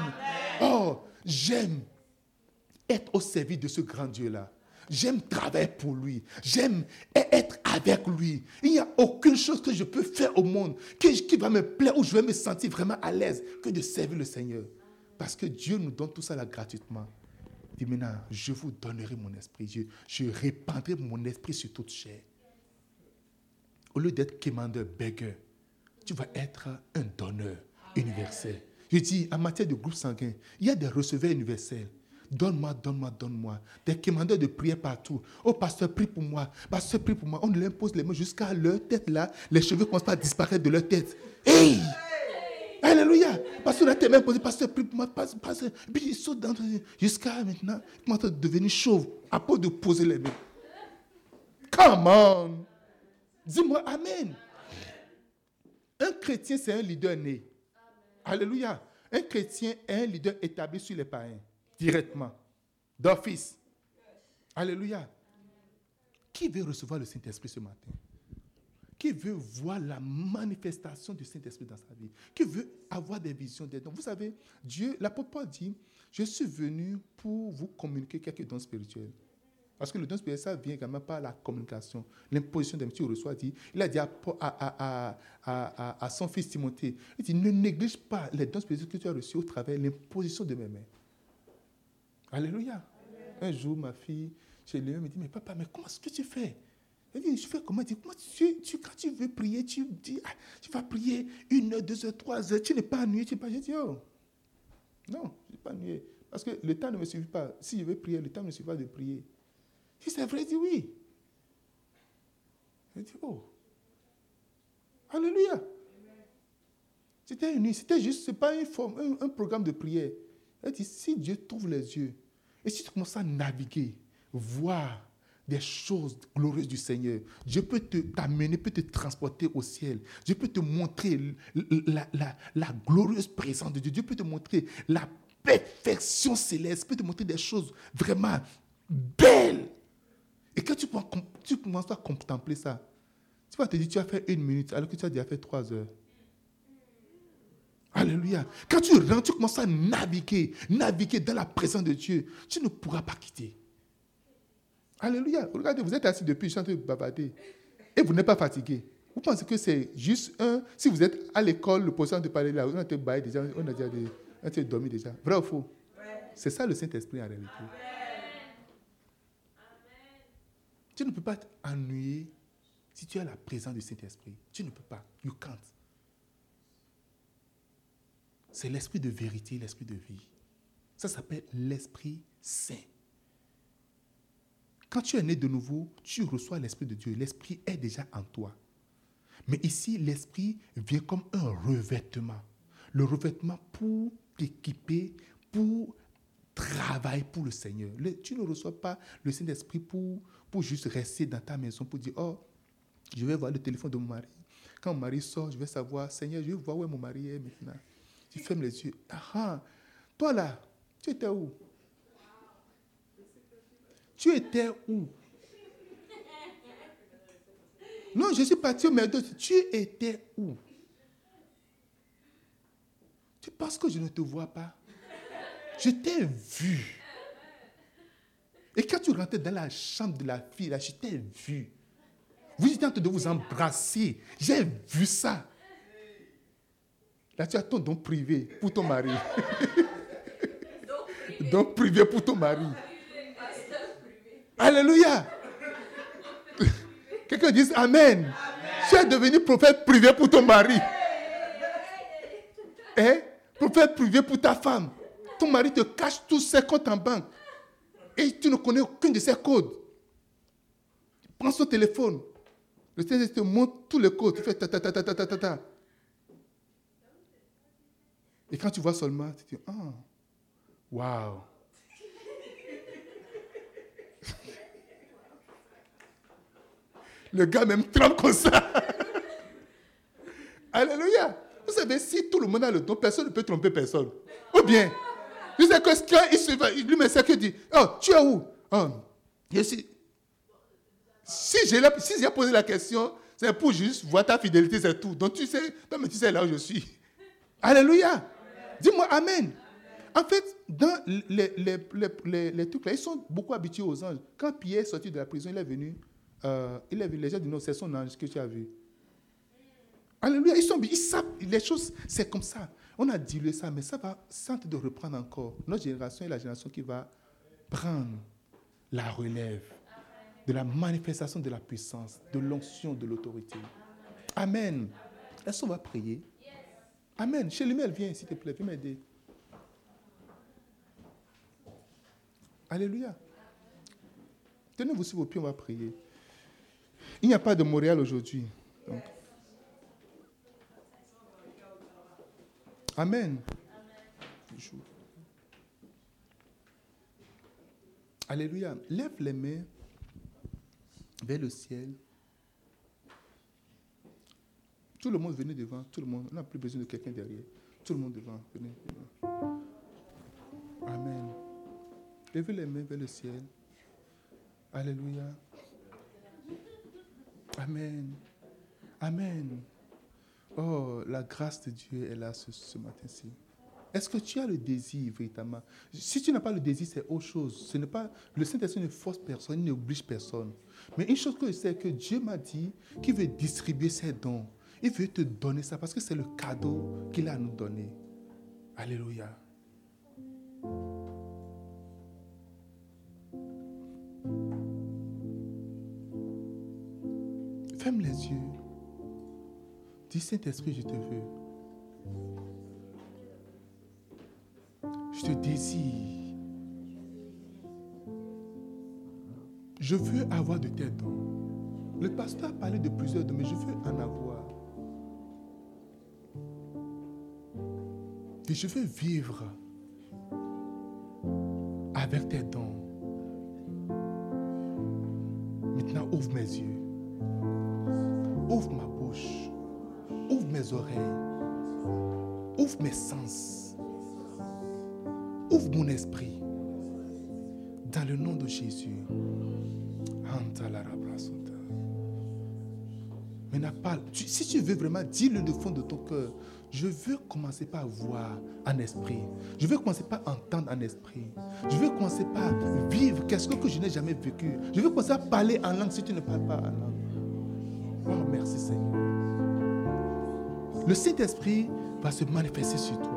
Oh, j'aime être au service de ce grand Dieu-là. J'aime travailler pour lui. J'aime être avec lui. Il n'y a aucune chose que je peux faire au monde qui, qui va me plaire ou je vais me sentir vraiment à l'aise que de servir le Seigneur. Parce que Dieu nous donne tout ça là gratuitement. Il dit maintenant, je vous donnerai mon esprit. Je, je répandrai mon esprit sur toute chair. Au lieu d'être quémandeur, beggar, tu vas être un donneur universel. Je dis, en matière de groupe sanguin, il y a des receveurs universels. Donne-moi, donne-moi, donne-moi. Des commandeurs de prière partout. Oh, pasteur, prie pour moi. Pasteur, prie pour moi. On leur impose les mains jusqu'à leur tête là. Les cheveux commencent à disparaître de leur tête. Hey! Parce qu'on a tellement posé, pasteur, prie pour moi, pasteur. Puis il saute dans jusqu'à maintenant, il commence à devenir chauve. à part de poser les mains. Come on. Dis-moi Amen. Un chrétien, c'est un leader né. Alléluia. Un chrétien est un leader établi sur les païens, directement, d'office. Alléluia. Qui veut recevoir le Saint-Esprit ce matin? Qui veut voir la manifestation du Saint-Esprit dans sa vie? Qui veut avoir des visions, des dons? Vous savez, Dieu, l'apôtre Paul dit, je suis venu pour vous communiquer quelques dons spirituels. Parce que le don spirituel, ça vient également par la communication. L'imposition d'un petit reçoit dit, il a dit à, son fils Timothée, il dit, ne néglige pas les dons spirituels que tu as reçus au travers de l'imposition de mes mains. Alléluia. Un jour, ma fille, chez lui, me dit, mais papa, mais comment est-ce que tu fais? Elle dit, je fais comment? Comment quand tu veux prier, tu dis, ah, tu vas prier une heure, deux heures, trois heures, tu n'es pas ennuyé, tu n'es pas... Je dis, oh, non, je suis pas ennuyé. Parce que le temps ne me suffit pas. Si je veux prier, le temps ne me suffit pas de prier. Si c'est vrai, il dit oui. Il dit, oh. Alléluia. C'était une c'était juste, ce n'est pas une forme, un, programme de prière. Elle dit, si Dieu trouve les yeux, et si tu commences à naviguer, voir des choses glorieuses du Seigneur, Dieu peut t'amener, peut te transporter au ciel. Dieu peut te montrer la, la, la glorieuse présence de Dieu. Dieu peut te montrer la perfection céleste, peut te montrer des choses vraiment belles. Et quand tu, commences à contempler ça, tu vas te dire, tu as fait une minute, alors que tu as déjà fait trois heures. Alléluia. Quand tu rentres, tu commences à naviguer, naviguer dans la présence de Dieu. Tu ne pourras pas quitter. Alléluia. Regardez, vous êtes assis depuis, je suis en train de bavarder. Et vous n'êtes pas fatigué. Vous pensez que c'est juste un. Si vous êtes à l'école, le poisson de parler là, on a été déjà, on a déjà dormi déjà. Vrai ou faux? C'est ça le Saint-Esprit en réalité. Tu ne peux pas t'ennuyer si tu as la présence du Saint-Esprit. Tu ne peux pas. You can't. C'est l'esprit de vérité, l'esprit de vie. Ça s'appelle l'Esprit Saint. Quand tu es né de nouveau, tu reçois l'Esprit de Dieu. L'Esprit est déjà en toi. Mais ici, l'Esprit vient comme un revêtement. Le revêtement pour t'équiper, pour travailler pour le Seigneur. tu ne reçois pas le Saint-Esprit pour pour juste rester dans ta maison pour dire, oh, je vais voir le téléphone de mon mari. Quand mon mari sort, je vais savoir, Seigneur, je vais voir où mon mari est maintenant. Tu fermes les yeux. Ah, ah, toi là, tu étais où? Tu étais où? Non, je suis parti au McDo. Tu étais où? Tu penses que je ne te vois pas? Je t'ai vu. Et quand tu rentrais dans la chambre de la fille, là, je t'ai vu. Vous étiez en train de vous embrasser. J'ai vu ça. Là, tu as ton don privé pour ton mari. don privé pour ton mari. Alléluia. Quelqu'un dise Amen. Tu es devenu prophète privé pour ton mari. Hein? Prophète privé pour ta femme. Ton mari te cache tous ses comptes en banque. Et tu ne connais aucune de ses codes. Prends son téléphone. Le Seigneur te montre tous les codes. Tu fais ta ta ta ta ta ta ta. Et quand tu vois seulement, tu te dis, ah, oh, waouh. Le gars même tremble comme ça. Alléluia. Vous savez, si tout le monde a le don, personne ne peut tromper personne. Ou bien, je sais que il se va, il lui met ça qu'il dit Oh, tu es où? Oh, je suis... Si j'ai si posé la question, c'est pour juste voir ta fidélité, c'est tout. Donc tu sais, mais tu sais là où je suis. Alléluia. Dis-moi Amen. En fait, dans les, les, les, les, trucs là, ils sont beaucoup habitués aux anges. Quand Pierre est sorti de la prison, il est venu, euh, il est venu, les gens disent non, c'est son ange que tu as vu. Alléluia. Ils savent, les choses, c'est comme ça. On a dilué ça, mais ça va sans de reprendre encore. Notre génération est la génération qui va prendre la relève de la manifestation de la puissance, de l'onction, de l'autorité. Amen. Est-ce qu'on va prier? Amen. Chez lui, elle vient, s'il te plaît, viens m'aider. Alléluia. Tenez-vous sur vos pieds, on va prier. Il n'y a pas de Montréal aujourd'hui. Amen. Alléluia. Lève les mains vers le ciel. Tout le monde venez devant, tout le monde. On n'a plus besoin de quelqu'un derrière. Tout le monde devant. Venez, venez. Amen. Levez les mains vers le ciel. Alléluia. Amen. Amen. Oh, la grâce de Dieu est là ce, matin-ci. Est-ce que tu as le désir véritablement? Si tu n'as pas le désir, c'est autre chose. Ce n'est pas le Saint-Esprit ne force personne, il n'oblige personne. Mais une chose que je sais, que Dieu m'a dit qu'il veut distribuer ses dons. Il veut te donner ça parce que c'est le cadeau qu'il a à nous donner. Alléluia. Ferme les yeux. Dis Saint-Esprit, je te veux. Je te désire. Je veux avoir de tes dons. Le pasteur a parlé de plusieurs dons, mais je veux en avoir. Et je veux vivre avec tes dons. Maintenant, ouvre mes yeux. Ouvre ma bouche. Ouvre mes oreilles. Ouvre mes sens. Ouvre mon esprit. Dans le nom de Jésus. Maintenant, parle. Si tu veux vraiment, dis-le du fond de ton cœur. Je veux commencer par voir en esprit. Je veux commencer par entendre en esprit. Je veux commencer par vivre quelque que je n'ai jamais vécu. Je veux commencer à parler en langue si tu ne parles pas en langue. Oh, merci Seigneur. Le Saint-Esprit va se manifester sur toi.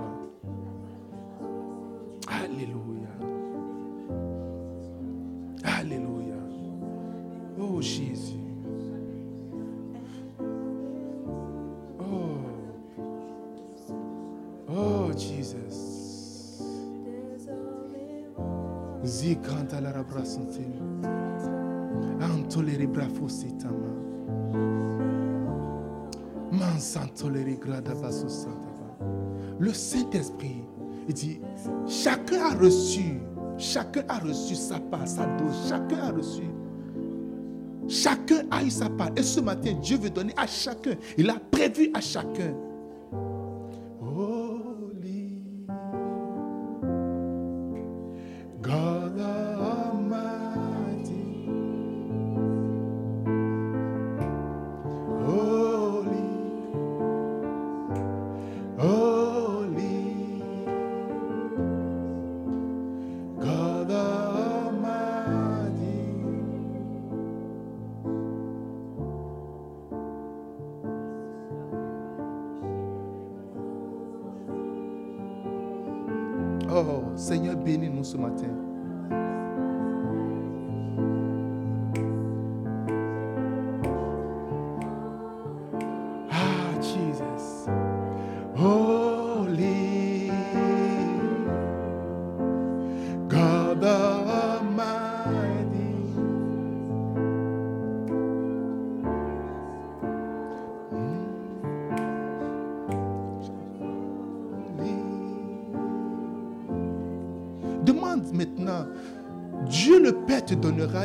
Le Saint-Esprit, il dit, chacun a reçu, chacun a reçu sa part, sa dose, chacun a reçu. Chacun a eu sa part. Et ce matin, Dieu veut donner à chacun. Il a prévu à chacun.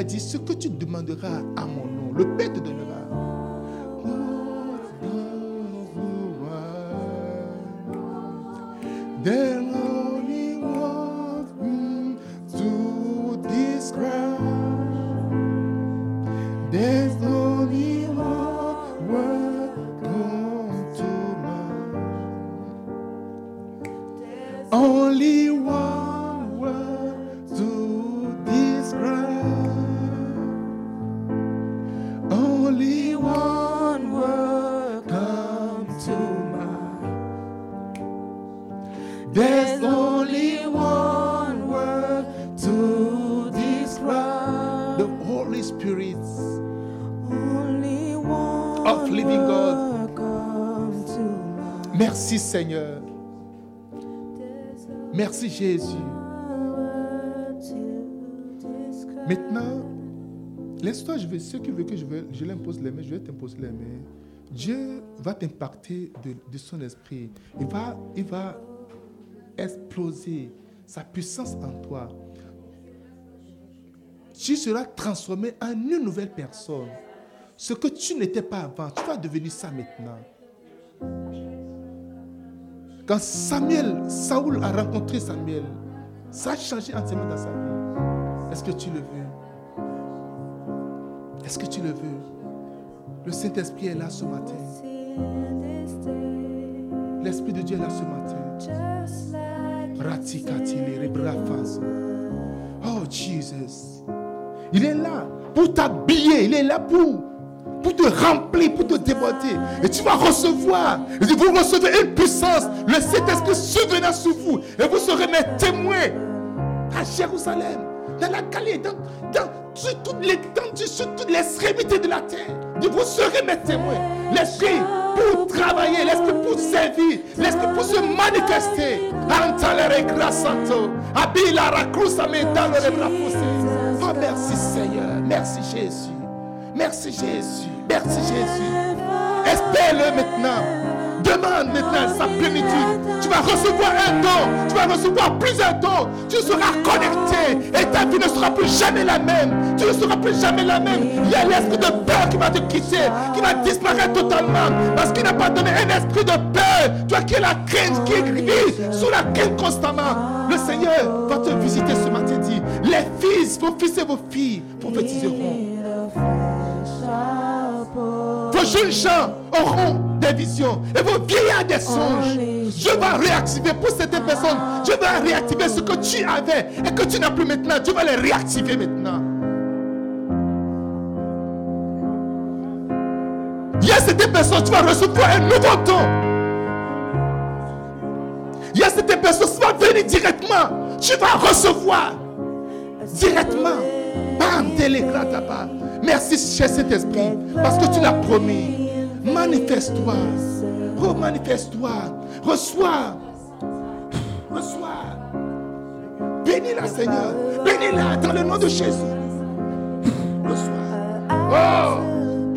Te donnera. Il dit ce Jésus. Maintenant, laisse-toi, je vais, ceux qui veulent que je, vais, je l'impose les mains, je vais t'imposer les mains. Dieu va t'impacter de, de son esprit. Il va, il va exploser sa puissance en toi. tu seras transformé en une nouvelle personne. Ce que tu n'étais pas avant, tu vas devenir ça maintenant. Quand Samuel, Saoul a rencontré Samuel, ça a changé entièrement dans sa vie. Est-ce que tu le veux? Est-ce que tu le veux? Le Saint-Esprit est là ce matin. L'Esprit de Dieu est là ce matin. Oh Jesus. Il est là pour t'habiller. Il est là pour, pour te remplir, pour te déborder. Et tu vas recevoir. Et vous recevez une puissance. Le Saint-Esprit survenant sur vous. Et vous serez mes témoins à Jérusalem, dans la Galilée, dans, dans, sur toute l'étendue, sur toute l'extrémité de la terre. Et vous serez mes témoins. L'esprit pour travailler, l'esprit pour servir, l'esprit pour se manifester. Antalere grasanto, abila rakusa mentalo le. Oh merci Seigneur, merci Jésus, merci Jésus, merci Jésus. Espère-le maintenant. Demande maintenant sa plénitude. Tu vas recevoir un don. Tu vas recevoir plusieurs dons. Tu seras connecté. Et ta vie ne sera plus jamais la même. Tu ne seras plus jamais la même. Il y a l'esprit de peur qui va te quitter. Qui va disparaître totalement. Parce qu'il n'a pas donné un esprit de peur. Toi qui es la crainte, qui vit sous la crainte constamment. Le Seigneur va te visiter ce matin. Dit Les fils, vos fils et vos filles prophétiseront. Vos jeunes gens auront des visions et vos vieillards des songes. Je vais réactiver pour cette personne. Je vais réactiver ce que tu avais et que tu n'as plus maintenant. Je vais les réactiver maintenant. Il y a cette personne, tu vas recevoir un nouveau don. Il y a cette personne, tu vas venir directement. Tu vas recevoir directement. Bam, Merci, cher Saint-Esprit, parce que tu l'as promis. Manifeste-toi. Oh, manifeste-toi. Reçois. Reçois. Bénis-la, Seigneur. Bénis-la dans le nom de Jésus. Reçois. Oh,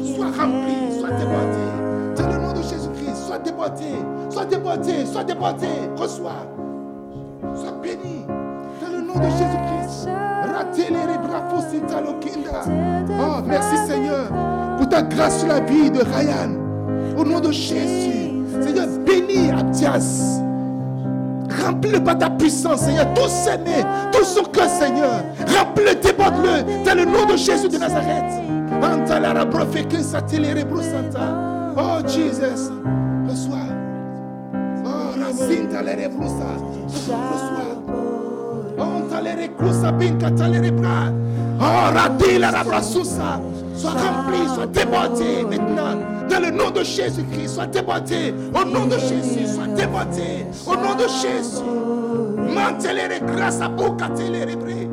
sois rempli, sois débordé. Dans le nom de Jésus-Christ, sois débordé. Sois débordé, sois débordé. Reçois. Sois béni. De Jésus-Christ. Oh, merci Seigneur pour ta grâce sur la vie de Ryan. Au nom de Jésus. Seigneur, bénis Abdias. Remplis-le par ta puissance, Seigneur. Tout s'aimer, tout son cœur, Seigneur. Remplis-le, déborde-le dans le nom de Jésus de Nazareth. Oh, Jesus. Reçois. Oh, Racinta, les Reçois. Talere crusa binka talere bra. Oh, radila rabrasusa. Sois rempli, sois débordé maintenant. Dans le nom de Jésus-Christ, sois débordé. Au nom de Jésus, sois débordé. Au nom de Jésus. Mantelere grâce à boca telere bre.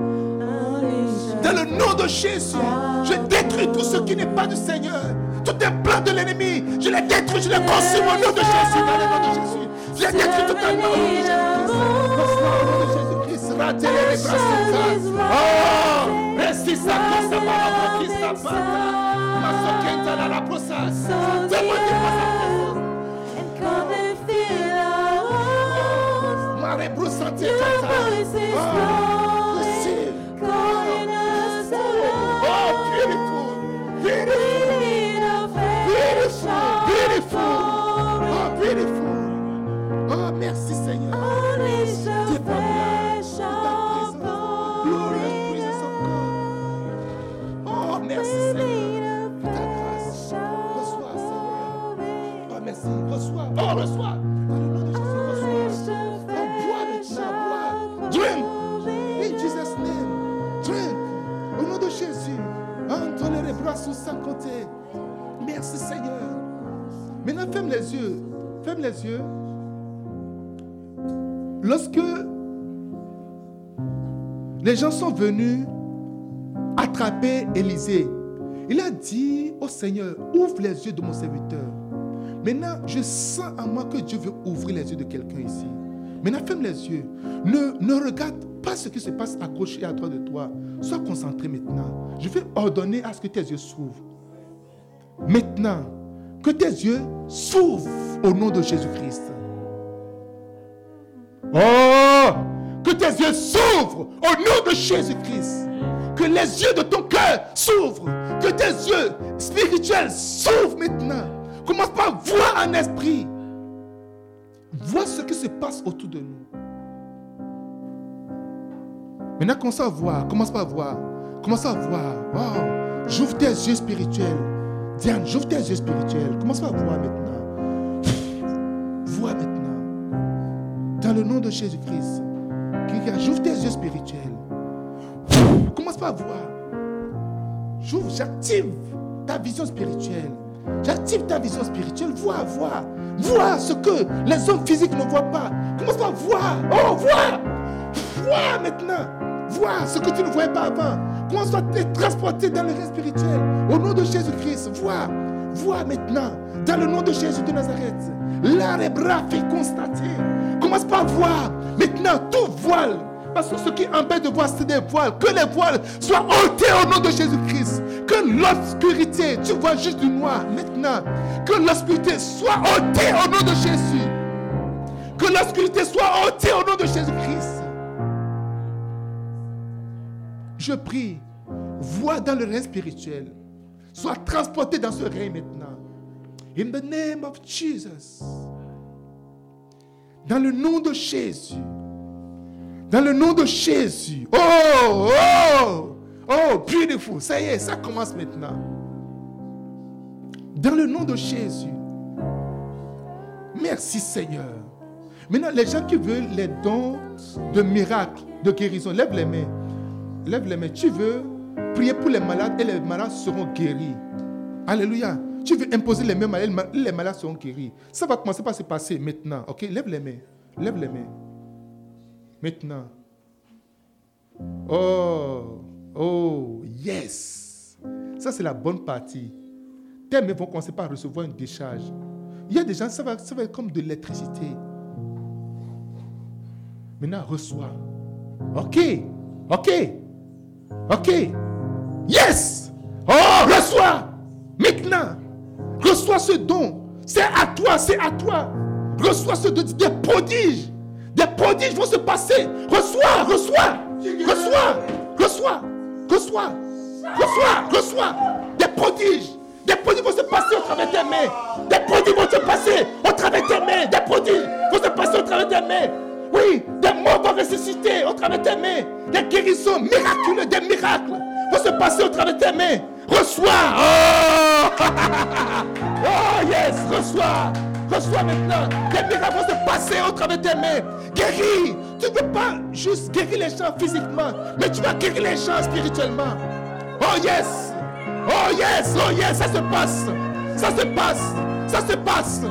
Dans le nom de Jésus, je détruis tout ce qui n'est pas du Seigneur. Tout un plan de l'ennemi, je les détruis, je les consume au nom de Jésus. Dans le nom de Jésus, je les détruis totalement au nom de. Ratele les bras Oh, resti sa cosa para qui sa pata. Masokenta la la prosa. Demandez pas sa présence. Mare brusante tata. Oh, receive. Oh, beautiful. Beautiful. Beautiful. Beautiful. Merci Seigneur. Maintenant, ferme les yeux. Ferme les yeux. Lorsque les gens sont venus attraper Élisée, il a dit au Seigneur, ouvre les yeux de mon serviteur. Maintenant, je sens en moi que Dieu veut ouvrir les yeux de quelqu'un ici. Maintenant, ferme les yeux. Ne, regarde pas ce qui se passe à gauche et à droite de toi. Sois concentré maintenant. Je vais ordonner à ce que tes yeux s'ouvrent. Maintenant, que tes yeux s'ouvrent au nom de Jésus-Christ. Oh, que tes yeux s'ouvrent au nom de Jésus-Christ. Que les yeux de ton cœur s'ouvrent. Que tes yeux spirituels s'ouvrent maintenant. Commence par voir en esprit. Vois ce qui se passe autour de nous. Maintenant, commence à voir. Commence par voir. Commence à voir. J'ouvre tes yeux spirituels. Diane, j'ouvre tes yeux spirituels. Commence par voir maintenant. Vois maintenant. Dans le nom de Jésus-Christ. J'ouvre tes yeux spirituels. Commence par voir. J'ouvre, j'active ta vision spirituelle. J'active ta vision spirituelle. Vois, vois. Vois ce que les hommes physiques ne voient pas. Commence par voir. Oh, vois. Vois maintenant. Vois ce que tu ne voyais pas avant. Commence à te transporter dans le règne spirituel. Au nom de Jésus-Christ. Vois. Vois maintenant. Dans le nom de Jésus de Nazareth. L'art est bras fait constater. Commence par voir. Maintenant, tout voile. Parce que ce qui empêche de voir, c'est des voiles. Que les voiles soient ôtés au nom de Jésus-Christ. Que l'obscurité, tu vois juste du noir maintenant. Que l'obscurité soit ôtée au nom de Jésus. Que l'obscurité soit ôtée au nom de Jésus-Christ. Je prie, vois dans le règne spirituel. Sois transporté dans ce règne maintenant. In the name of Jesus. Dans le nom de Jésus. Dans le nom de Jésus. Oh, oh, oh, beautiful. Ça y est, ça commence maintenant. Dans le nom de Jésus. Merci Seigneur. Maintenant, les gens qui veulent les dons de miracles, de guérison, lève les mains. Lève les mains. Tu veux prier pour les malades et les malades seront guéris. Alléluia. Tu veux imposer les mains malades, les malades seront guéris. Ça va commencer par se passer maintenant. Ok, lève les mains. Lève les mains. Maintenant. Oh, oh, yes. Ça, c'est la bonne partie. Tes mains vont commencer par recevoir une décharge. Il y a des gens, ça va, ça va être comme de l'électricité. Maintenant, reçois. Ok, ok, ok. Yes. Oh, reçois. Maintenant, reçois ce don. C'est à toi, c'est à toi. Reçois ce don. Des prodiges. Des prodiges vont se passer. Reçois, reçois, reçois, reçois, reçois, reçois, reçois. Des prodiges. Des prodiges vont se passer au travers des mains. Des prodiges vont se passer au travers des mains. Des prodiges vont se passer au travers des mains. Oui, des morts vont ressusciter au travers des mains. Des guérisons miraculeuses, des miracles vont se passer au travers des mains. Reçois. Oh, oh yes, reçois. Reçois maintenant. Des miracles se passer au travers des mains. Guéris. Tu ne veux pas juste guérir les gens physiquement, mais tu vas guérir les gens spirituellement. Oh yes. Oh yes. Oh yes. Ça se passe. Ça se passe. Ça se passe.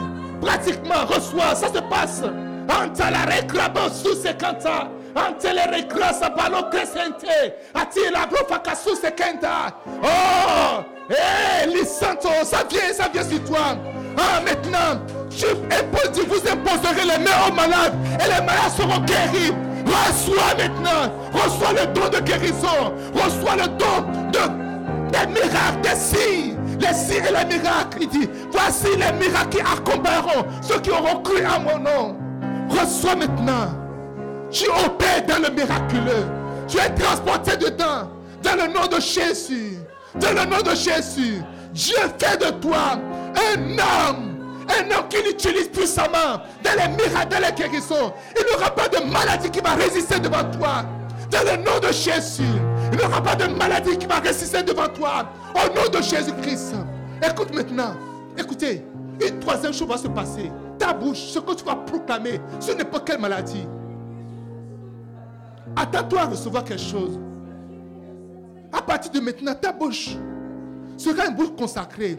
Pratiquement. Reçois. Ça se passe. Anta la reclamo sous ses canta. Ante le reclasa palo crescente. Ati la brofa sous ses canta. Oh. Eh, les santos. Ça vient. Ça vient sur toi. Ah, maintenant. Tu imposes, vous imposerez les mains aux malades et les malades seront guéris. Reçois maintenant, reçois le don de guérison, reçois le don de, des miracles, des signes, les signes et les miracles. Il dit, voici les miracles qui accompagneront ceux qui auront cru à mon nom. Reçois maintenant. Tu opères dans le miraculeux. Tu es transporté dedans. Dans le nom de Jésus. Dans le nom de Jésus. Dieu fait de toi un homme un homme qui l'utilise puissamment dans les miracles, dans les guérisons. Il n'y aura pas de maladie qui va résister devant toi. Dans le nom de Jésus. Il n'y aura pas de maladie qui va résister devant toi. Au nom de Jésus-Christ. Écoute maintenant. Écoutez. Une troisième chose va se passer. Ta bouche, ce que tu vas proclamer sur n'importe quelle maladie. Attends-toi à recevoir quelque chose. À partir de maintenant, ta bouche sera une bouche consacrée.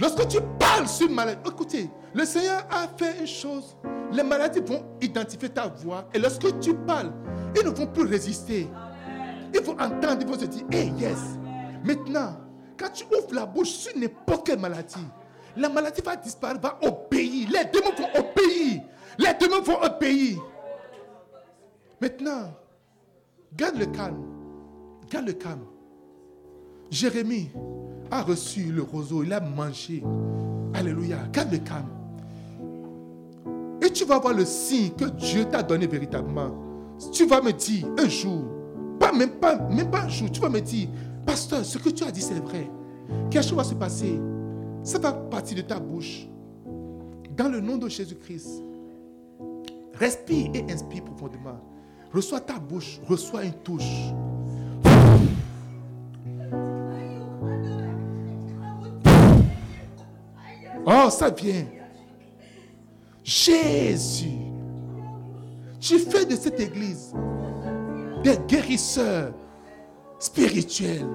Lorsque tu parles sur une maladie, écoutez, le Seigneur a fait une chose. Les maladies vont identifier ta voix. Et lorsque tu parles, ils ne vont plus résister. Ils vont entendre, ils vont se dire, hey, yes. Maintenant, quand tu ouvres la bouche sur n'importe quelle maladie, la maladie va disparaître, va obéir. Les démons vont obéir. Les démons vont obéir. Maintenant, garde le calme. Garde le calme. Jérémie a reçu le roseau, il a mangé. Alléluia. Le calme. Et tu vas voir le signe que Dieu t'a donné véritablement. Tu vas me dire un jour, pas, même pas, même pas un jour, tu vas me dire, pasteur, ce que tu as dit, c'est vrai. Quelque chose va se passer. Ça va partir de ta bouche. Dans le nom de Jésus-Christ. Respire et inspire profondément. Reçois ta bouche, reçois une touche. Oh, ça vient. Jésus. Tu fais de cette église des guérisseurs spirituels.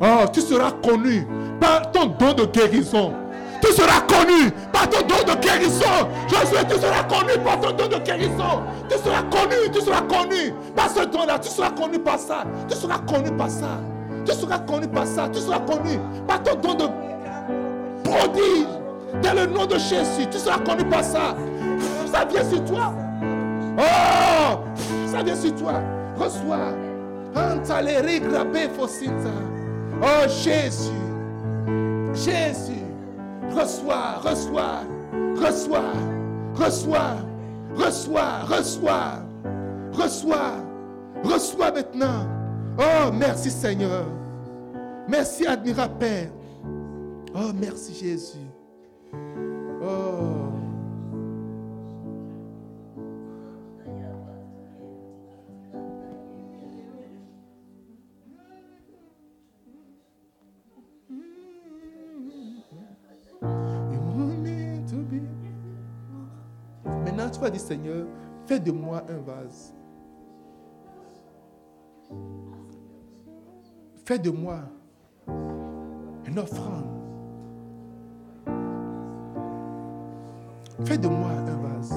Oh, tu seras connu par ton don de guérison. Tu seras connu par ton don de guérison. Josué, tu seras connu par ton don de guérison. Tu seras connu, tu seras connu par ce don-là. Tu seras connu par ça. Tu seras connu par ça. Tu seras connu par ça. Tu seras connu par ton don de Dans le nom de Jésus, tu seras connu par ça. Ça vient sur toi. Oh, ça vient sur toi. Reçois. Oh Jésus. Jésus. Reçois, reçois, reçois, reçois, reçois, reçois, reçois, reçois maintenant. Oh, merci Seigneur. Merci admirable Père. Oh, merci Jésus. Oh. Maintenant, tu vas dire, Seigneur, fais de moi un vase. Fais de moi une offrande. Fais de moi un vase.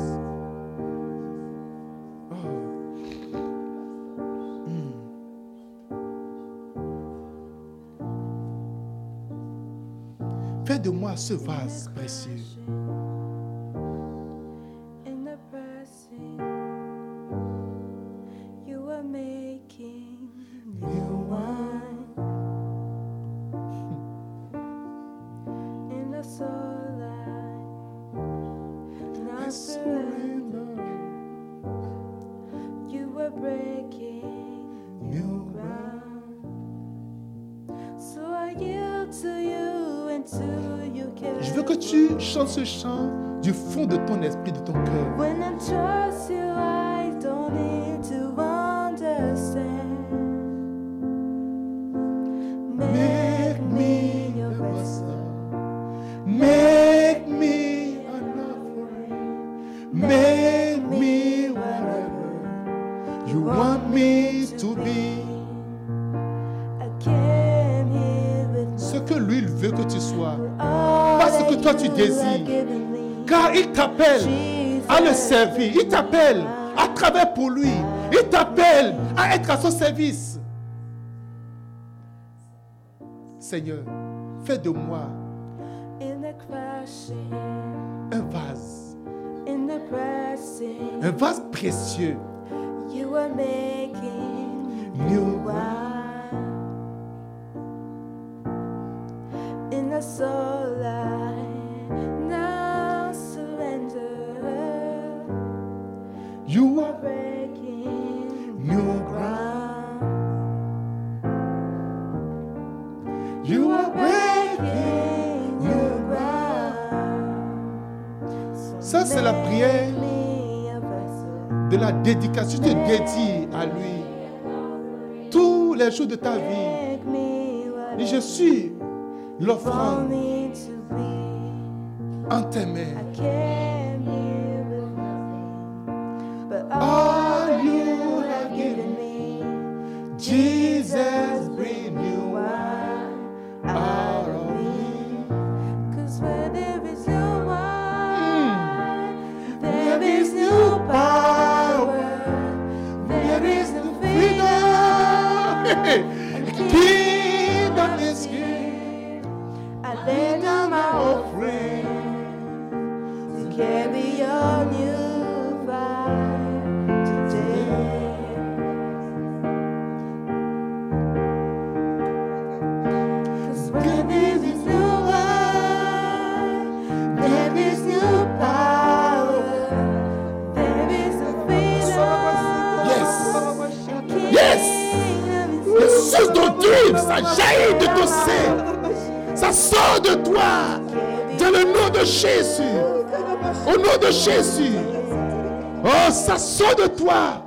Oh. Hmm. Fais de moi ce vase précieux. Chant du fond de ton esprit, de ton cœur. Il t'appelle à travailler pour lui. Il t'appelle à être à son service. Seigneur, fais de moi un vase. Un vase précieux. New. In the sunlight, la prière de la dédication. Tu te dédies à lui. Tous les jours de ta vie. Et je suis l'offrande en tes mains. De Jésus. Oh, ça sort de toi.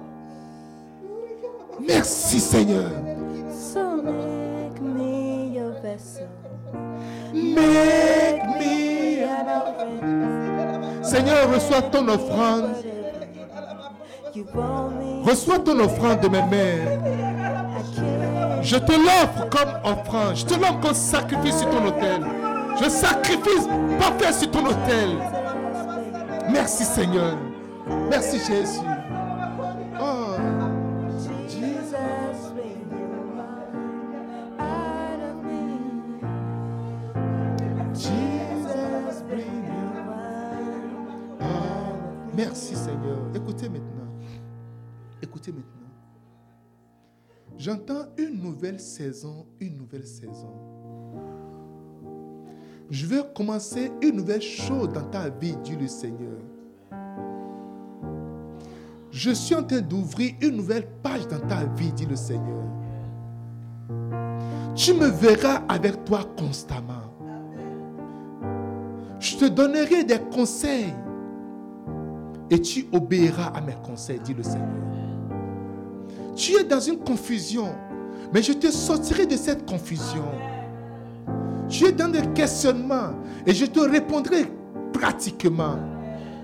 Merci Seigneur. Make me. An Seigneur, reçois ton offrande. Reçois ton offrande de mes can't. Je te l'offre comme offrande. Je te l'offre comme sacrifice sur ton autel. Je sacrifice parfait sur ton autel. Merci Seigneur. Merci Jésus. Oh, Merci Seigneur. Écoutez maintenant. Écoutez maintenant. J'entends une nouvelle saison, une nouvelle saison. Je veux commencer une nouvelle chose dans ta vie, dit le Seigneur. Je suis en train d'ouvrir une nouvelle page dans ta vie, dit le Seigneur. Tu me verras avec toi constamment. Je te donnerai des conseils et tu obéiras à mes conseils, dit le Seigneur. Tu es dans une confusion, mais je te sortirai de cette confusion. Tu es dans des questionnements et je te répondrai pratiquement.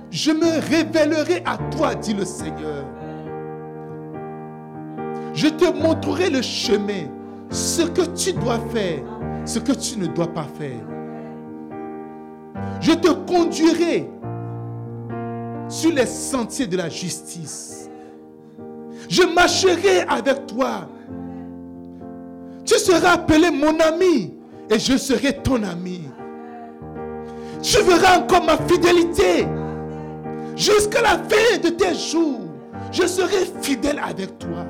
Je me révélerai à toi, dit le Seigneur. Je te montrerai le chemin, ce que tu dois faire, ce que tu ne dois pas faire. Je te conduirai sur les sentiers de la justice. Je marcherai avec toi. Tu seras appelé mon ami et je serai ton ami. Tu verras encore ma fidélité. Jusqu'à la fin de tes jours, je serai fidèle avec toi.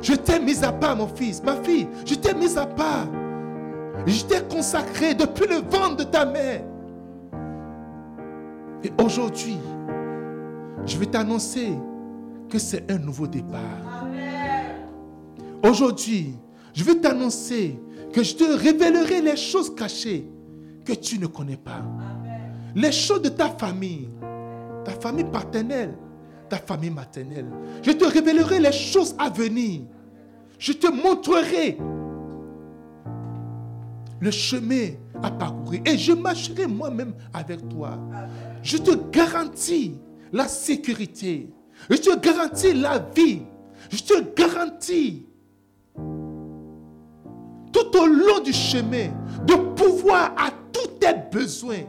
Je t'ai mis à part, mon fils, ma fille. Je t'ai mis à part. Je t'ai consacré depuis le ventre de ta mère. Et aujourd'hui, je vais t'annoncer que c'est un nouveau départ. Aujourd'hui, je vais t'annoncer que je te révélerai les choses cachées que tu ne connais pas. Les choses de ta famille, ta famille paternelle, ta famille maternelle. Je te révélerai les choses à venir. Je te montrerai le chemin à parcourir. Et je marcherai moi-même avec toi. Je te garantis la sécurité. Je te garantis la vie. Je te garantis tout au long du chemin de pouvoir à tous tes besoins.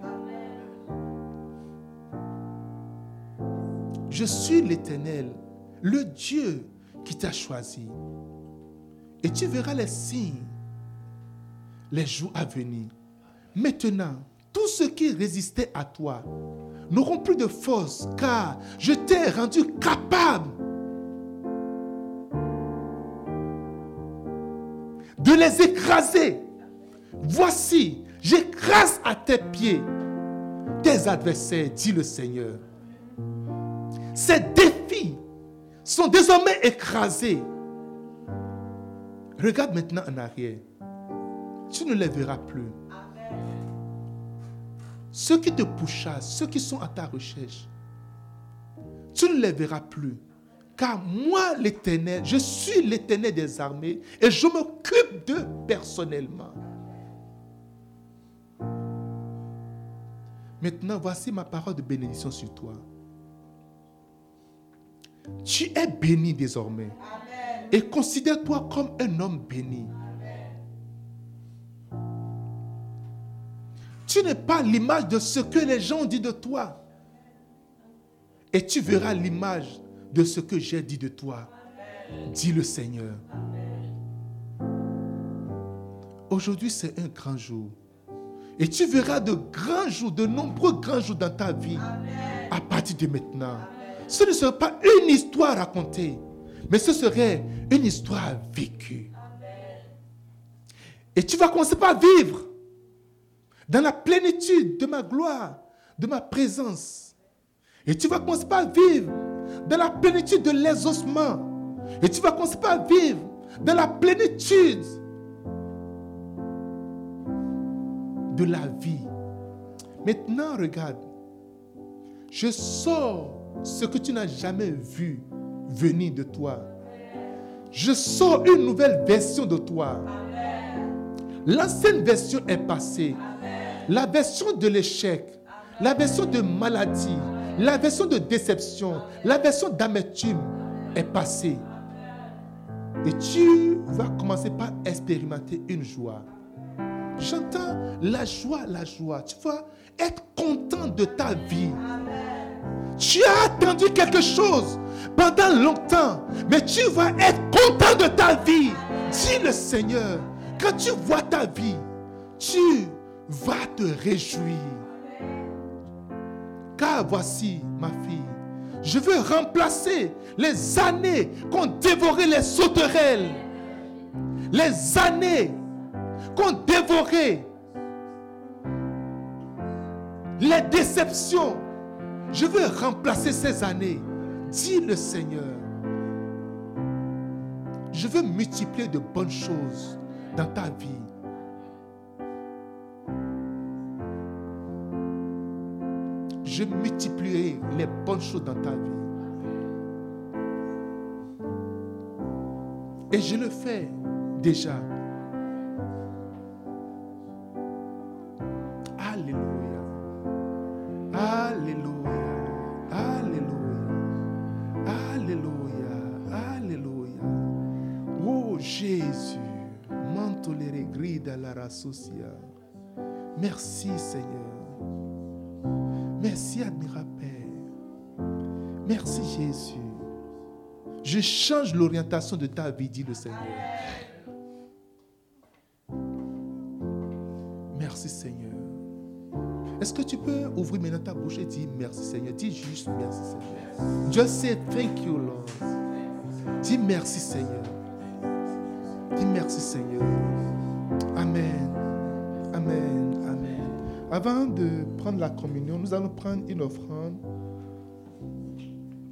Je suis l'Éternel, le Dieu qui t'a choisi. Et tu verras les signes, les jours à venir. Maintenant, tous ceux qui résistaient à toi n'auront plus de force, car je t'ai rendu capable de les écraser. Voici, j'écrase à tes pieds tes adversaires, dit le Seigneur. Ces défis sont désormais écrasés. Regarde maintenant en arrière. Tu ne les verras plus. Ceux qui te pourchassent, ceux qui sont à ta recherche, tu ne les verras plus. Car moi, l'Éternel, je suis l'Éternel des armées et je m'occupe d'eux personnellement. Maintenant, voici ma parole de bénédiction sur toi. Tu es béni désormais. Et considère-toi comme un homme béni. Tu n'es pas l'image de ce que les gens disent de toi. Et tu verras l'image de ce que j'ai dit de toi, dit le Seigneur. Aujourd'hui, c'est un grand jour. Et tu verras de grands jours, de nombreux grands jours dans ta vie à partir de maintenant. Ce ne sera pas une histoire racontée, mais ce serait une histoire vécue. Et tu vas commencer par vivre dans la plénitude de ma gloire, de ma présence. Et tu vas commencer par vivre dans la plénitude de l'exaucement. Et tu vas commencer par vivre dans la plénitude de la vie. Maintenant, regarde, je sors ce que tu n'as jamais vu venir de toi. Je sors une nouvelle version de toi. L'ancienne version est passée. La version de l'échec, la version de maladie, la version de déception, la version d'amertume est passée. Et tu vas commencer par expérimenter une joie. J'entends la joie, la joie. Tu vas être content de ta vie. Tu as attendu quelque chose pendant longtemps, mais tu vas être content de ta vie. Dis le Seigneur, quand tu vois ta vie, tu vas te réjouir. Car voici, ma fille, je veux remplacer les années qu'ont dévoré les sauterelles, les années qu'ont dévoré les déceptions. Je veux remplacer ces années. Dis le Seigneur. Je veux multiplier de bonnes choses dans ta vie. Je multiplierai les bonnes choses dans ta vie. Et je le fais déjà. Alléluia. Alléluia. Alléluia. Alléluia. Alléluia. Oh Jésus. Mantolere grida la rasocia. Merci Seigneur. Merci admirable Père. Merci Jésus. Je change l'orientation de ta vie, dit le Seigneur. Merci Seigneur. Est-ce que tu peux ouvrir maintenant ta bouche et dire merci Seigneur? Dis juste merci Seigneur. Just say thank you Lord. Dis merci Seigneur. Dis merci Seigneur. Amen. Amen. Amen. Avant de prendre la communion, nous allons prendre une offrande.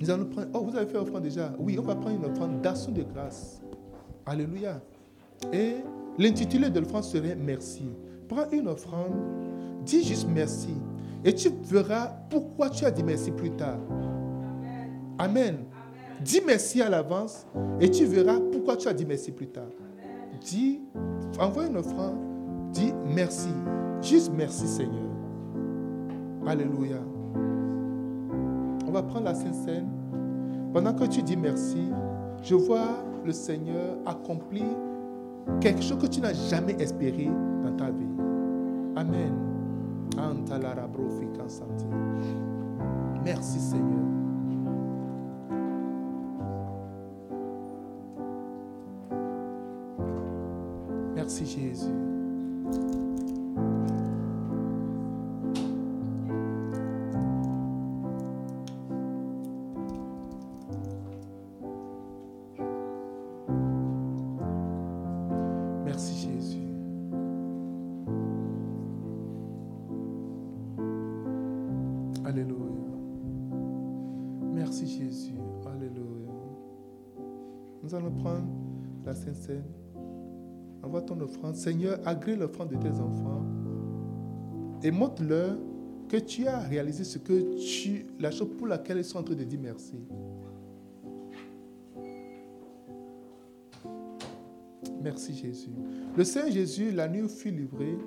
Nous allons prendre. Oh, vous avez fait offrande déjà Oui, on va prendre une offrande d'action de grâce. Alléluia. Et l'intitulé de l'offrande serait merci. Prends une offrande, dis juste merci. Et tu verras pourquoi tu as dit merci plus tard. Amen. Dis merci à l'avance et tu verras pourquoi tu as dit merci plus tard. Dis, envoie une offrande, dis merci. Juste merci Seigneur. Alléluia. On va prendre la Sainte Seine. Pendant que tu dis merci, je vois le Seigneur accomplir quelque chose que tu n'as jamais espéré dans ta vie. Amen. Merci Seigneur. Merci Jésus. Envoie ton offrande. Seigneur, agrée l'offrande de tes enfants et montre-leur que tu as réalisé ce que tu, la chose pour laquelle ils sont en train de dire merci. Merci Jésus. Le Seigneur Jésus, la nuit où fut livré,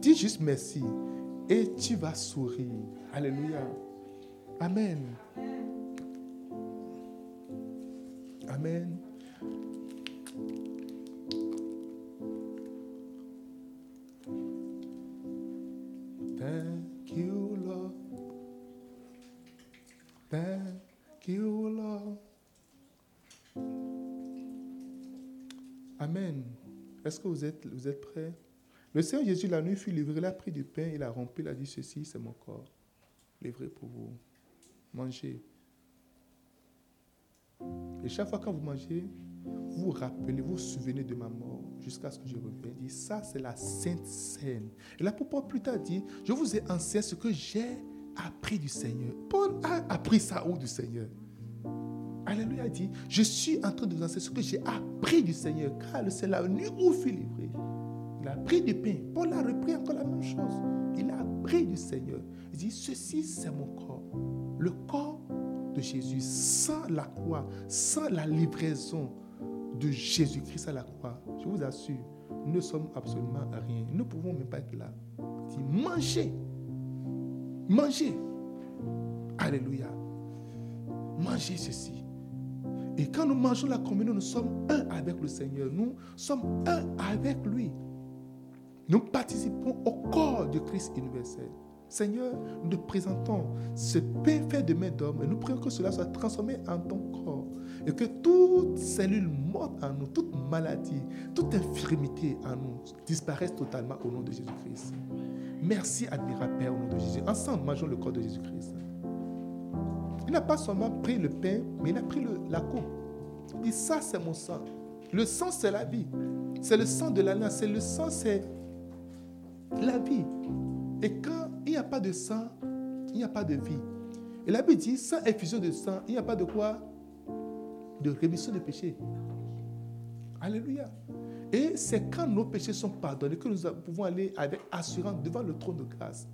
dis juste merci et tu vas sourire. Alléluia. Amen. Amen. Thank you, Lord. Thank you, Lord. Amen. Est-ce que vous êtes, vous êtes prêts? Le Seigneur Jésus, la nuit, fut livré, il a pris du pain, il a rompu, il a dit ceci, c'est mon corps, livré pour vous. Mangez. Et chaque fois quand vous mangez, vous rappelez, vous vous souvenez de ma mort jusqu'à ce que je revienne. Dit, ça c'est la sainte scène. Et l'apôtre Paul plus tard dit, je vous ai enseigné ce que j'ai appris du Seigneur. Paul a appris ça où du Seigneur Alléluia dit, je suis en train de vous enseigner ce que j'ai appris du Seigneur, car c'est la nuit où fut livré. Il a pris du pain. Paul a repris encore la même chose. Il a appris du Seigneur. Il dit, ceci c'est mon corps. Le corps de Jésus, sans la croix, sans la livraison de Jésus-Christ à la croix, je vous assure, nous ne sommes absolument rien. Nous ne pouvons même pas être là. Mangez. Mangez. Alléluia. Mangez ceci. Et quand nous mangeons la communion, nous sommes un avec le Seigneur. Nous sommes un avec lui. Nous participons au corps de Christ universel. Seigneur, nous te présentons ce pain fait de main d'homme et nous prions que cela soit transformé en ton corps et que toute cellule morte en nous, toute maladie, toute infirmité en nous disparaisse totalement au nom de Jésus-Christ. Merci, admirable Père, au nom de Jésus. Ensemble, mangeons le corps de Jésus-Christ. Il n'a pas seulement pris le pain, mais il a pris la coupe. Il dit, ça c'est mon sang. Le sang, c'est la vie. C'est le sang de l'alliance. C'est le sang, c'est la vie. Et quand il n'y a pas de sang, il n'y a pas de vie. Et la Bible dit, sans effusion de sang, il n'y a pas de quoi? De rémission de péché. Alléluia. Et c'est quand nos péchés sont pardonnés que nous pouvons aller avec assurance devant le trône de grâce.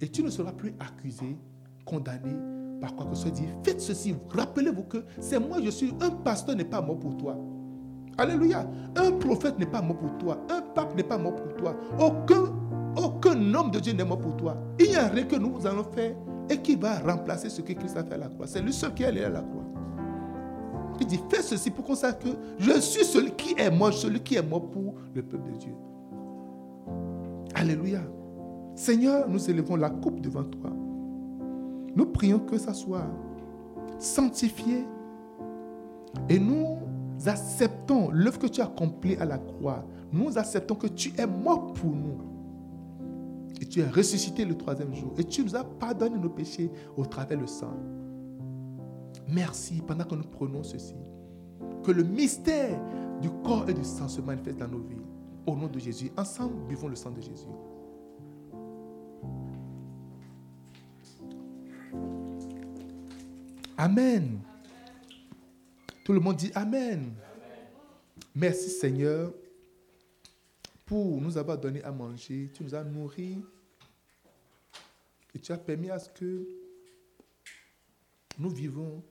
Et tu ne seras plus accusé, condamné par quoi que ce soit dit. Faites ceci. Rappelez-vous que c'est moi, je suis un pasteur n'est pas mort pour toi. Alléluia. Un prophète n'est pas mort pour toi. Un pape n'est pas mort pour toi. Aucun, aucun homme de Dieu n'est mort pour toi. Il n'y a rien que nous allons faire et qui va remplacer ce que Christ a fait à la croix. C'est lui seul qui est allé à la croix. Il dit, fais ceci pour qu'on sache que je suis celui qui est mort, celui qui est mort pour le peuple de Dieu. Alléluia. Seigneur, nous élevons la coupe devant toi. Nous prions que ça soit sanctifié et nous acceptons l'œuvre que tu as accomplie à la croix. Nous acceptons que tu es mort pour nous. Et tu es ressuscité le troisième jour. Et tu nous as pardonné nos péchés au travers du sang. Merci pendant que nous prenons ceci. Que le mystère du corps et du sang se manifeste dans nos vies. Au nom de Jésus. Ensemble, buvons le sang de Jésus. Amen. Tout le monde dit Amen. Merci Seigneur pour nous avoir donné à manger. Tu nous as nourris. Et tu as permis à ce que nous vivons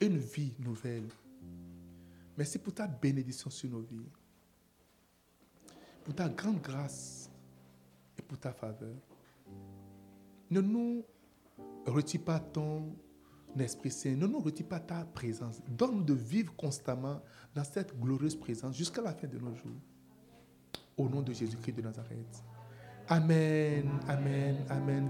une vie nouvelle. Merci pour ta bénédiction sur nos vies. Pour ta grande grâce et pour ta faveur. Ne nous retire pas ton Esprit Saint, ne nous retire pas ta présence. Donne-nous de vivre constamment dans cette glorieuse présence jusqu'à la fin de nos jours. Au nom de Jésus-Christ de Nazareth. Amen, amen, amen.